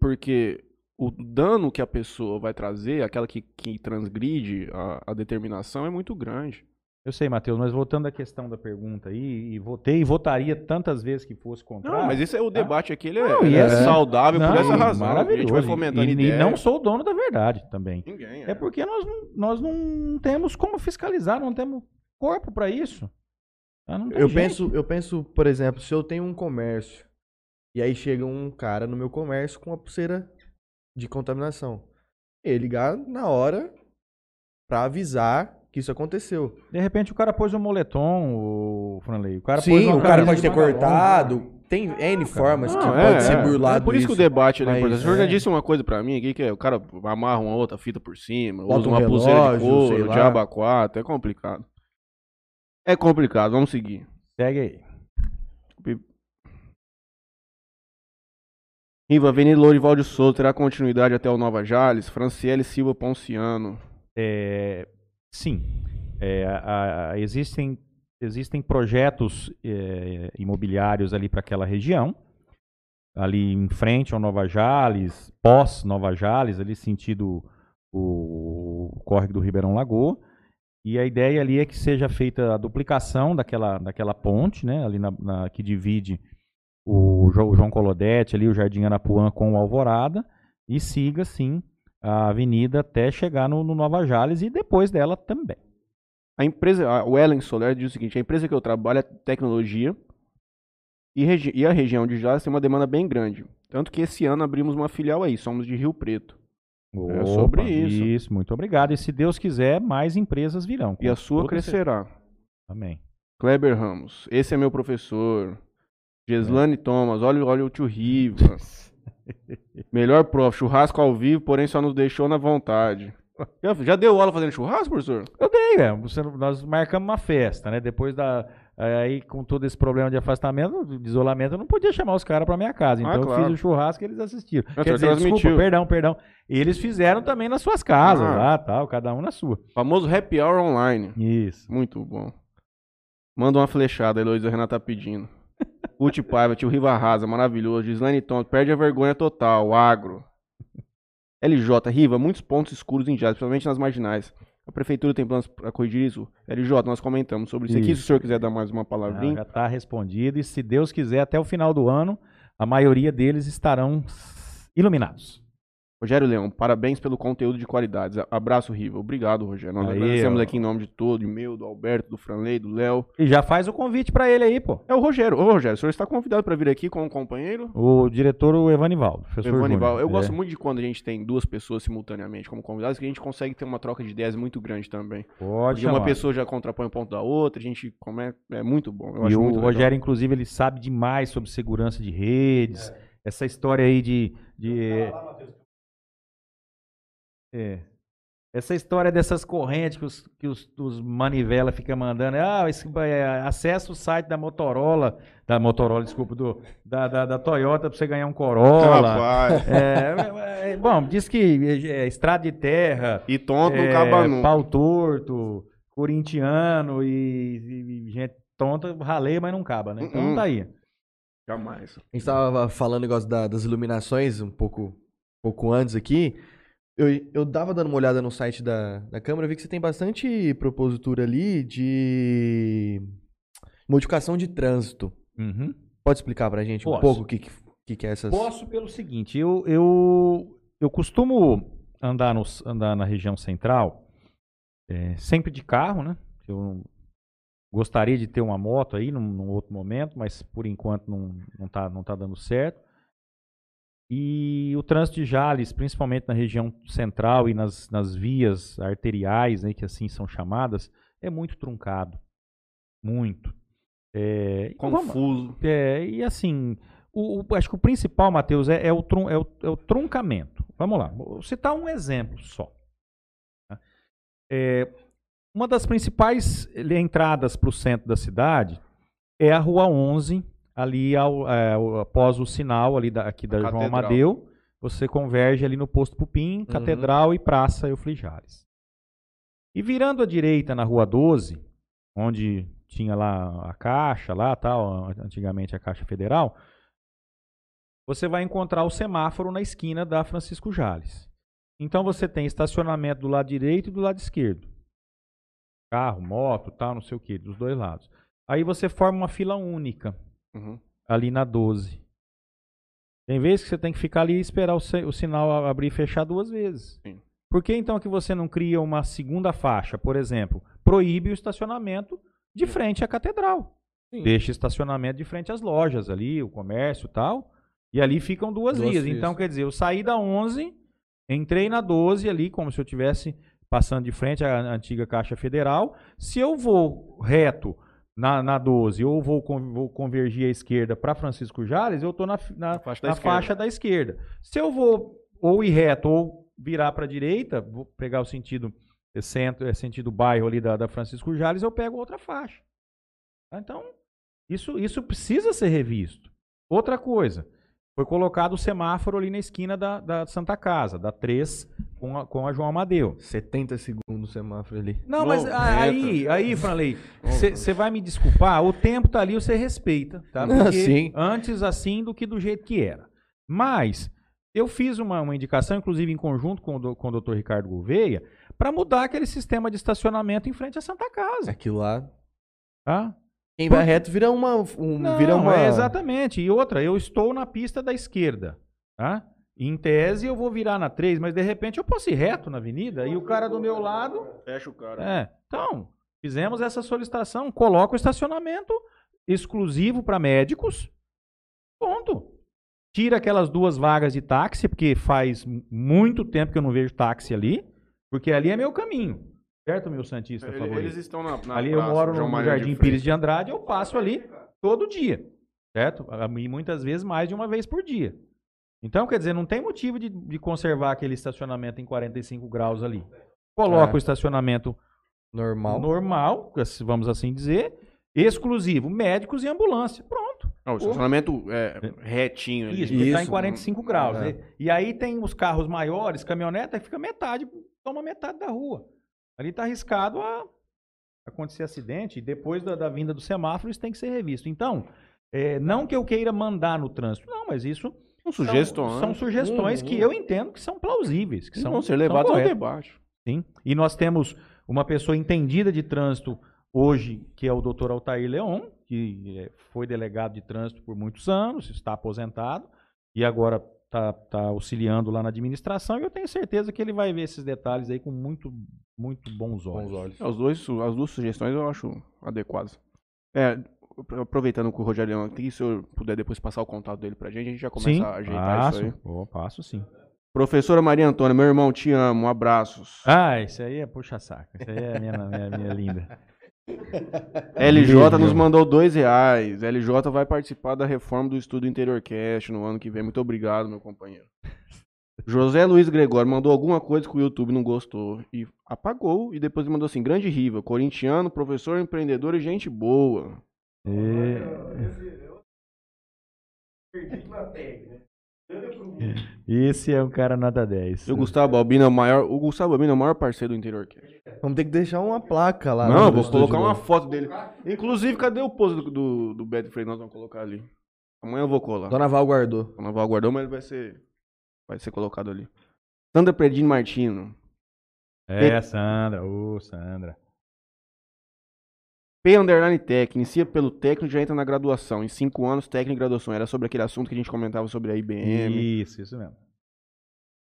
porque o dano que a pessoa vai trazer, aquela que, que transgride a, a determinação, é muito grande. Eu sei, Matheus, mas voltando à questão da pergunta aí, e votei e votaria tantas vezes que fosse contrário. Não, mas esse é o debate aqui, ele é, Não, e é é- saudável por Não, essa razão. A gente Maravilhoso. vai fomentando e, e ideia. não sou o dono da verdade também. Ninguém, É porque nós, não- nós não temos como fiscalizar, não temos corpo pra isso. Eu jeito. penso, eu penso, por exemplo, se eu tenho um comércio e aí chega um cara no meu comércio com uma pulseira de contaminação. Ele ligar na hora pra avisar que isso aconteceu. De repente o cara pôs um moletom, o Franley. O cara Sim, uma o cara pode de ter cortado. Tem N formas que Não, pode ser burlado. É por isso, que o isso. debate ele é importante. O senhor já é. disse uma coisa pra mim aqui, que é o cara amarra uma outra fita por cima, Bota usa um uma pulseira de relógio, couro, diabo a quatro, é complicado. É complicado, vamos seguir. Segue aí. Riva, Avenida Lourival de Souza terá continuidade até o Nova Jales, Franciele Silva Ponciano. É, sim, É, a- a- existem, existem projetos é, imobiliários ali para aquela região, ali em frente ao Nova Jales, pós Nova Jales, ali sentido o, o córrego do Ribeirão Lagoa. E a ideia ali é que seja feita a duplicação daquela, daquela ponte, né, ali na, na- que divide o Jo- João Colodete, ali o Jardim Anapuã com o Alvorada, e siga, sim, a avenida até chegar no, no Nova Jales e depois dela também. A empresa, o Ellen Soler diz o seguinte: a empresa que eu trabalho é tecnologia e, e a região de Jales tem uma demanda bem grande. Tanto que esse ano abrimos uma filial aí, somos de Rio Preto. É sobre isso. Isso, muito obrigado. E se Deus quiser, mais empresas virão. E a sua crescerá. certeza. Amém. Kleber Ramos, esse é meu professor. Geslane Thomas, olha, olha o tio Riva. Melhor prof, churrasco ao vivo, porém só nos deixou na vontade. Já, já deu aula fazendo churrasco, professor? Eu dei, velho. Você Nós marcamos uma festa, né? Depois da. Aí, com todo esse problema de afastamento, de isolamento, eu não podia chamar os caras pra minha casa. Então Ah, eu claro. fiz o churrasco e eles assistiram. Ah, Quer dizer, transmitiu. desculpa, perdão, perdão. Eles fizeram também nas suas casas Ah. lá, tal, cada um na sua. Famoso happy hour online. Isso. Muito bom. Manda uma flechada, a Heloísa Renata tá pedindo. Uti Paiva, tio Riva Rasa, maravilhoso. Gislaine Tom, perde a vergonha total. Agro. LJ, Riva, muitos pontos escuros em Jales, principalmente nas marginais. A prefeitura tem planos para corrigir isso? LJ, nós comentamos sobre isso, aqui. Se Isso. o senhor quiser dar mais uma palavrinha. já está respondido. E se Deus quiser, até o final do ano, a maioria deles estarão iluminados. Rogério Leão, parabéns pelo conteúdo de qualidades. Abraço, Riva. Obrigado, Rogério. Nós Aí, agradecemos ó. aqui em nome de todo, meu, do Alberto, do Franley, do Léo. E já faz o convite para ele aí, pô. É o Rogério. Ô, Rogério, o senhor está convidado para vir aqui com um companheiro? O diretor, o Evanivaldo. Professor Evanival, Júnior. eu gosto É. muito de quando a gente tem duas pessoas simultaneamente como convidados, que a gente consegue ter uma troca de ideias muito grande também. Pode Porque uma pessoa já contrapõe um ponto da outra, a gente come... é muito bom. Eu E acho o muito legal. Rogério, inclusive, ele sabe demais sobre segurança de redes. Essa história aí de. de é. Essa história dessas correntes que os, que os, os manivela ficam mandando. Ah, esse, é, acessa o site da Motorola. Da Motorola, desculpa, do, da, da, da Toyota pra você ganhar um Corolla. Rapaz. É, é, bom, diz que é, estrada de terra, E tonto não é, acaba nunca. pau torto, corintiano e, e gente tonta, raleia, mas não acaba, né? Então Uh-uh. tá aí. Jamais. A gente tava falando negócio da- das iluminações um pouco, pouco antes aqui. Eu, eu dava dando uma olhada no site da, da Câmara, vi que você tem bastante propositura ali de modificação de trânsito. Uhum. Pode explicar pra gente um Posso. pouco o que, que, que que é essas... Posso pelo seguinte, eu, eu, eu costumo andar, no, andar na região central, é, sempre de carro, né? Eu gostaria de ter uma moto aí num, num outro momento, mas por enquanto não, não, tá, não tá dando certo. E o trânsito de Jales, principalmente na região central e nas, nas vias arteriais, né, que assim são chamadas, é muito truncado. Muito. É, Confuso. é, e assim, o, o- acho que o principal, Matheus, é, é o trun- é o- é o truncamento. Vamos lá, vou citar um exemplo só. tá? É, uma das principais eh, entradas para o centro da cidade é a Rua 11, ali ao- é, após o sinal ali da, aqui da A João catedral. Amadeu. Você converge ali no posto Pupim, Catedral e Praça Eufli Jales. E virando à direita na Rua 12, onde tinha lá a Caixa, lá tal, antigamente a Caixa Federal, você vai encontrar o semáforo na esquina da Francisco Jales. Então você tem estacionamento do lado direito e do lado esquerdo. Carro, moto, tal, não sei o que, dos dois lados. Aí você forma uma fila única Uhum. ali na 12. Tem vezes que você tem que ficar ali e esperar o, o sinal abrir e fechar duas vezes. Sim. Por que então que você não cria uma segunda faixa, por exemplo, proíbe o estacionamento de frente à catedral. Sim. Deixa estacionamento de frente às lojas ali, o comércio e tal. E ali ficam duas, Duas vias. vias. Então, quer dizer, eu saí da 11, entrei na 12 ali, como se eu tivesse passando de frente à antiga Caixa Federal. Se eu vou reto na, na 12 ou vou, vou convergir à esquerda para Francisco Jales, eu estou na, fi- na, faixa da na esquerda. faixa da esquerda. Se eu vou ou ir reto ou virar para a direita, vou pegar o sentido é, centro, é sentido bairro ali da, da Francisco Jales, eu pego outra faixa. Então, isso, isso precisa ser revisto. Outra coisa, foi colocado o semáforo ali na esquina da, da Santa Casa, da 3 com a, com a João Amadeu. 70 segundos o semáforo ali. Não, mas a- aí, aí, Franley, você vai me desculpar, o tempo tá ali, você respeita, tá? Porque Sim. antes assim do que do jeito que era. Mas eu fiz uma, uma indicação, inclusive em conjunto com do- com o Dr. Ricardo Gouveia, para mudar aquele sistema de estacionamento em frente à Santa Casa, Aquilo lá. tá? Quem vai reto vira uma. um- Não, vira uma... é exatamente. E outra, eu estou na pista da esquerda, tá? Em tese eu vou virar na 3, mas de repente eu posso ir reto na avenida e o cara do meu lado Fecha o cara. É, então, fizemos essa solicitação, coloca o estacionamento exclusivo para médicos, ponto. Tira aquelas duas vagas de táxi, porque faz muito tempo que eu não vejo táxi ali, porque ali é meu caminho, certo, meu Santista Ele- favorito? Eles estão na, na ali eu praça, moro João no Maria de Jardim Freitas. Pires de Andrade, eu passo ali todo dia, certo? E muitas vezes mais de uma vez por dia. Então, quer dizer, não tem motivo de, de conservar aquele estacionamento em 45 graus ali. Coloca É. o estacionamento Normal. normal, vamos assim dizer, exclusivo, médicos e ambulância. Pronto. Não, o estacionamento é, retinho ali. Isso, porque está em Isso. 45 graus. É. né? E aí tem os carros maiores, caminhoneta, que fica metade, toma metade da rua. Ali está arriscado a acontecer acidente e depois da, da vinda do semáforo isso tem que ser revisto. Então, é, não que eu queira mandar no trânsito, não, mas isso São são- sugestões. são, sugestões que eu entendo que são plausíveis, que são, vão ser são levados ao debate. Sim. E nós temos uma pessoa entendida de trânsito hoje, que é o Dr. Altair Leon, que eh, foi delegado de trânsito por muitos anos, está aposentado e agora está auxiliando lá na administração. E eu tenho certeza que ele vai ver esses detalhes aí com muito, muito bons olhos. Com os olhos. É, os dois, as duas sugestões eu acho adequadas. É, aproveitando que o Rogério Leão aqui, se eu puder depois passar o contato dele pra gente, a gente já começa Sim, a ajeitar passo, isso aí. oh, passo sim. Professora Maria Antônia, meu irmão, te amo, abraços. Ah, isso aí é puxa-saco. Isso aí é minha, minha, minha linda. LJ nos mandou dois reais. LJ vai participar da reforma do Estudo Interior Cast no ano que vem. Muito obrigado, meu companheiro. José Luiz Gregório mandou alguma coisa que o YouTube não gostou e apagou. E depois ele mandou assim: Grande Riva, corintiano, professor, empreendedor e gente boa. Esse é um cara nota 10. E o Gustavo Albino é o maior. O Gustavo Albino é o maior parceiro do Interior Cast. Vamos ter que deixar uma placa lá. não, vou colocar uma foto dele. Inclusive, cadê o pose do, do, do Beto Freire? Nós vamos colocar ali. Amanhã eu vou colar. Dona Val guardou. O Naval guardou, mas ele vai ser. Vai ser colocado ali. Sandra Predini Martino. É, Sandra. Ô, Sandra. P Underline Tech. Inicia pelo técnico e já entra na graduação. Em cinco anos, técnico e graduação. Era sobre aquele assunto que a gente comentava sobre a IBM. Isso, isso mesmo.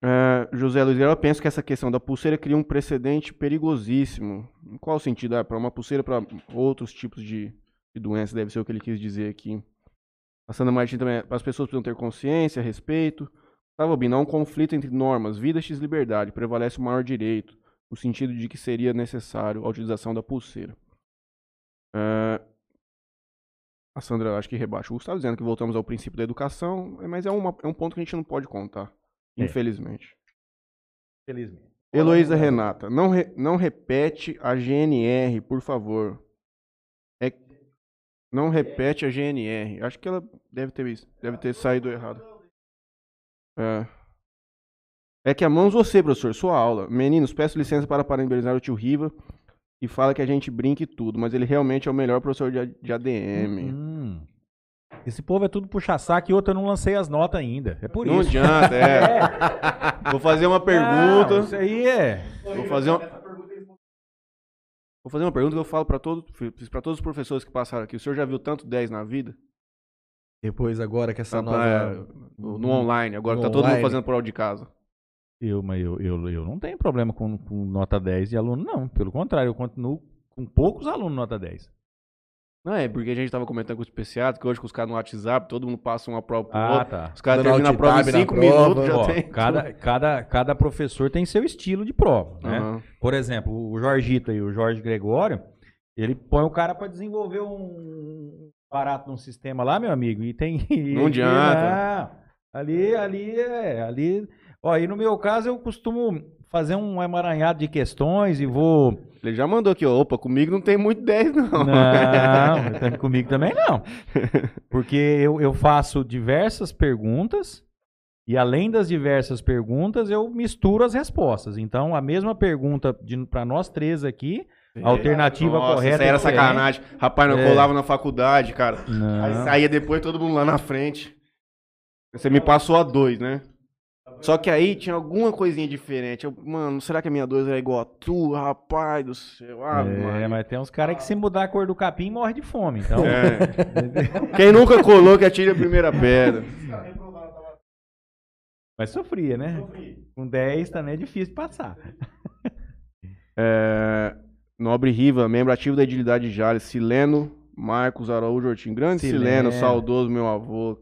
É, José Luiz Guerra, eu penso que essa questão da pulseira cria um precedente perigosíssimo. Em qual sentido? Ah, para uma pulseira para outros tipos de, de doença, deve ser o que ele quis dizer aqui. A Sandra Martins também, as pessoas precisam ter consciência, respeito. Gustavo Albino, há um conflito entre normas, vida x liberdade, prevalece o maior direito, no sentido de que seria necessário a utilização da pulseira. É, a Sandra, acho que rebaixa o Gustavo, dizendo que voltamos ao princípio da educação, mas é, uma- é um ponto que a gente não pode contar, É. infelizmente. Felizmente. Heloísa Renata, não, re- não repete a GNR, por favor. É, não repete a GNR. Acho que ela deve ter, deve ter saído errado. É. É que amamos você, professor, sua aula. Meninos, peço licença para parabenizar o tio Riva e fala que a gente brinca e tudo, mas ele realmente é o melhor professor de, de ADM. Hum. Esse povo é tudo puxa-saco e outro eu não lancei as notas ainda. É por Não isso. adianta, é. Vou fazer uma Não, pergunta. isso aí é. Vou fazer uma... Vou fazer uma pergunta que eu falo para todo, fiz pra todos os professores que passaram aqui. O senhor já viu tanto 10 na vida? Depois agora que essa Tá, nova... é, no, no online, agora No tá todo mundo online. fazendo prova de casa. Eu, mas eu, eu, eu não tenho problema com, com nota 10 de aluno, não. Pelo contrário, eu continuo com poucos alunos nota 10. Não, é porque a gente tava comentando com os especiais, que hoje com os caras no WhatsApp, todo mundo passa uma prova pro Ah, outro. tá. Os caras terminam a prova em alt tab na 5 prova. minutos, já Ó, tem. cada, cada, cada professor tem seu estilo de prova, né? Aham. Por exemplo, o Jorgito aí, o Jorge Gregório, ele põe o cara para desenvolver um barato num sistema lá, meu amigo, e tem. Não adianta. Não. Ali, ali é. Ali. Ó, e no meu caso, eu costumo fazer um emaranhado de questões e vou. Ele já mandou aqui, opa, comigo não tem muito 10 não. Não, comigo também não. Porque eu, eu faço diversas perguntas e além das diversas perguntas, eu misturo as respostas. Então, a mesma pergunta para nós três aqui, a alternativa Nossa, correta Isso aí era é sacanagem. Rapaz, não É. colava na faculdade, cara. Aí Não. saía depois todo mundo lá na frente. Você me passou a dois, né? Só que aí tinha alguma coisinha diferente. Eu, mano, será que a minha 2 é igual a tua, rapaz do céu? Ah, É, mas tem uns caras que se mudar a cor do capim morre de fome. Então, É. Quem nunca colou que atire a primeira pedra. mas sofria, né? Com 10 também é difícil passar. É, Nobre Riva, membro ativo da Edilidade de Jales. Sileno, Marcos Araújo Ortim. Grande Sileno, Sileno. saudoso meu avô.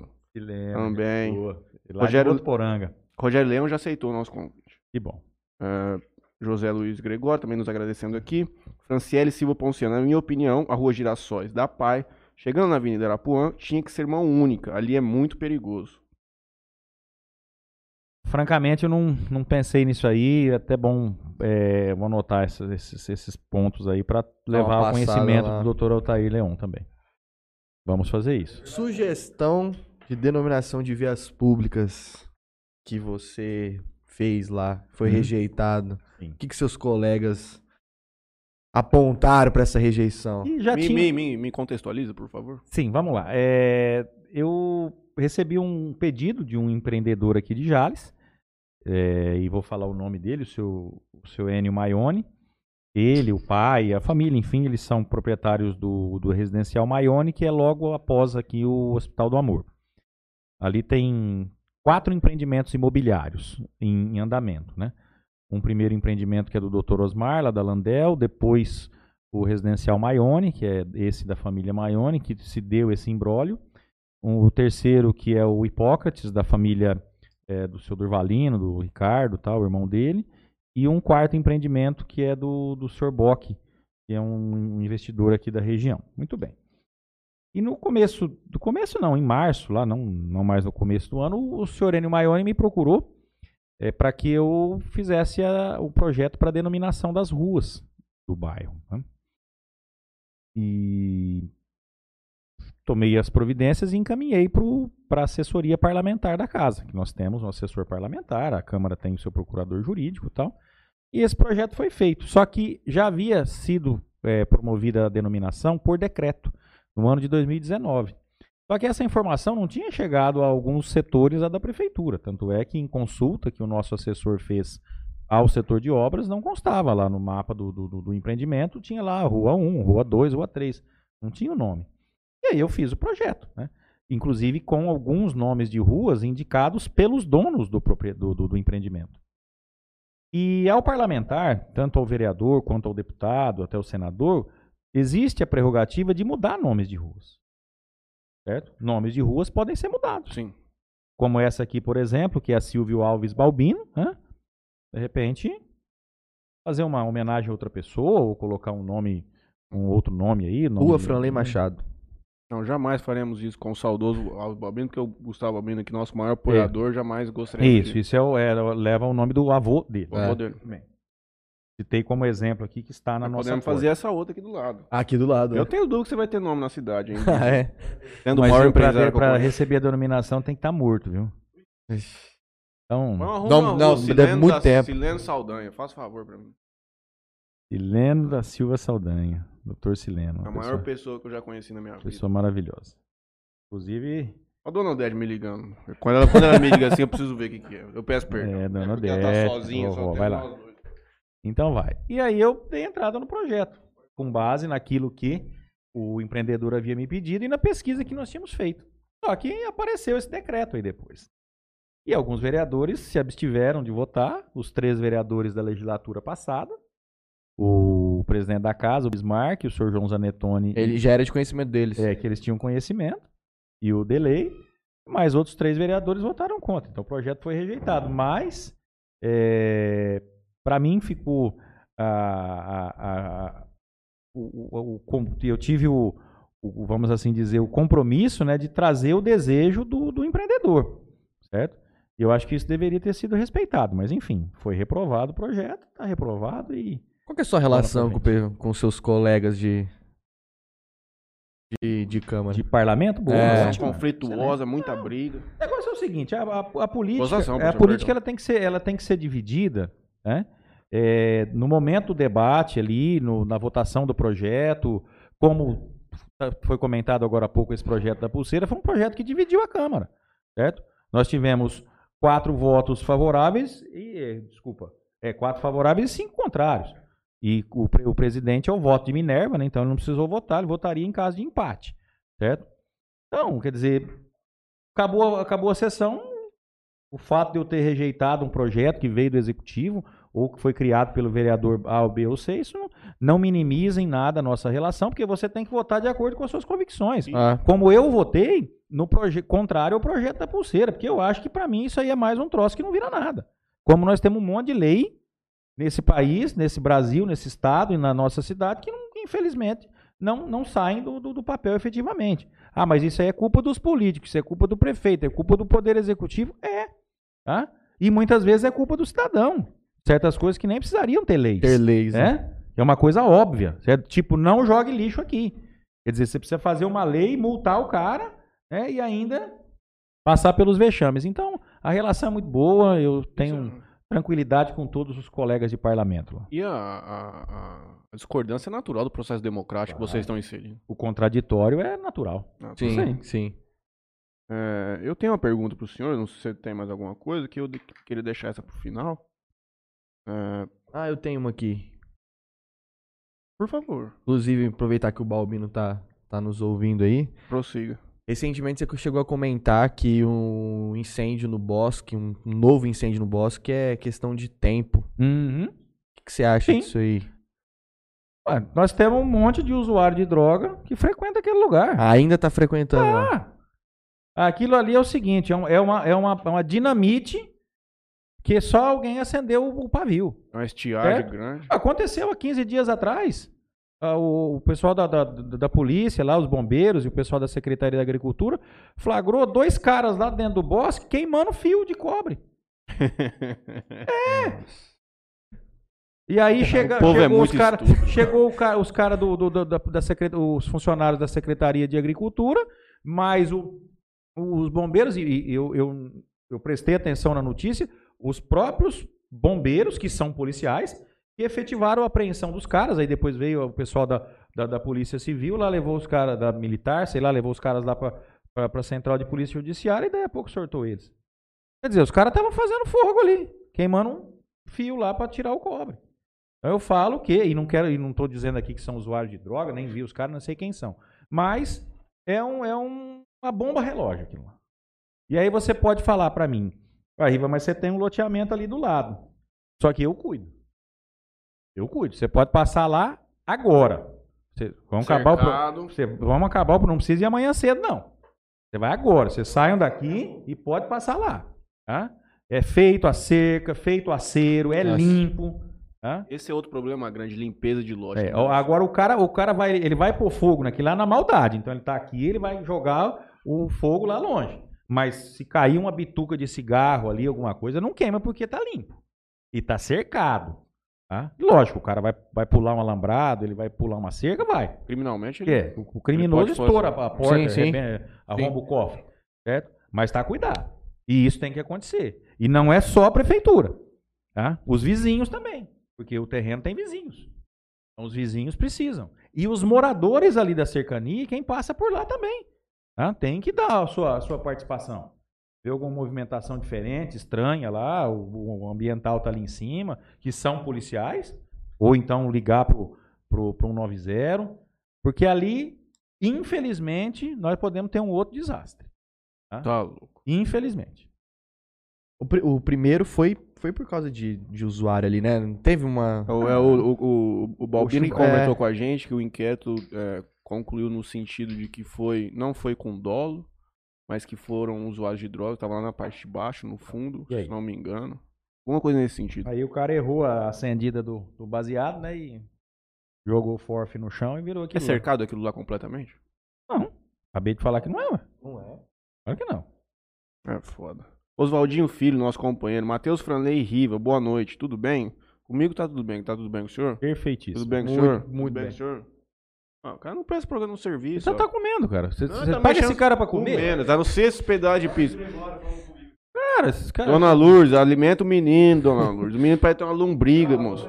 Também. Boa. Lá Rogério- Poranga. Rogério Leão já aceitou o nosso convite. Que bom. É, José Luiz Gregório, também nos agradecendo aqui. Franciele Silva Ponciano, na minha opinião, a rua Girassóis da Pai, chegando na Avenida Arapuã, tinha que ser mão única. Ali é muito perigoso. Francamente, eu não, não pensei nisso aí. É até bom, é, vou anotar esses, esses, esses pontos aí para levar ao conhecimento lá. do Dr. Altair Leon também. Vamos fazer isso. Sugestão de denominação de vias públicas que você fez lá, foi Uhum. rejeitado. Sim. O que, que seus colegas apontaram pra essa rejeição? E já me, tinha... me, me, me contextualiza, por favor. Sim, vamos lá. É, eu recebi um pedido de um empreendedor aqui de Jales, é, e vou falar o nome dele, o seu, o seu Enio Maione. Ele, o pai, a família, enfim, eles são proprietários do, do residencial Maione, que é logo após aqui o Hospital do Amor. Ali tem quatro empreendimentos imobiliários em, em andamento, né? Um primeiro empreendimento que é do Dr. Osmar, lá da Landel, depois o residencial Maione, que é esse da família Maione, que se deu esse imbróglio. Um- o terceiro, que é o Hipócrates, da família eh, do seu Durvalino, do Ricardo, tal, o irmão dele. E um quarto empreendimento, que é do, do Sr. Bock, que é um investidor aqui da região. Muito bem. E no começo, do começo não, em março, lá não, não mais no começo do ano, o senhor Enio Maione me procurou para que eu fizesse a- o projeto para denominação das ruas do bairro. né? E tomei as providências e encaminhei para a assessoria parlamentar da casa, que nós temos um assessor parlamentar, a Câmara tem o seu procurador jurídico e tal. E esse projeto foi feito. Só que já havia sido eh, promovida a denominação por decreto no ano de 2019. Só que essa informação não tinha chegado a alguns setores da prefeitura. Tanto é que em consulta que o nosso assessor fez ao setor de obras, não constava lá no mapa do, do, do- empreendimento, tinha lá Rua 1, Rua 2, Rua 3. Não tinha o nome. E aí eu fiz o projeto, né? Inclusive com alguns nomes de ruas indicados pelos donos do, do- do empreendimento. E ao parlamentar, tanto ao vereador quanto ao deputado, até o senador, existe a prerrogativa de mudar nomes de ruas. Certo? Nomes de ruas podem ser mudados. Sim. Como essa aqui, por exemplo, que é a Silvio Alves Balbino. Né? De repente, fazer uma homenagem a outra pessoa ou colocar um nome, um outro nome aí. nome Rua de- Franley Machado. Não, jamais faremos isso com o saudoso Alves Balbino, porque o Gustavo Balbino aqui, nosso maior apoiador, jamais gostaria Isso, isso é, o- é, leva o nome do avô dele. O avô dele. Bem, Citei como exemplo aqui que está na Nós nossa podemos porta. fazer essa outra aqui do lado. Aqui do lado. Eu né? tenho dúvida que você vai ter nome na cidade ainda. Ah, é. Sendo o Mas maior para empresário conheço. receber a denominação tem que estar morto, viu? Então, Vamos Não, não, deve Sileno muito da- tempo. Sileno Saldanha, faz favor pra mim. Sileno da Silva Saldanha. Doutor Sileno. A Uma maior pessoa, pessoa que eu já conheci na minha vida. pessoa maravilhosa. Inclusive, A dona Odete me ligando. Quando ela, quando ela me liga assim, eu preciso ver o que, que é. Eu peço perdão. É, dona porque ela Odete, tá sozinha, só vovó, tem vai lá. nós dois. Então vai. E aí eu dei entrada no projeto, com base naquilo que o empreendedor havia me pedido e na pesquisa que nós tínhamos feito. Só que apareceu esse decreto aí depois. E alguns vereadores se abstiveram de votar, os três vereadores da legislatura passada, o presidente da casa, o Bismarck, o senhor João Zanettoni, Ele já era de conhecimento deles. é, que eles tinham conhecimento, e o Delay, mas outros três vereadores votaram contra. Então o projeto foi rejeitado. Mas, para mim, ficou. a- a- a- a- o- o- o- eu tive o, o- vamos assim dizer, o compromisso né, de trazer o desejo do, do empreendedor. Certo? E eu acho que isso deveria ter sido respeitado. Mas, enfim, foi reprovado o projeto, está reprovado e. Qual que é a sua relação com, com seus colegas de, de, de Câmara? De parlamento, boa. É. Conflituosa, muita briga. O negócio é o seguinte, a, a- a política, Gozação, a política ela tem que ser, ela tem que ser dividida, né? É, no momento do debate ali, no- na votação do projeto, como foi comentado agora há pouco esse projeto da pulseira, foi um projeto que dividiu a Câmara, certo? Nós tivemos quatro votos favoráveis e, desculpa, é, quatro favoráveis e cinco contrários. E o, o presidente é o voto de Minerva, né? Então ele não precisou votar, ele votaria em caso de empate, certo? Então, quer dizer, acabou, acabou a sessão. O fato de eu ter rejeitado um projeto que veio do executivo ou que foi criado pelo vereador A ou B ou C, isso não, não minimiza em nada a nossa relação, porque você tem que votar de acordo com as suas convicções. Ah, Como eu votei no contrário ao projeto da pulseira, porque eu acho que para mim isso aí é mais um troço que não vira nada. Como nós temos um monte de lei nesse país, nesse Brasil, nesse estado e na nossa cidade que não- infelizmente não, não saem do, do- do papel efetivamente. Ah, mas isso aí é culpa dos políticos, isso é culpa do prefeito, é culpa do poder executivo? É. Tá? E muitas vezes é culpa do cidadão. Certas coisas que nem precisariam ter leis. ter leis. né? É? É uma coisa óbvia. Certo? Tipo, não jogue lixo aqui. Quer dizer, você precisa fazer uma lei, multar o cara né, e ainda passar pelos vexames. Então, a relação é muito boa, eu tenho Isso- tranquilidade com todos os colegas de parlamento. lá. E a, a- a- discordância natural do processo democrático que vocês estão inserindo. O contraditório é natural. Ah, Sim, Sim. É, eu tenho uma pergunta pro senhor, não sei se você tem mais alguma coisa, que eu de- queria deixar essa pro final. É, Ah, eu tenho uma aqui. por favor, Inclusive, aproveitar que o Balbino tá, tá nos ouvindo aí. prossiga. Recentemente você chegou a comentar que um incêndio no bosque, um novo incêndio no bosque é questão de tempo. Uhum. O que, que você acha Sim. disso aí? Ué, nós temos um monte de usuário de droga que frequenta aquele lugar. Ainda tá frequentando lá. Aquilo ali é o seguinte, é, um- é uma, é, uma, é uma dinamite que só alguém acendeu o, o pavio. É uma estiagem Certo. grande. Aconteceu há 15 dias atrás. Ah, O, o pessoal da, da, da- polícia, lá, os bombeiros e o pessoal da Secretaria da Agricultura, flagrou dois caras lá dentro do bosque queimando fio de cobre. E aí chega, é chegou, os muito cara, estúpido. chegou o ca- os caras do, do- do- da, da secret- os funcionários da Secretaria de Agricultura, mais o- os bombeiros, e, eu, eu, eu prestei atenção na notícia, os próprios bombeiros, que são policiais, que efetivaram a apreensão dos caras. Aí depois veio o pessoal da, da, da Polícia Civil, lá levou os caras da militar, sei lá, levou os caras lá para a Central de Polícia Judiciária e daí a pouco sortou eles. Quer dizer, os caras estavam fazendo fogo ali, queimando um fio lá para tirar o cobre. Então eu falo que, e não quero, e não estou dizendo aqui que são usuários de droga, nem vi os caras, não sei quem são. Mas é, um, é um- uma bomba relógio aquilo lá. E aí você pode falar para mim, ah, Riva, mas você tem um loteamento ali do lado. Só que eu cuido. Eu cuido. Você pode passar lá agora. Você- vamos acabar o você- vamos acabar o pro- não precisa ir amanhã cedo não. Você vai agora, você saiam daqui e pode passar lá, tá? É feito a cerca, feito a cero, é Nossa. limpo, tá? Esse é outro problema grande, limpeza de loja. É, ó, agora o cara, o cara vai, ele vai pôr fogo naquilo lá na maldade. Então ele tá aqui, ele vai jogar o fogo lá longe. Mas se cair uma bituca de cigarro ali, alguma coisa, não queima porque tá limpo. E tá cercado. Tá? Lógico, o cara vai, vai pular um alambrado, ele vai pular uma cerca, vai. Criminalmente, ele... é, o, o criminoso pode fazer. estoura a porta, Sim, sim. arromba o cofre. Certo? Mas tá cuidado. E isso tem que acontecer. E não é só a prefeitura. Tá? Os vizinhos também. Porque o terreno tem vizinhos. Então os vizinhos precisam. E os moradores ali da cercania, quem passa por lá também. tá? Tem que dar a sua, a sua participação. Ver alguma movimentação diferente, estranha lá, o, o ambiental tá ali em cima, que são policiais, ou então ligar pro, pro, pro 190, porque ali, infelizmente, nós podemos ter um outro desastre. Tá louco. Infelizmente. O, pri- o primeiro foi, foi por causa de, de usuário ali, né? Não teve uma. É o, é o, o, o, o Balbino Chu- é. comentou com a gente que o inquérito é, concluiu no sentido de que foi não foi com dolo, mas que foram usuários de droga, tava lá na parte de baixo, no fundo, se não me engano. Alguma coisa nesse sentido. Aí o cara errou a acendida do, do baseado, né? E jogou o forf no chão e virou É aquilo. lá. cercado aquilo lá completamente? Não. Acabei de falar que não é, ué. Não é. Claro que não. É foda. Oswaldinho Filho, nosso companheiro. Matheus Franley Riva, boa noite. Tudo bem? Comigo tá tudo bem. Tá tudo bem com o senhor? Perfeitíssimo. Tudo bem com o Muito, senhor? muito tudo bem, bem. senhor? Ah, o cara não presta programa no serviço. Você ó. tá comendo, cara. Você, Não, você tá paga esse cara pra comer? Comendo, tá no sexto pedaço de pizza. Cara, esses caras. Dona Lourdes, alimenta o menino, dona Lourdes. O menino parece ter uma lombriga, moço.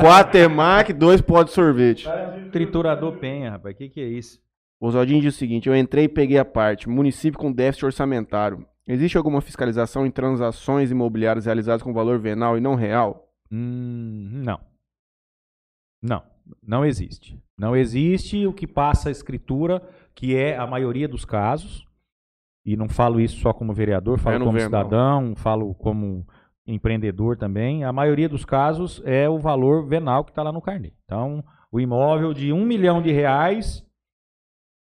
Quatro Mac, dois pó de sorvete. Triturador penha, rapaz. Que que é isso? O Oswaldinho diz o seguinte: eu entrei e peguei a parte. Município com déficit orçamentário. Existe alguma fiscalização em transações imobiliárias realizadas com valor venal e não real? Hum, não. Não. Não existe. Não existe o que passa a escritura, que é a maioria dos casos. E não falo isso só como vereador, falo É como cidadão, falo como empreendedor também. A maioria dos casos é o valor venal que está lá no carnê. Então, o imóvel de um milhão de reais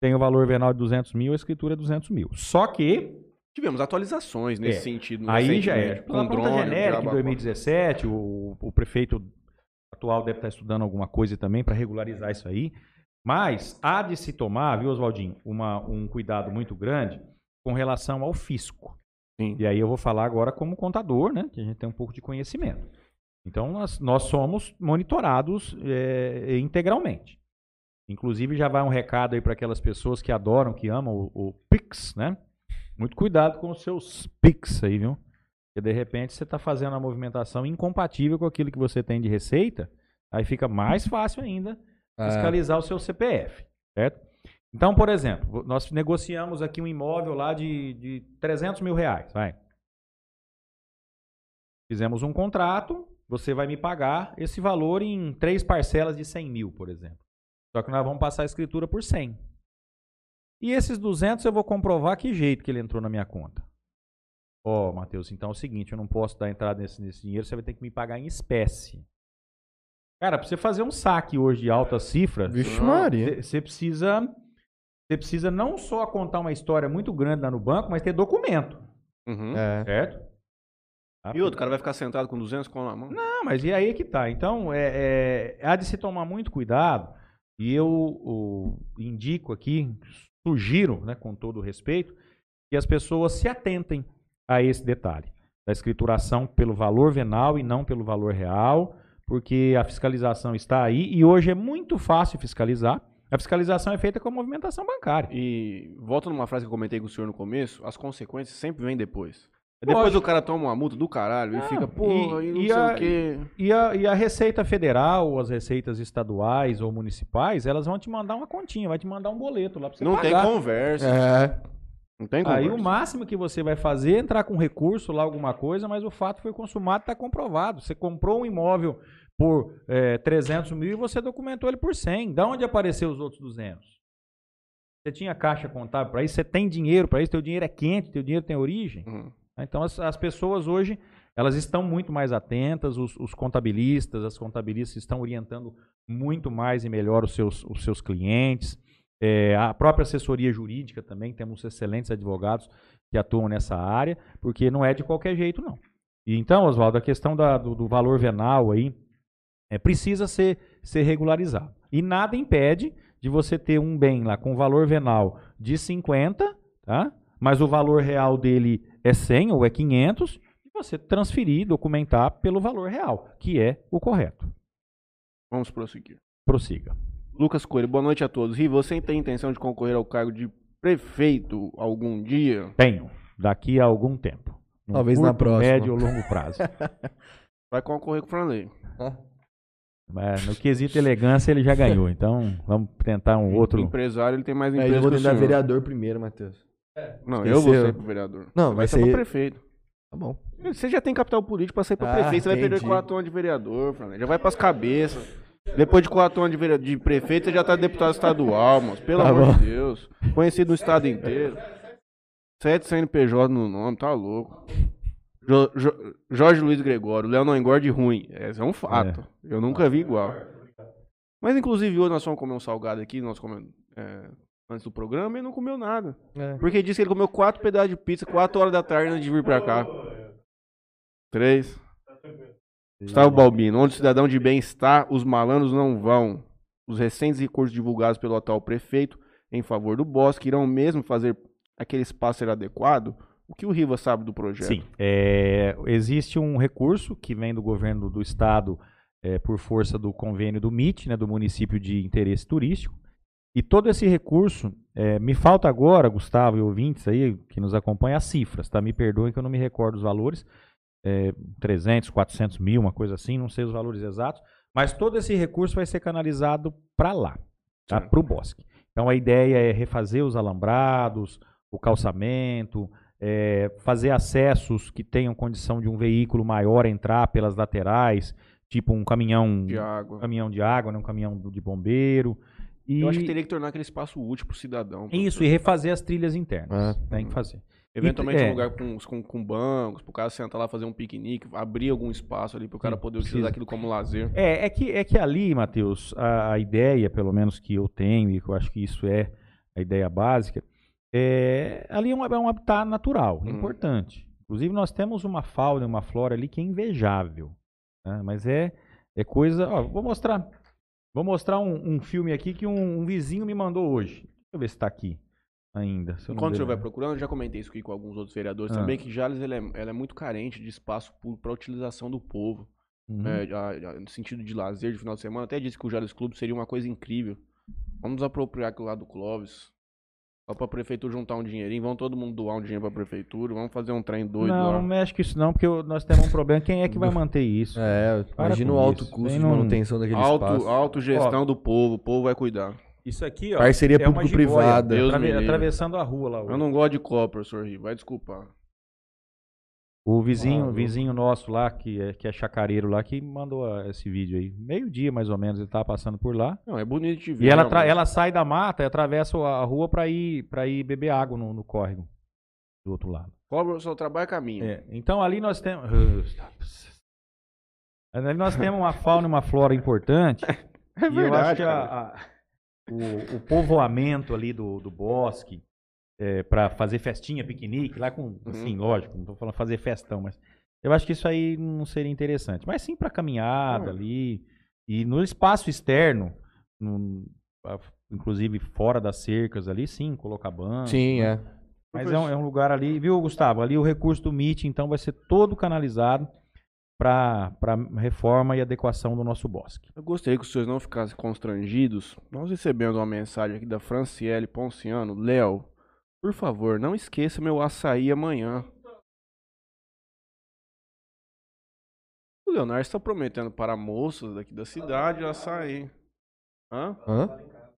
tem o valor venal de 200 mil, a escritura é 200 mil. Só que Tivemos atualizações nesse É. sentido. Aí já é. Pela Com drone, genérica, em diabo a 2017, o, o prefeito atual deve estar estudando alguma coisa também para regularizar isso aí. Mas há de se tomar, viu, Oswaldinho, uma, um cuidado muito grande com relação ao fisco. Sim. E aí eu vou falar agora como contador, né? Que a gente tem um pouco de conhecimento. Então nós, nós somos monitorados é, integralmente. Inclusive já vai um recado aí para aquelas pessoas que adoram, que amam o, o Pix, né? Muito cuidado com os seus Pix aí, viu? Porque de repente você está fazendo uma movimentação incompatível com aquilo que você tem de receita, aí fica mais fácil ainda Ah, fiscalizar o seu CPF, certo? Então, por exemplo, nós negociamos aqui um imóvel lá de, de 300 mil reais, vai. Fizemos um contrato, você vai me pagar esse valor em três parcelas de 100 mil, por exemplo. Só que nós vamos passar a escritura por 100. E esses 200 eu vou comprovar que jeito que ele entrou na minha conta. Ó, Matheus, então é o seguinte, eu não posso dar entrada nesse, nesse dinheiro, você vai ter que me pagar em espécie. Cara, pra você fazer um saque hoje de alta cifra, Vixe Maria. você precisa, você precisa não só contar uma história muito grande lá no banco, mas ter documento, Uhum. É. certo? Tá? E outro, o cara vai ficar sentado com 200 com na mão? Não, mas e aí que tá. Então, é, é, há de se tomar muito cuidado, e eu o, indico aqui, sugiro, né, com todo respeito, que as pessoas se atentem a esse detalhe da escrituração pelo valor venal e não pelo valor real, porque a fiscalização está aí e hoje é muito fácil fiscalizar. A fiscalização é feita com a movimentação bancária. E volta numa frase que eu comentei com o senhor no começo, as consequências sempre vêm depois. Depois Lógico. o cara toma uma multa do caralho e Não, fica, porra, e- e, não e sei a- o quê. E a, e a Receita Federal, ou as receitas estaduais ou municipais, elas vão te mandar uma continha, vai te mandar um boleto lá pra você Não tem pagar. conversa. É. Não tem conversa. Aí o máximo que você vai fazer é entrar com recurso lá, alguma coisa, mas o fato foi consumado, está comprovado. Você comprou um imóvel por é, 300 mil e você documentou ele por 100. Da onde apareceu os outros 200? Você tinha caixa contábil para isso? Você tem dinheiro para isso? Teu dinheiro é quente? Teu dinheiro tem origem? Uhum. Então as, as pessoas hoje elas estão muito mais atentas, os, os contabilistas, as contabilistas estão orientando muito mais e melhor os seus, os seus clientes. É, a própria assessoria jurídica também, temos excelentes advogados que atuam nessa área, porque não é de qualquer jeito, não. E então, Oswaldo, a questão da- do, do valor venal aí é, precisa ser, ser regularizado. E nada impede de você ter um bem lá com valor venal de 50, tá? mas o valor real dele é 100 ou é 500, e você transferir, documentar pelo valor real, que é o correto. Vamos prosseguir. Prossiga. Lucas Coelho, boa noite a todos. Ri, você tem intenção de concorrer ao cargo de prefeito algum dia? Tenho, daqui a algum tempo. Num Talvez na curto, próxima. médio ou longo prazo. Vai concorrer com o Franley. Mas no quesito elegância ele já ganhou, então vamos tentar um outro. Empresário, ele tem mais Mas empresa eu vou tentar vereador primeiro, Matheus. Não, eu vou Esqueceu. ser pro vereador. Não, Você vai ser pro prefeito. Tá bom. Você já tem capital político pra ser pra Ah, prefeito, você vai perder entendi. quatro anos de vereador. Já vai pras cabeças. Depois de quatro anos de, vere- de prefeito, você já tá deputado estadual, moço. Pelo Tá amor bom. de Deus. Conhecido no estado inteiro. Sete CNPJ no nome, tá louco. Jo- Jo- Jorge Luiz Gregório, Léo não engorde ruim. Esse é um fato. Eu nunca vi igual. Mas, inclusive, hoje nós fomos comer um salgado aqui, nós comemos é, antes do programa, e não comeu nada. É. Porque disse que ele comeu quatro pedaços de pizza, quatro horas da tarde antes de vir pra cá. Três. Gustavo Balbino, onde o cidadão de bem está, os malandros não vão. Os recentes recursos divulgados pelo atual prefeito em favor do Bosque irão mesmo fazer aquele espaço ser adequado? O que o Riva sabe do projeto? Sim, é, existe um recurso que vem do governo do estado é, por força do convênio do MIT, né, do município de interesse turístico. E todo esse recurso, é, me falta agora, Gustavo e ouvintes aí que nos acompanham, as cifras, tá? Me perdoem que eu não me recordo os valores, é, 300, 400 mil, uma coisa assim, não sei os valores exatos, mas todo esse recurso vai ser canalizado para lá, tá? Para o bosque. Então a ideia é refazer os alambrados, o calçamento, é, fazer acessos que tenham condição de um veículo maior entrar pelas laterais, tipo um caminhão De um água. caminhão de água, né, um caminhão de bombeiro. E Eu acho que teria que tornar aquele espaço útil pro cidadão. isso, e refazer as trilhas internas. Ah. Tem que fazer. Eventualmente E- um é. lugar com, com, com bancos, pro cara sentar lá fazer um piquenique, abrir algum espaço ali pro cara Sim, poder precisa. utilizar aquilo como lazer. É, é que, é que ali, Matheus, a, a ideia, pelo menos que eu tenho, e que eu acho que isso é a ideia básica, é, ali é um, é um habitat natural, Hum. importante. Inclusive, nós temos uma fauna e uma flora ali que é invejável. né? Mas é, é coisa. Ó, vou mostrar. Vou mostrar um, um filme aqui que um, um vizinho me mandou hoje. Deixa eu ver se está aqui ainda. Enquanto o senhor vai procurando, eu já comentei isso aqui com alguns outros vereadores Ah. também, que Jales ele é, ela é muito carente de espaço para utilização do povo. Uhum. É, no sentido de lazer de final de semana, até disse que o Jales Clube seria uma coisa incrível. Vamos apropriar aquilo lá do Clóvis. Só pra prefeitura juntar um dinheirinho, vamos todo mundo doar um dinheiro pra prefeitura, vamos fazer um trem doido não, lá. não mexe com isso não, porque nós temos um problema. Quem é que vai manter isso? É, Para imagina o alto isso. custo Tem de manutenção daquele Auto, espaço. autogestão do povo, o povo vai cuidar. Isso aqui, ó. Parceria é público-privada. atrave- atravessando a rua lá. Eu não gosto de copo, professor Rio, vai desculpar. O vizinho, Ah, vizinho nosso lá, que é, que é chacareiro lá, que mandou ah, esse vídeo aí. Meio dia, mais ou menos, ele tava passando por lá. Não, é bonito de ver. E ela, realmente. ela sai da mata e atravessa a rua pra ir, pra ir beber água no, no córrego do outro lado. Cobra o seu trabalho caminho. É, então ali nós temos. Ali nós temos uma fauna e uma flora importante. É e eu acho verdade, que a- a- o, o povoamento ali do, do bosque, é, para fazer festinha, piquenique, lá com. Assim, lógico, não tô falando fazer festão, mas. Eu acho que isso aí não seria interessante. Mas sim para caminhada Ah. ali. E no espaço externo, no- inclusive fora das cercas ali, sim, colocar banco. Sim, é. Mas é um, é um lugar ali, viu, Gustavo? Ali o recurso do MIT, então, vai ser todo canalizado para reforma e adequação do nosso bosque. Eu gostaria que os senhores não ficassem constrangidos. Nós recebemos uma mensagem aqui da Franciele Ponciano. Léo, por favor, não esqueça meu açaí amanhã. O Leonardo está prometendo para moças daqui da cidade açaí. Hã? Hã?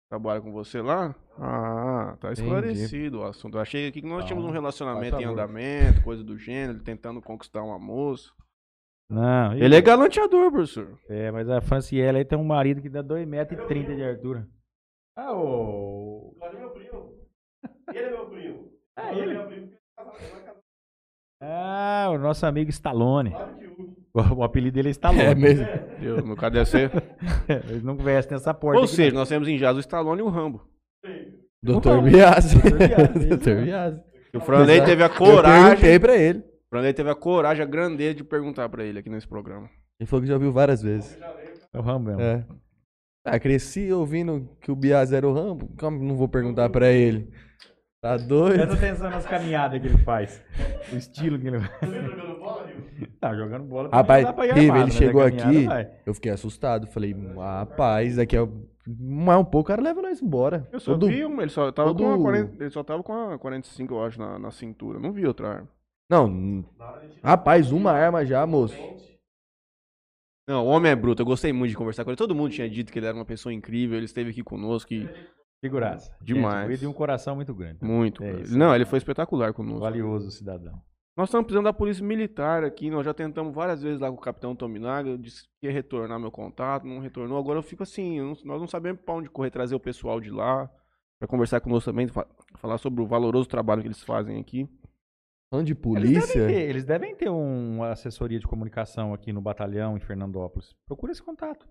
Trabalha com você lá? Ah, tá Entendi. esclarecido o assunto. Eu achei aqui que nós tínhamos um relacionamento faz em andamento, coisa do gênero, ele tentando conquistar uma moça. Não, Ele é galanteador, professor. É, mas a Franciele aí tem um marido que dá 2,30m de altura. Ah, ô. Ah, ele? Ah, o nosso amigo Stallone. O, o apelido dele é Stallone. É mesmo. Deus, meu cara deve ser. Eles não vestem nessa porta. Ou seja, nós temos em Jazz o Stallone e o Rambo. Doutor Não. Biasi. Doutor Biasi. O Franley teve a Eu perguntei coragem. pra ele. O Franley teve a coragem, a grandeza de perguntar pra ele aqui nesse programa. Ele falou que já ouviu várias vezes. É o Rambo mesmo. É. Ah, cresci ouvindo que o Biasi era o Rambo. Como não vou perguntar pra ele? Tá doido? Presta atenção nas caminhadas que ele faz. O estilo que ele faz. Tá jogando bola. Rapaz, não dá pra ir Riva, armado, ele mas a chegou aqui. vai. Eu fiquei assustado. Falei, rapaz, daqui a mais um pouco o cara leva nós embora. Eu só Todo- vi uma, ele só tava todo- com a 40, ele só tava com a 45, eu acho, na, na cintura. Não vi outra arma. Não, rapaz, uma arma já, moço. Não, o homem é bruto. Eu gostei muito de conversar com ele. Todo mundo tinha dito que ele era uma pessoa incrível. Ele esteve aqui conosco e Figuraça. Demais. Gente, tem um coração muito grande. muito. É isso. Não, ele foi espetacular conosco. Valioso cidadão. Nós estamos precisando da polícia militar aqui. Nós já tentamos várias vezes lá com o capitão Tominaga. Disse que ia retornar meu contato, não retornou. Agora eu fico assim, eu não- nós não sabemos pra onde correr, trazer o pessoal de lá. Vai conversar conosco também, fa- falar sobre o valoroso trabalho que eles fazem aqui. Falando de Eles polícia. devem, ter, eles devem ter um- uma assessoria de comunicação aqui no batalhão em Fernandópolis. Procura esse contato.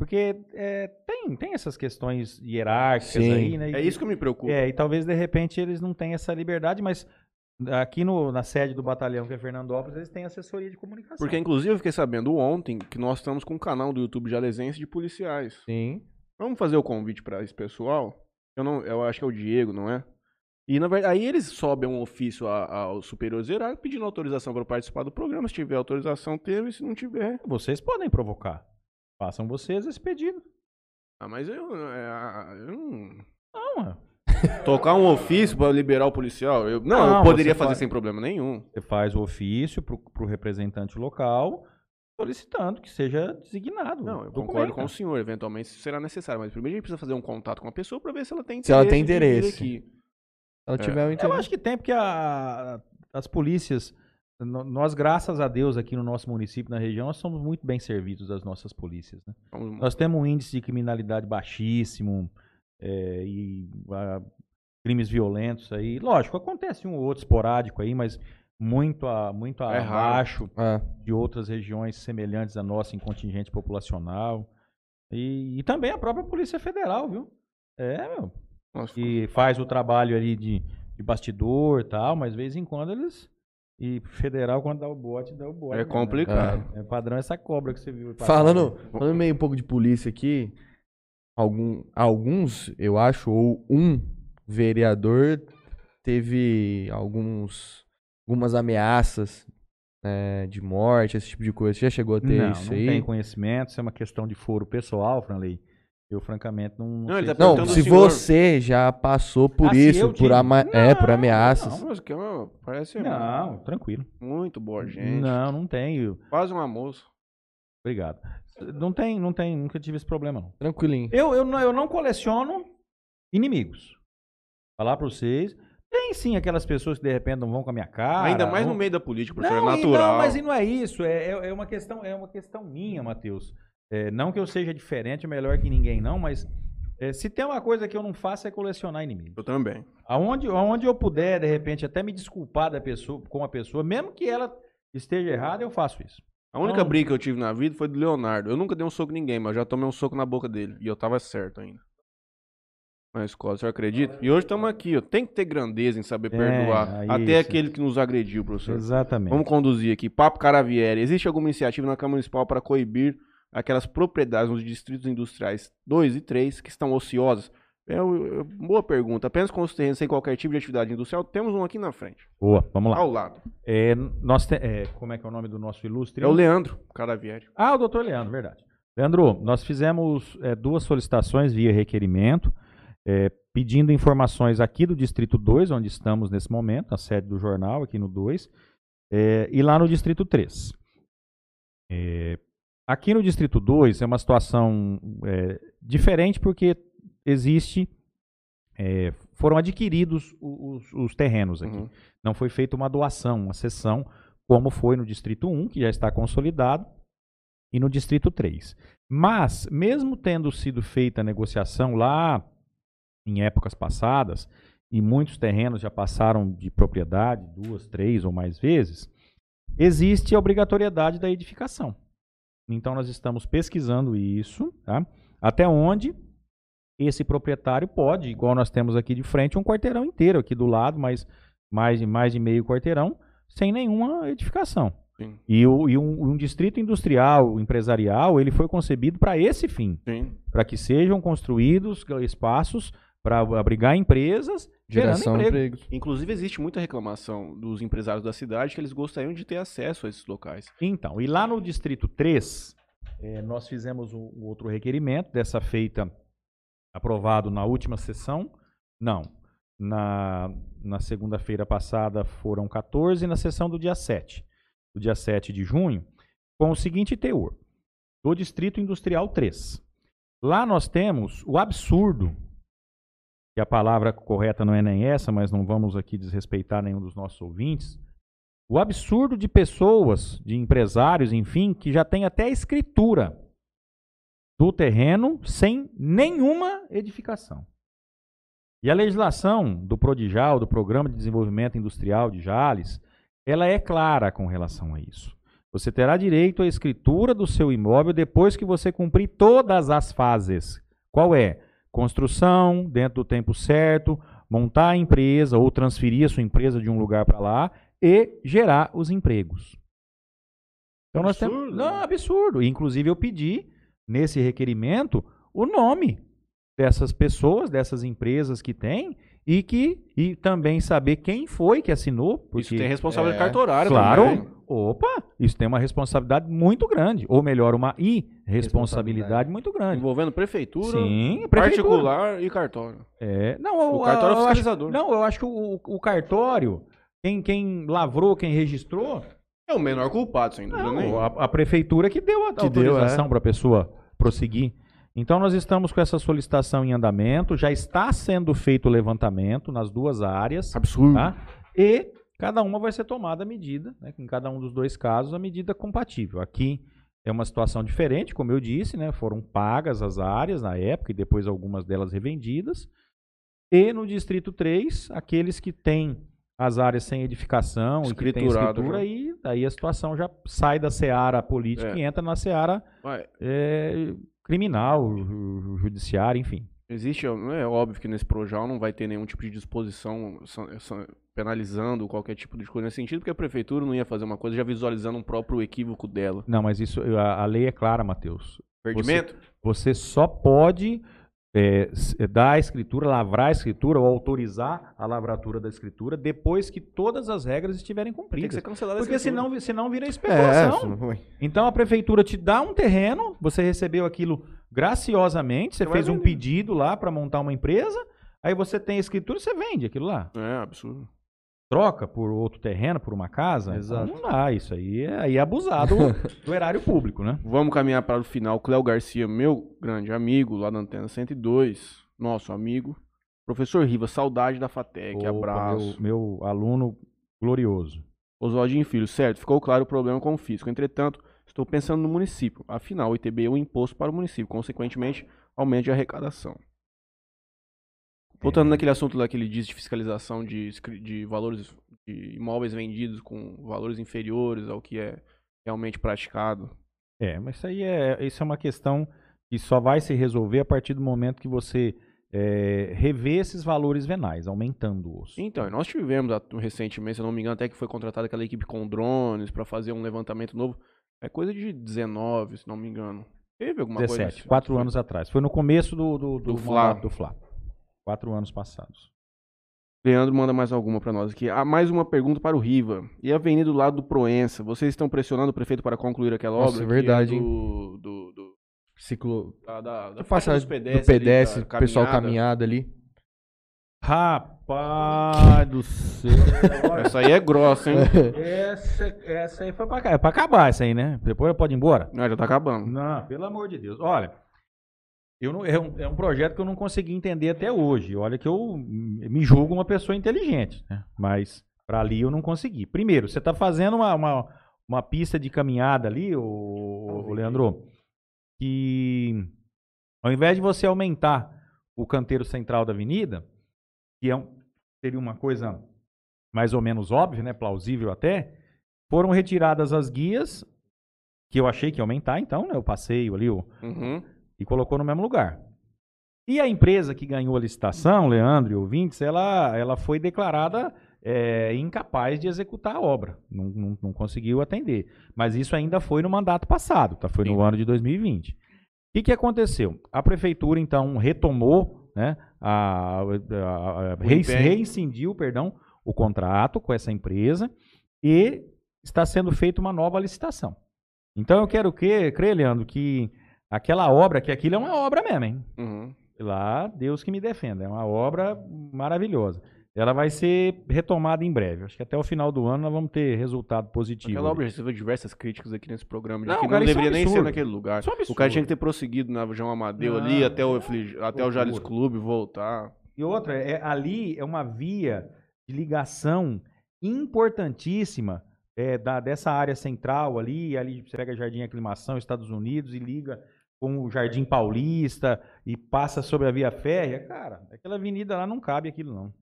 Porque é, tem, tem essas questões hierárquicas Sim. aí, né? É E- isso que me preocupo. É, e talvez de repente eles não tenham essa liberdade, mas aqui no, na sede do batalhão, que é Fernandópolis, eles têm assessoria de comunicação. Porque, inclusive, eu fiquei sabendo ontem que nós estamos com um canal do YouTube Jalesense de policiais. Sim. Vamos fazer o convite para esse pessoal? Eu, não, eu acho que é o Diego, não é? E, na verdade, aí eles sobem um ofício aos superiores hierárquicos pedindo autorização para participar do programa. Se tiver autorização, teve. Se não tiver... Vocês podem provocar. Façam vocês esse pedido. Ah, mas eu... é, eu não... Não, é. Tocar um ofício para liberar o policial? Eu, não, Não, eu poderia fazer pode. sem problema nenhum. Você faz o ofício pro, pro representante local solicitando que seja designado. Não, eu Documenta. concordo com o senhor. Eventualmente isso será necessário. Mas primeiro a gente precisa fazer um contato com a pessoa para ver se ela tem interesse. Se ela tem interesse. aqui. Se ela É. tiver um Eu interesse. acho que tem, porque a- as polícias, nós, graças a Deus, aqui no nosso município, na região, nós somos muito bem servidos das nossas polícias. né? Nós temos um índice de criminalidade baixíssimo é, e ah, crimes violentos aí. Lógico, acontece um ou outro esporádico aí, mas muito, a, muito É abaixo Ah, de outras regiões semelhantes à nossa em contingente populacional. E, e também a própria Polícia Federal, viu? É, meu. Nossa, Que faz o trabalho ali de, de bastidor e tal, mas de vez em quando eles. E federal, quando dá o bote, dá o bote. É né? complicado. É padrão essa cobra que você viu. Falando, falando meio um pouco de polícia aqui, algum, alguns, eu acho, ou um vereador teve alguns, algumas ameaças né, de morte, esse tipo de coisa. Você já chegou a ter Não, isso não aí? tem conhecimento, isso é uma questão de foro pessoal, Franley. Eu, francamente, não. Não, sei ele tá se- Não, perguntando se senhor. você já passou por Ah, se isso, eu por, tive? ama é, por ameaças. Não, mas que é uma- parece Não, tranquilo. muito boa gente. Não, não tenho. Quase uma moça. Obrigado. Não tem, não tem, nunca tive esse problema, não. Tranquilinho. Eu, eu, não, eu não coleciono inimigos. Falar pra vocês. Tem sim aquelas pessoas que de repente não vão com a minha cara. Ainda mais no não- meio da política, professor, não, é e natural. não, mas e não é isso. É, é, é uma questão, é uma questão minha, Matheus. É, não que eu seja diferente, melhor que ninguém, não, mas é, se tem uma coisa que eu não faço é colecionar inimigos. Eu também. Aonde, aonde eu puder, de repente, até me desculpar da pessoa, com a pessoa, mesmo que ela esteja errada, eu faço isso. A única Não. briga que eu tive na vida foi do Leonardo. Eu nunca dei um soco em ninguém, mas eu já tomei um soco na boca dele. E eu tava certo ainda. Na escola, senhor acredita? E hoje estamos aqui, ó. Tem que ter grandeza em saber É, perdoar. aí até isso. aquele que nos agrediu, professor. Exatamente. Vamos conduzir aqui. Papo Caravieri. Existe alguma iniciativa na Câmara Municipal para coibir aquelas propriedades nos distritos industriais 2 e 3 que estão ociosas? É, o- é, boa pergunta. Apenas com os terrenos sem qualquer tipo de atividade industrial, temos um aqui na frente, Boa, vamos lá. ao lado. É, nós te- é, como é que é o nome do nosso ilustre? É o Leandro Caravieri. Ah, o doutor Leandro, verdade. Leandro, nós fizemos é, duas solicitações via requerimento, é, pedindo informações aqui do Distrito 2, onde estamos nesse momento, a sede do jornal, aqui no 2, é, e lá no Distrito 3. Aqui no Distrito 2 é uma situação é, diferente porque existe. é, foram adquiridos os, os terrenos aqui. Uhum. Não foi feita uma doação, uma cessão, como foi no Distrito 1, que já está consolidado, e no Distrito 3. Mas, mesmo tendo sido feita a negociação lá em épocas passadas, e muitos terrenos já passaram de propriedade duas, três ou mais vezes, existe a obrigatoriedade da edificação. Então, nós estamos pesquisando isso, tá? até onde esse proprietário pode, igual nós temos aqui de frente, um quarteirão inteiro aqui do lado, mas mais de, mais de meio quarteirão, sem nenhuma edificação. Sim. E, o- e um, um distrito industrial, empresarial, ele foi concebido para esse fim, para que sejam construídos espaços para abrigar empresas, Geração de gerando emprego. empregos. Inclusive, existe muita reclamação dos empresários da cidade que eles gostariam de ter acesso a esses locais. Então, e lá no Distrito 3, eh, nós fizemos um, um outro requerimento, dessa feita aprovado na última sessão. Não, na, na segunda-feira passada foram 14 e na sessão do dia 7, do dia 7 de junho, com o seguinte teor, do Distrito Industrial 3. Lá nós temos o absurdo, a palavra correta não é nem essa, mas não vamos aqui desrespeitar nenhum dos nossos ouvintes, o absurdo de pessoas, de empresários, enfim, que já tem até a escritura do terreno sem nenhuma edificação. E a legislação do Prodijal, do Programa de Desenvolvimento Industrial de Jales, ela é clara com relação a isso. Você terá direito à escritura do seu imóvel depois que você cumprir todas as fases. Qual é? Construção, dentro do tempo certo, montar a empresa ou transferir a sua empresa de um lugar para lá e gerar os empregos. Então nós temos. Absurdo, Não, né? absurdo. Inclusive, eu pedi nesse requerimento o nome dessas pessoas, dessas empresas que tem, e que e também saber quem foi que assinou. Porque, Isso tem responsabilidade é, cartorária Claro. também. Opa, isso tem uma responsabilidade muito grande. Ou melhor, uma irresponsabilidade muito grande. Envolvendo prefeitura, Sim, prefeitura. particular e cartório. É, não, O cartório é eu acho- fiscalizador. não, eu acho que o, o cartório, quem, quem lavrou, quem registrou, É o menor culpado, sem dúvida não, nenhuma. a, a prefeitura que deu a Que deu, autorização é. para a pessoa prosseguir. Então nós estamos com essa solicitação em andamento, já está sendo feito o levantamento nas duas áreas, Absurdo. tá? E cada uma vai ser tomada a medida, né? em cada um dos dois casos, a medida compatível. Aqui é uma situação diferente, como eu disse, né? Foram pagas as áreas na época e depois algumas delas revendidas. E no Distrito 3, aqueles que têm as áreas sem edificação e que Escriturado escritura, já. aí, aí a situação já sai da seara política É. e entra na seara é, criminal, ju- ju- judiciária, enfim. Existe, é óbvio que nesse projeto não vai ter nenhum tipo de disposição penalizando qualquer tipo de coisa nesse sentido, porque a prefeitura não ia fazer uma coisa já visualizando um próprio equívoco dela. Não, mas isso a, a lei é clara, Matheus. Perdimento? Você só pode é, s- dar a escritura, lavrar a escritura ou autorizar a lavratura da escritura depois que todas as regras estiverem Tem que cumpridas. ser cancelada a Porque escritura. senão, senão vira É, especulação. ué. Então a prefeitura te dá um terreno, você recebeu aquilo graciosamente, você fez um pedido lá para montar uma empresa, aí você tem a escritura e você vende aquilo lá. É, absurdo. Troca por outro terreno, por uma casa. Exato. Não dá, isso aí é, aí é abusar do, erário público, né? Vamos caminhar para o final. Cléo Garcia, meu grande amigo lá da Antena 102, nosso amigo. Professor Riva, saudade da FATEC, Opa, abraço. Meu, meu aluno glorioso. Oswaldinho Filho, certo, ficou claro o problema com o fisco. Entretanto, estou pensando no município. Afinal, o ITB é um imposto para o município, consequentemente, aumento de arrecadação. Voltando É. naquele assunto lá que ele disse de fiscalização de, de valores de imóveis vendidos com valores inferiores ao que é realmente praticado. É, mas isso aí é, isso é uma questão que só vai se resolver a partir do momento que você é, rever esses valores venais, aumentando-os. Então, e nós tivemos recentemente, se eu não me engano, até que foi contratada aquela equipe com drones para fazer um levantamento novo. É coisa de 19, se não me engano. Teve alguma coisa 17, assim? quatro anos atrás. Foi no começo do, do, do, Do Fla. do Fla. Quatro anos passados. Leandro manda mais alguma para nós aqui. Há mais uma pergunta para o Riva. E a avenida do lado do Proença, vocês estão pressionando o prefeito para concluir aquela Nossa, obra? é que verdade, do, do, do, Ciclo. da, da, da A faixa dos passagem do pedestres, pedestre, ali, da pessoal caminhada. caminhada ali. Rapaz do céu. Essa aí é grossa, hein? essa, essa aí foi pra, é pra acabar, essa aí, né? Depois pode ir embora? Não, já tá acabando. Não, pelo amor de Deus. Olha, eu não- é, um, é um projeto que eu não consegui entender até hoje. Olha que eu me julgo uma pessoa inteligente, né? Mas para ali eu não consegui. Primeiro, você está fazendo uma, uma, uma pista de caminhada ali, o, o Leandro, que ao invés de você aumentar o canteiro central da avenida, que é um- seria uma coisa mais ou menos óbvia, né? Plausível até, foram retiradas as guias que eu achei que ia aumentar, então, né? O passeio ali, o, Uhum. E colocou no mesmo lugar. E a empresa que ganhou a licitação, Leandro e ouvintes, ela, ela foi declarada é, incapaz de executar a obra. Não, não, não conseguiu atender. Mas isso ainda foi no mandato passado, tá? foi no Sim. ano de 2020. O que, que aconteceu? A prefeitura, então, retomou, né, a, a- a- reincidiu, perdão, o contrato com essa empresa e está sendo feita uma nova licitação. Então eu quero que, crer, Leandro, que aquela obra, que aquilo é uma obra mesmo, hein? Uhum. Lá, Deus que me defenda. É uma obra maravilhosa. Ela vai ser retomada em breve. Acho que até o final do ano nós vamos ter resultado positivo. Aquela ali. obra recebeu diversas críticas aqui nesse programa. de Não, que cara, não é um deveria nem ser naquele lugar. É um O cara tinha que ter prosseguido na João Amadeu Não, ali até o, é até o. Jales Clube voltar. E outra, é, ali é uma via de ligação importantíssima é, da, dessa área central ali, ali você pega Jardim Aclimação, Estados Unidos e liga com o Jardim Paulista e passa sobre a Via Férrea, cara, aquela avenida lá não cabe aquilo não.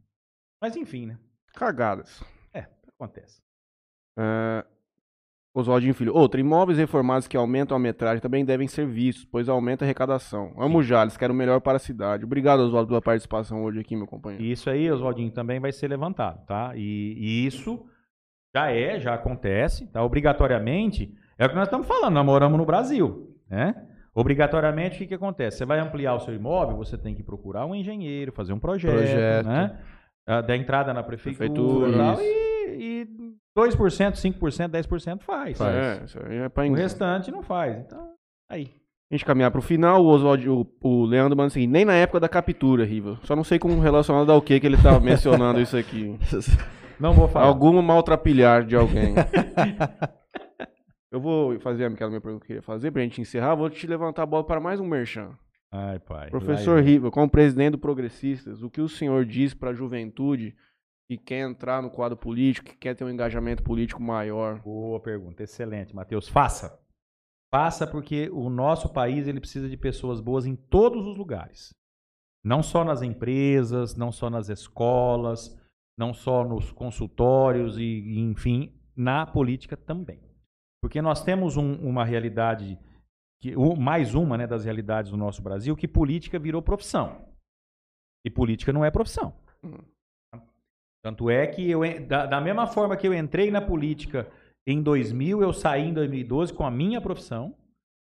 Mas enfim, né? Cagadas. Acontece. É, Oswaldinho Filho. Outra, imóveis reformados que aumentam a metragem também devem ser vistos, pois aumenta a arrecadação. Amo Jales, quero o melhor para a cidade. Obrigado, Oswaldo, pela participação hoje aqui, meu companheiro. Isso aí, Oswaldinho, também vai ser levantado, tá? E, e isso já é, já acontece, tá? Obrigatoriamente, é o que nós estamos falando, nós moramos no Brasil, né? Obrigatoriamente, o que, que acontece? Você vai ampliar o seu imóvel, você tem que procurar um engenheiro, fazer um projeto, Projeto. né? Ah, Da entrada na prefeitura, Prefeitura, e tal, e, e 2%, 5%, 10% faz. É, isso aí é pra O restante não faz. Então, aí. A gente caminhar pro final, o Oswaldo, o, o Leandro manda assim, nem na época da captura, Riva. Só não sei como relacionado ao que que ele tá mencionando isso aqui. Não vou falar. Alguma maltrapilhar de alguém. Eu vou fazer aquela minha pergunta que eu queria fazer pra gente encerrar. Vou te levantar a bola para mais um merchan. Ai, pai. Professor. Riva, como presidente do Progressistas, o que o senhor diz para a juventude que quer entrar no quadro político, que quer ter um engajamento político maior? Boa pergunta, excelente, Matheus. Faça. Faça porque o nosso país ele precisa de pessoas boas em todos os lugares. Não só nas empresas, não só nas escolas, não só nos consultórios e, enfim, na política também. Porque nós temos um- uma realidade, que, mais uma né, das realidades do nosso Brasil, que política virou profissão. E política não é profissão. Hum. Tanto é que eu, da, da mesma forma que eu entrei na política em 2000, eu saí em 2012 com a minha profissão.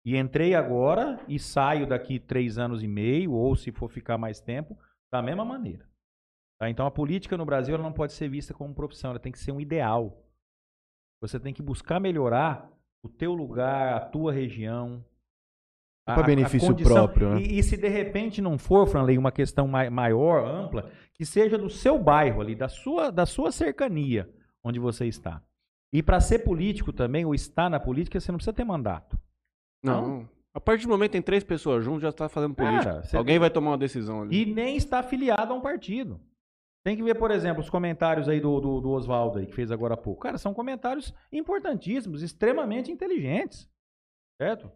E entrei agora e saio daqui três anos e meio, ou se for ficar mais tempo, da mesma maneira. Tá? Então a política no Brasil não pode ser vista como profissão, ela tem que ser um ideal. Você tem que buscar melhorar o teu lugar, a tua região. a- Pra a- a benefício condição. próprio, né? E, e se de repente não for, Franley, uma questão mai- maior, ampla, que seja do seu bairro ali, da sua, da sua cercania, onde você está. E para ser político também, ou estar na política, você não precisa ter mandato. Não. A partir do momento tem três pessoas juntas, já está fazendo política. Cara, você- Alguém vai tomar uma decisão ali. E nem está afiliado a um partido. Tem que ver, por exemplo, os comentários aí do, do, do Oswaldo aí, que fez agora há pouco. Cara, são comentários importantíssimos, extremamente inteligentes. Certo?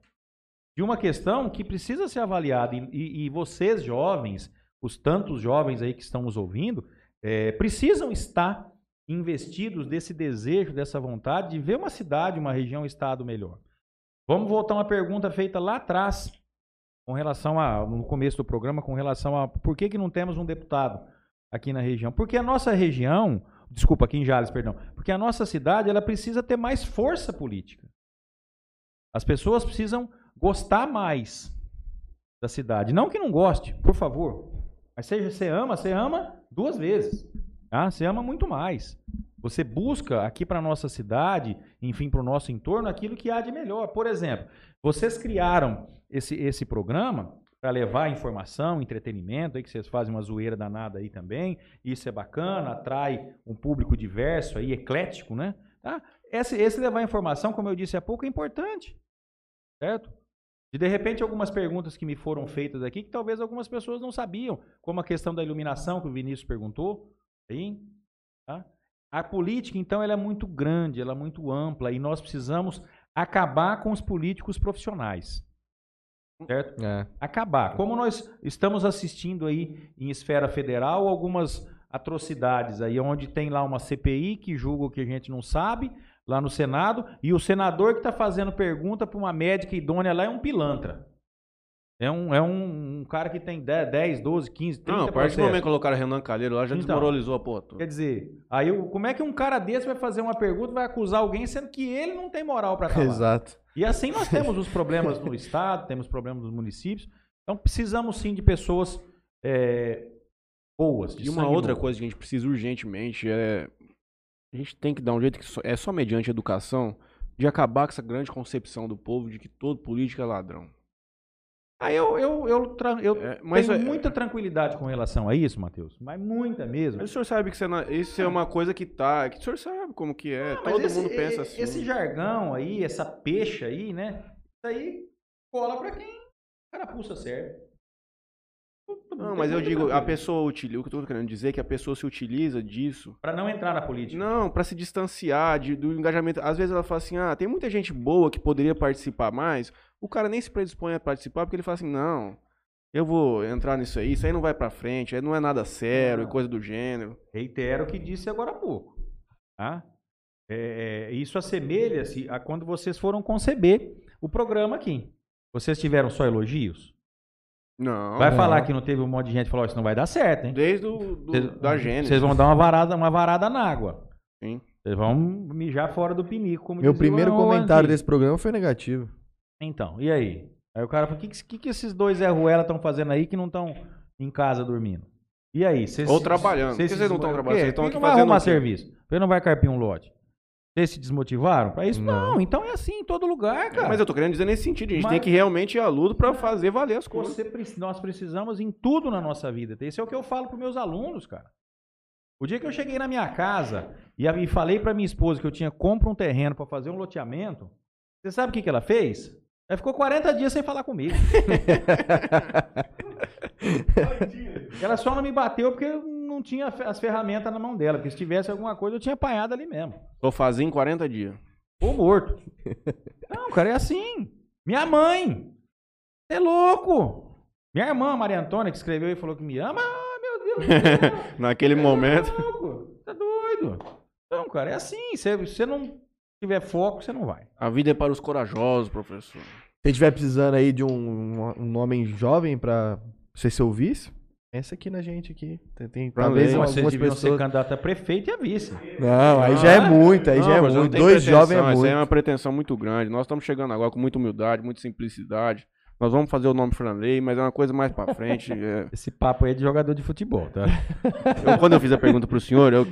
De uma questão que precisa ser avaliada. E, e- e vocês, jovens, os tantos jovens aí que estão nos ouvindo, eh, precisam estar investidos desse desejo, dessa vontade de ver uma cidade, uma região, um estado melhor. Vamos voltar a uma pergunta feita lá atrás, com relação a, no começo do programa, com relação a por que, que não temos um deputado aqui na região. Porque a nossa região, desculpa, aqui em Jales, perdão, porque a nossa cidade ela precisa ter mais força política. As pessoas precisam gostar mais da cidade. Não que não goste, por favor. Mas seja você ama, você ama duas vezes. Tá? Você ama muito mais. Você busca aqui para nossa cidade, enfim, para o nosso entorno, aquilo que há de melhor. Por exemplo, vocês criaram esse, esse programa para levar informação, entretenimento, aí que vocês fazem uma zoeira danada aí também. Isso é bacana, atrai um público diverso aí, eclético, né? Tá? Esse, esse levar informação, como eu disse há pouco, é importante. Certo? E de repente algumas perguntas que me foram feitas aqui que talvez algumas pessoas não sabiam, como a questão da iluminação que o Vinícius perguntou, aí, tá? A política, então, ela é muito grande, ela é muito ampla e nós precisamos acabar com os políticos profissionais. Certo? É. Acabar. Como nós estamos assistindo aí em esfera federal algumas atrocidades aí, onde tem lá uma CPI que julga o que a gente não sabe, lá no Senado, e o senador que está fazendo pergunta para uma médica idônea lá é um pilantra. É um, é um, um cara que tem 10, 10, 12, 15, 30 Não, a partir do momento que colocaram Renan Calheiro lá, já Então. desmoralizou a porra toda. Quer dizer, aí eu- como é que um cara desse vai fazer uma pergunta, vai acusar alguém, sendo que ele não tem moral para falar? Exato. E assim nós temos os problemas no estado, temos problemas nos municípios. Então precisamos sim de pessoas é, boas. De E uma outra bom. coisa que a gente precisa urgentemente é. A gente tem que dar um jeito que só- é só mediante educação de acabar com essa grande concepção do povo de que todo político é ladrão. Aí eu, eu, eu, tra- eu É, mas tenho é- muita tranquilidade com relação a isso, Matheus. Mas muita mesmo. Mas o senhor sabe que isso é, isso é uma coisa que tá. Que o senhor sabe como que é. Não, mas todo esse- mundo pensa assim. Esse jargão aí, essa peixa aí, né? Isso aí cola pra quem carapuça serve. Não, mas eu digo, a pessoa utiliza. O que eu tô querendo dizer é que a pessoa se utiliza disso. Pra não entrar na política. Não, pra se distanciar de- do engajamento. Às vezes ela fala assim: ah, tem muita gente boa que poderia participar mais. O cara nem se predispõe a participar porque ele fala assim: não, eu vou entrar nisso aí, isso aí não vai pra frente, aí não é nada sério, e coisa do gênero. Reitero o que disse agora há pouco. Tá? É, é, isso assemelha-se a quando vocês foram conceber o programa aqui. Vocês tiveram só elogios? Não. Vai não. falar que não teve um monte de gente que falou, "Ó, isso não vai dar certo, hein? Desde o do, Vocês- da Gênesis. Vocês vão dar uma varada, uma varada na água. Sim. Vocês vão mijar fora do pinico, como Meu primeiro comentário antigo. desse programa foi negativo. Então, e aí? Aí o cara falou, o que, que, que esses dois Zé Ruela estão fazendo aí que não estão em casa dormindo? E aí? Cês Ou trabalhando. Por que vocês não desmo- tão Por trabalhando? Vocês tão Por que aqui não vai fazendo arrumar serviço? Por que não vai carpir um lote? Vocês se desmotivaram pra isso? Não. Não. então é assim em todo lugar, cara. Mas eu tô querendo dizer nesse sentido, a gente Mas- tem que realmente ir à luta pra fazer valer as coisas. Você nós precisamos em tudo na nossa vida. Esse é o que eu falo para meus alunos, cara. O dia que eu cheguei na minha casa e, e falei para minha esposa que eu tinha compra um terreno para fazer um loteamento, você sabe o que, que ela fez? Ela ficou 40 dias sem falar comigo. ela só não me bateu porque eu não tinha as ferramentas na mão dela. Porque se tivesse alguma coisa, eu tinha apanhado ali mesmo. Tô fazendo em 40 dias. Ou morto. Não, cara, é assim. Minha mãe. Você é louco. Minha irmã, Maria Antônia, que escreveu e falou que me ama. Ah, meu Deus do céu. Naquele momento. Tá louco. Tá doido. Não, cara, é assim. Se você não tiver foco, você não vai. A vida é para os corajosos, professor. Se estiver precisando aí de um, um homem jovem pra você ser o vice, pensa aqui na gente aqui. Tem, tem talvez vocês algumas deviam ser pessoas... candidato a prefeito e a vice. Não, aí já é muito, aí Não, já é muito. Dois jovens é Isso aí é muito. uma pretensão muito grande. Nós estamos chegando agora com muita humildade, muita simplicidade. Nós vamos fazer o nome Franley, mas é uma coisa mais pra frente. é. Esse papo aí é de jogador de futebol, tá? Eu, quando eu fiz a pergunta pro senhor, eu-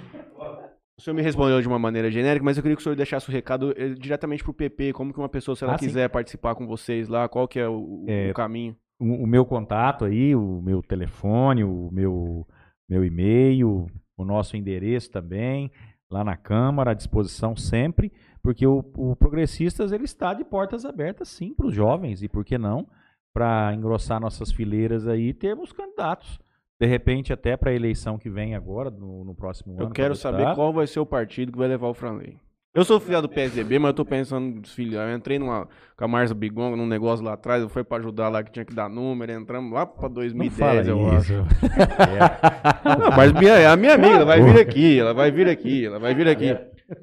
o senhor me respondeu de uma maneira genérica, mas eu queria que o senhor deixasse o recado eh, diretamente pro PP, como que uma pessoa, se ela Ah, sim. quiser participar com vocês lá, qual que é o, o É, caminho? o, o meu contato aí, o meu telefone, o meu, meu e-mail, o nosso endereço também, lá na Câmara, à disposição sempre, porque o, o Progressistas ele está de portas abertas sim para os jovens, e por que não, para engrossar nossas fileiras aí e termos candidatos. De repente, até para a eleição que vem agora, no, no próximo ano. Eu quero saber qual vai ser o partido que vai levar o Franley. Eu sou filiado do PSDB, mas eu tô pensando em desfiliar. Eu entrei numa, com a Marcia Bigonga num negócio lá atrás, eu fui pra ajudar lá que tinha que dar número, entramos lá pra Não 2010, fala eu acho. isso. É. Não, mas é a minha amiga, ela vai vir aqui, ela vai vir aqui, ela vai vir aqui.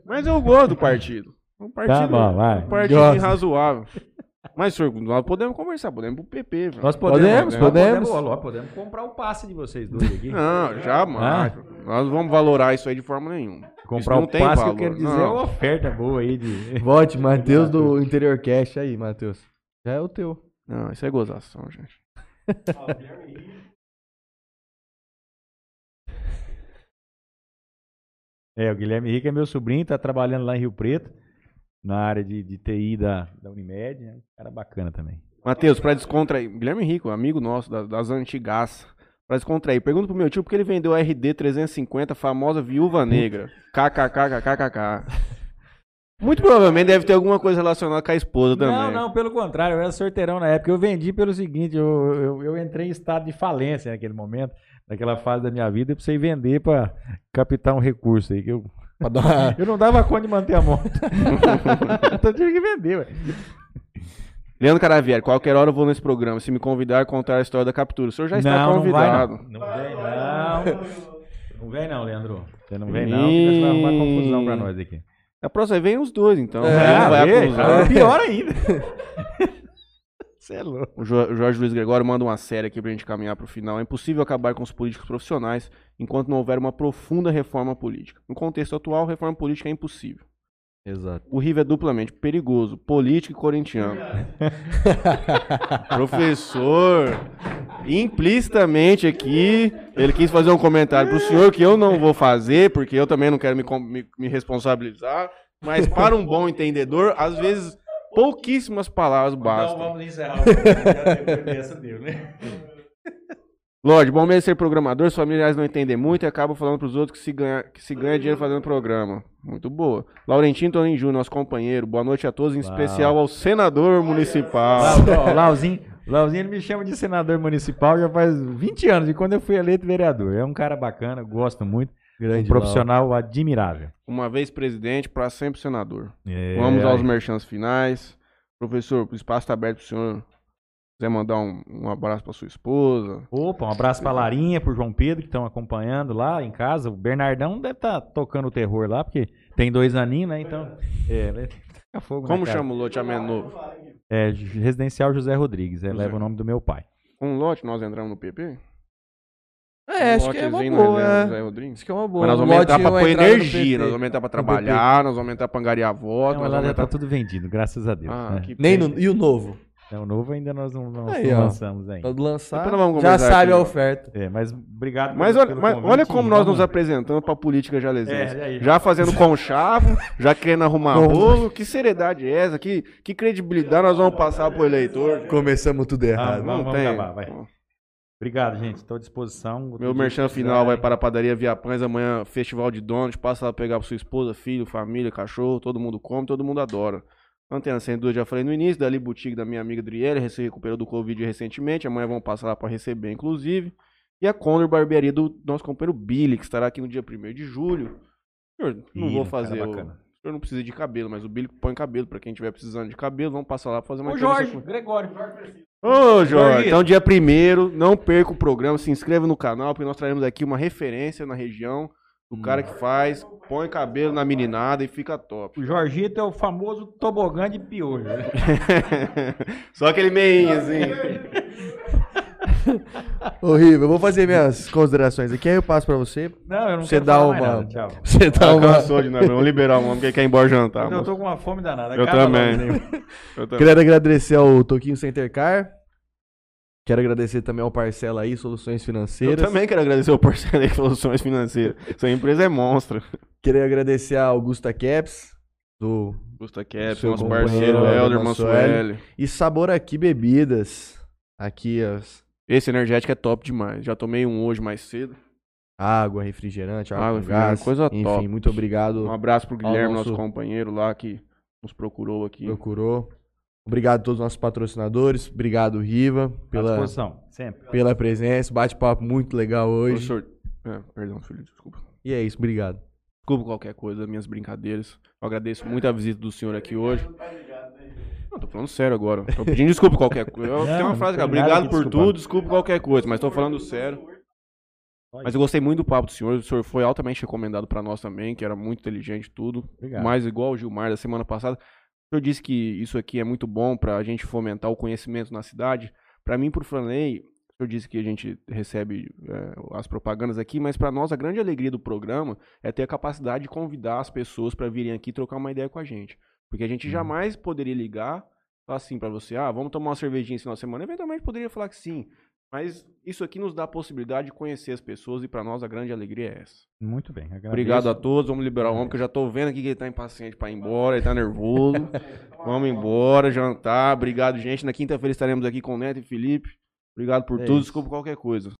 Mas eu gosto do partido. Um partido, Tá bom, vai. um partido Gosta. razoável. Mas, senhor, nós podemos conversar, podemos ir pro PP. velho. Nós podemos, Podemos, podemos. podemos, podemos comprar o passe de vocês dois aqui. Não, jamais. Nós não vamos valorar isso aí de forma nenhuma. Comprar não o tem passe valor. que eu quero dizer Não. é uma oferta boa aí de. Vote, Matheus do Interior Cast aí, Matheus. Já é o teu. Não, isso é gozação, gente. É, o Guilherme Henrique é meu sobrinho, tá trabalhando lá em Rio Preto, na área de, de TI da, da Unimed, né? Cara bacana também. Matheus, pra descontrair. Guilherme Rico, amigo nosso das, das antigas. Pra descontrair. Pergunta pro meu tio por que ele vendeu a RD 350, famosa viúva negra. KKKKKK. Muito provavelmente deve ter alguma coisa relacionada com a esposa também. Não, não, pelo contrário, eu era sorteirão na época. Eu vendi pelo seguinte, eu, eu, eu entrei em estado de falência naquele momento, naquela fase da minha vida, eu precisei vender pra captar um recurso aí. Que eu, uma- eu não dava conta de manter a moto. então eu tive que vender, ué. Leandro Caravieri, qualquer hora eu vou nesse programa. Se me convidar, contar a história da captura. O senhor já está não, convidado. Não, vai, não. não vem não. Não vem não, Leandro. Você não vem não, você vai arrumar confusão pra nós aqui. A próxima vez vem os dois, então. É, pior ainda. Você é louco. O Jo- o Jorge Luiz Gregório manda uma série aqui pra gente caminhar pro final. É impossível acabar com os políticos profissionais enquanto não houver uma profunda reforma política. No contexto atual, reforma política é impossível. Exato. O River é duplamente perigoso, político e corintiano. Professor, implicitamente aqui, ele quis fazer um comentário pro senhor que eu não vou fazer, porque eu também não quero me, me- me responsabilizar. Mas para um bom entendedor, às vezes pouquíssimas palavras bastam. encerrar o já depois dessa deu, né? Lorde, bom mesmo ser programador, os familiares não entendem muito e acabam falando pros outros que se ganha, que se ganha dinheiro fazendo programa. Muito boa. Laurentino Toninho Júnior, nosso companheiro. Boa noite a todos, em Uau. especial ao senador municipal. Lau, ó, Lauzinho, Lauzinho ele me chama de senador municipal já faz 20 anos, de quando eu fui eleito vereador. É um cara bacana, gosto muito. Grande um profissional admirável. Uma vez presidente, para sempre senador. É, Vamos aos merchants finais. Professor, o espaço está aberto para o senhor. Quiser mandar um, um abraço para sua esposa. Opa, um abraço pra Larinha, pro João Pedro, que estão acompanhando lá em casa. O Bernardão deve estar tocando o terror lá, porque tem dois aninhos, né? Então, é, né? Fogo na Como cara. chama o loteamento novo? É, Residencial José Rodrigues, é, José. leva o nome do meu pai. Um lote, nós entramos no PP? É, um acho que é uma boa. reserva é. Rodrigues? Acho que é uma boa. Mas nós vamos aumentar pra pôr energia, nós vamos aumentar pra trabalhar, nós vamos aumentar pra angariar voto, Não, lá vamos já tá tudo vendido, graças a Deus. Ah, né? que Nem no, e o novo? É, o novo ainda nós não, Aí, não ó. lançamos ainda. Lançar. Nós vamos Já sabe aqui. a oferta. É, mas obrigado Mas olha, pelo mas olha como nós vamos- nos apresentamos pra política jalesense. É, aí. Já fazendo conchavo, já querendo arrumar Como- bolo. Que seriedade é essa? Que, que credibilidade nós vamos passar pro eleitor? Começamos tudo errado. Ah, Vamos- Não tem. acabar, vai. Obrigado, gente. Estou à disposição. Outro Meu merchan final vai para a padaria Via Pães amanhã, festival de donuts. Passa lá pegar pra sua esposa, filho, família, cachorro. Todo mundo come, todo mundo adora. Antena 102, já falei no início. Dali Boutique da minha amiga Adriele, se recuperou do Covid recentemente. Amanhã vamos passar lá para receber, inclusive. E a Condor Barbearia do nosso companheiro Billy, que estará aqui no dia 1 de julho. Senhor, não Ih, vou fazer o. senhor não precisa de cabelo, mas o Billy põe cabelo. Pra quem estiver precisando de cabelo, vamos passar lá pra fazer uma O entrevista Jorge, com- Gregório. Ô, Jorge, então dia primeiro, não perca o programa, se inscreva no canal, porque nós traremos aqui uma referência na região do cara que faz, põe cabelo na meninada e fica top. O Jorgito é o famoso tobogã de piolho. né? Só aquele meinho assim. Horrível. Eu vou fazer minhas considerações aqui, aí eu passo pra você. Não, eu não Você quero dá uma- nada, Tchau. Você dá Tá uma. cansou de nós, vamos liberar o homem, porque ele quer ir embora jantar. eu tô com uma fome danada. Eu também. Eu também. Quero agradecer ao Toquinho Center Car. Quero agradecer também ao Parcela aí, Soluções Eu Financeiras. também quero agradecer o parceiro aí que Soluções Financeiras. Essa empresa é monstro. Quero agradecer a Augusta Caps, do Gusta Cap, Seu nosso parceiro Helder. Mansueli. E Sabor Aqui Bebidas. Aqui as Esse energético é top demais. Já tomei um hoje mais cedo. água, refrigerante, água, Água, com gás. coisa Enfim, top. muito obrigado. Um abraço pro Guilherme, nosso- nosso companheiro lá que nos procurou aqui. Procurou. Obrigado a todos os nossos patrocinadores. Obrigado, Riva, pela, disposição, sempre. pela presença. Bate-papo muito legal hoje. Professor, é, perdão, filho, desculpa. E é isso, obrigado. Desculpa qualquer coisa, minhas brincadeiras. Eu agradeço muito a visita do senhor aqui hoje. Tô falando sério agora. Tô pedindo desculpa qualquer coisa. Eu- Tem uma frase que obrigado por tudo, desculpa qualquer coisa, mas tô falando sério. Mas eu gostei muito do papo do senhor. O senhor foi altamente recomendado pra nós também, que era muito inteligente e tudo. Obrigado. Mais igual o Gilmar da semana passada. O senhor disse que isso aqui é muito bom pra gente fomentar o conhecimento na cidade. Pra mim, por Franley, o senhor disse que a gente recebe é, as propagandas aqui, mas pra nós a grande alegria do programa é ter a capacidade de convidar as pessoas pra virem aqui trocar uma ideia com a gente. Porque a gente Uhum. jamais poderia ligar falar assim pra você, ah, vamos tomar uma cervejinha esse final de semana. Eventualmente poderia falar que sim. Mas isso aqui nos dá a possibilidade de conhecer as pessoas e pra nós a grande alegria é essa. Muito bem. agradeço. Obrigado a todos, vamos liberar o homem, que eu já tô vendo aqui que ele tá impaciente pra ir embora, ele tá nervoso. vamos embora, jantar. Obrigado, gente. Na quinta-feira estaremos aqui com o Neto e Felipe. Obrigado por É tudo, isso. desculpa qualquer coisa.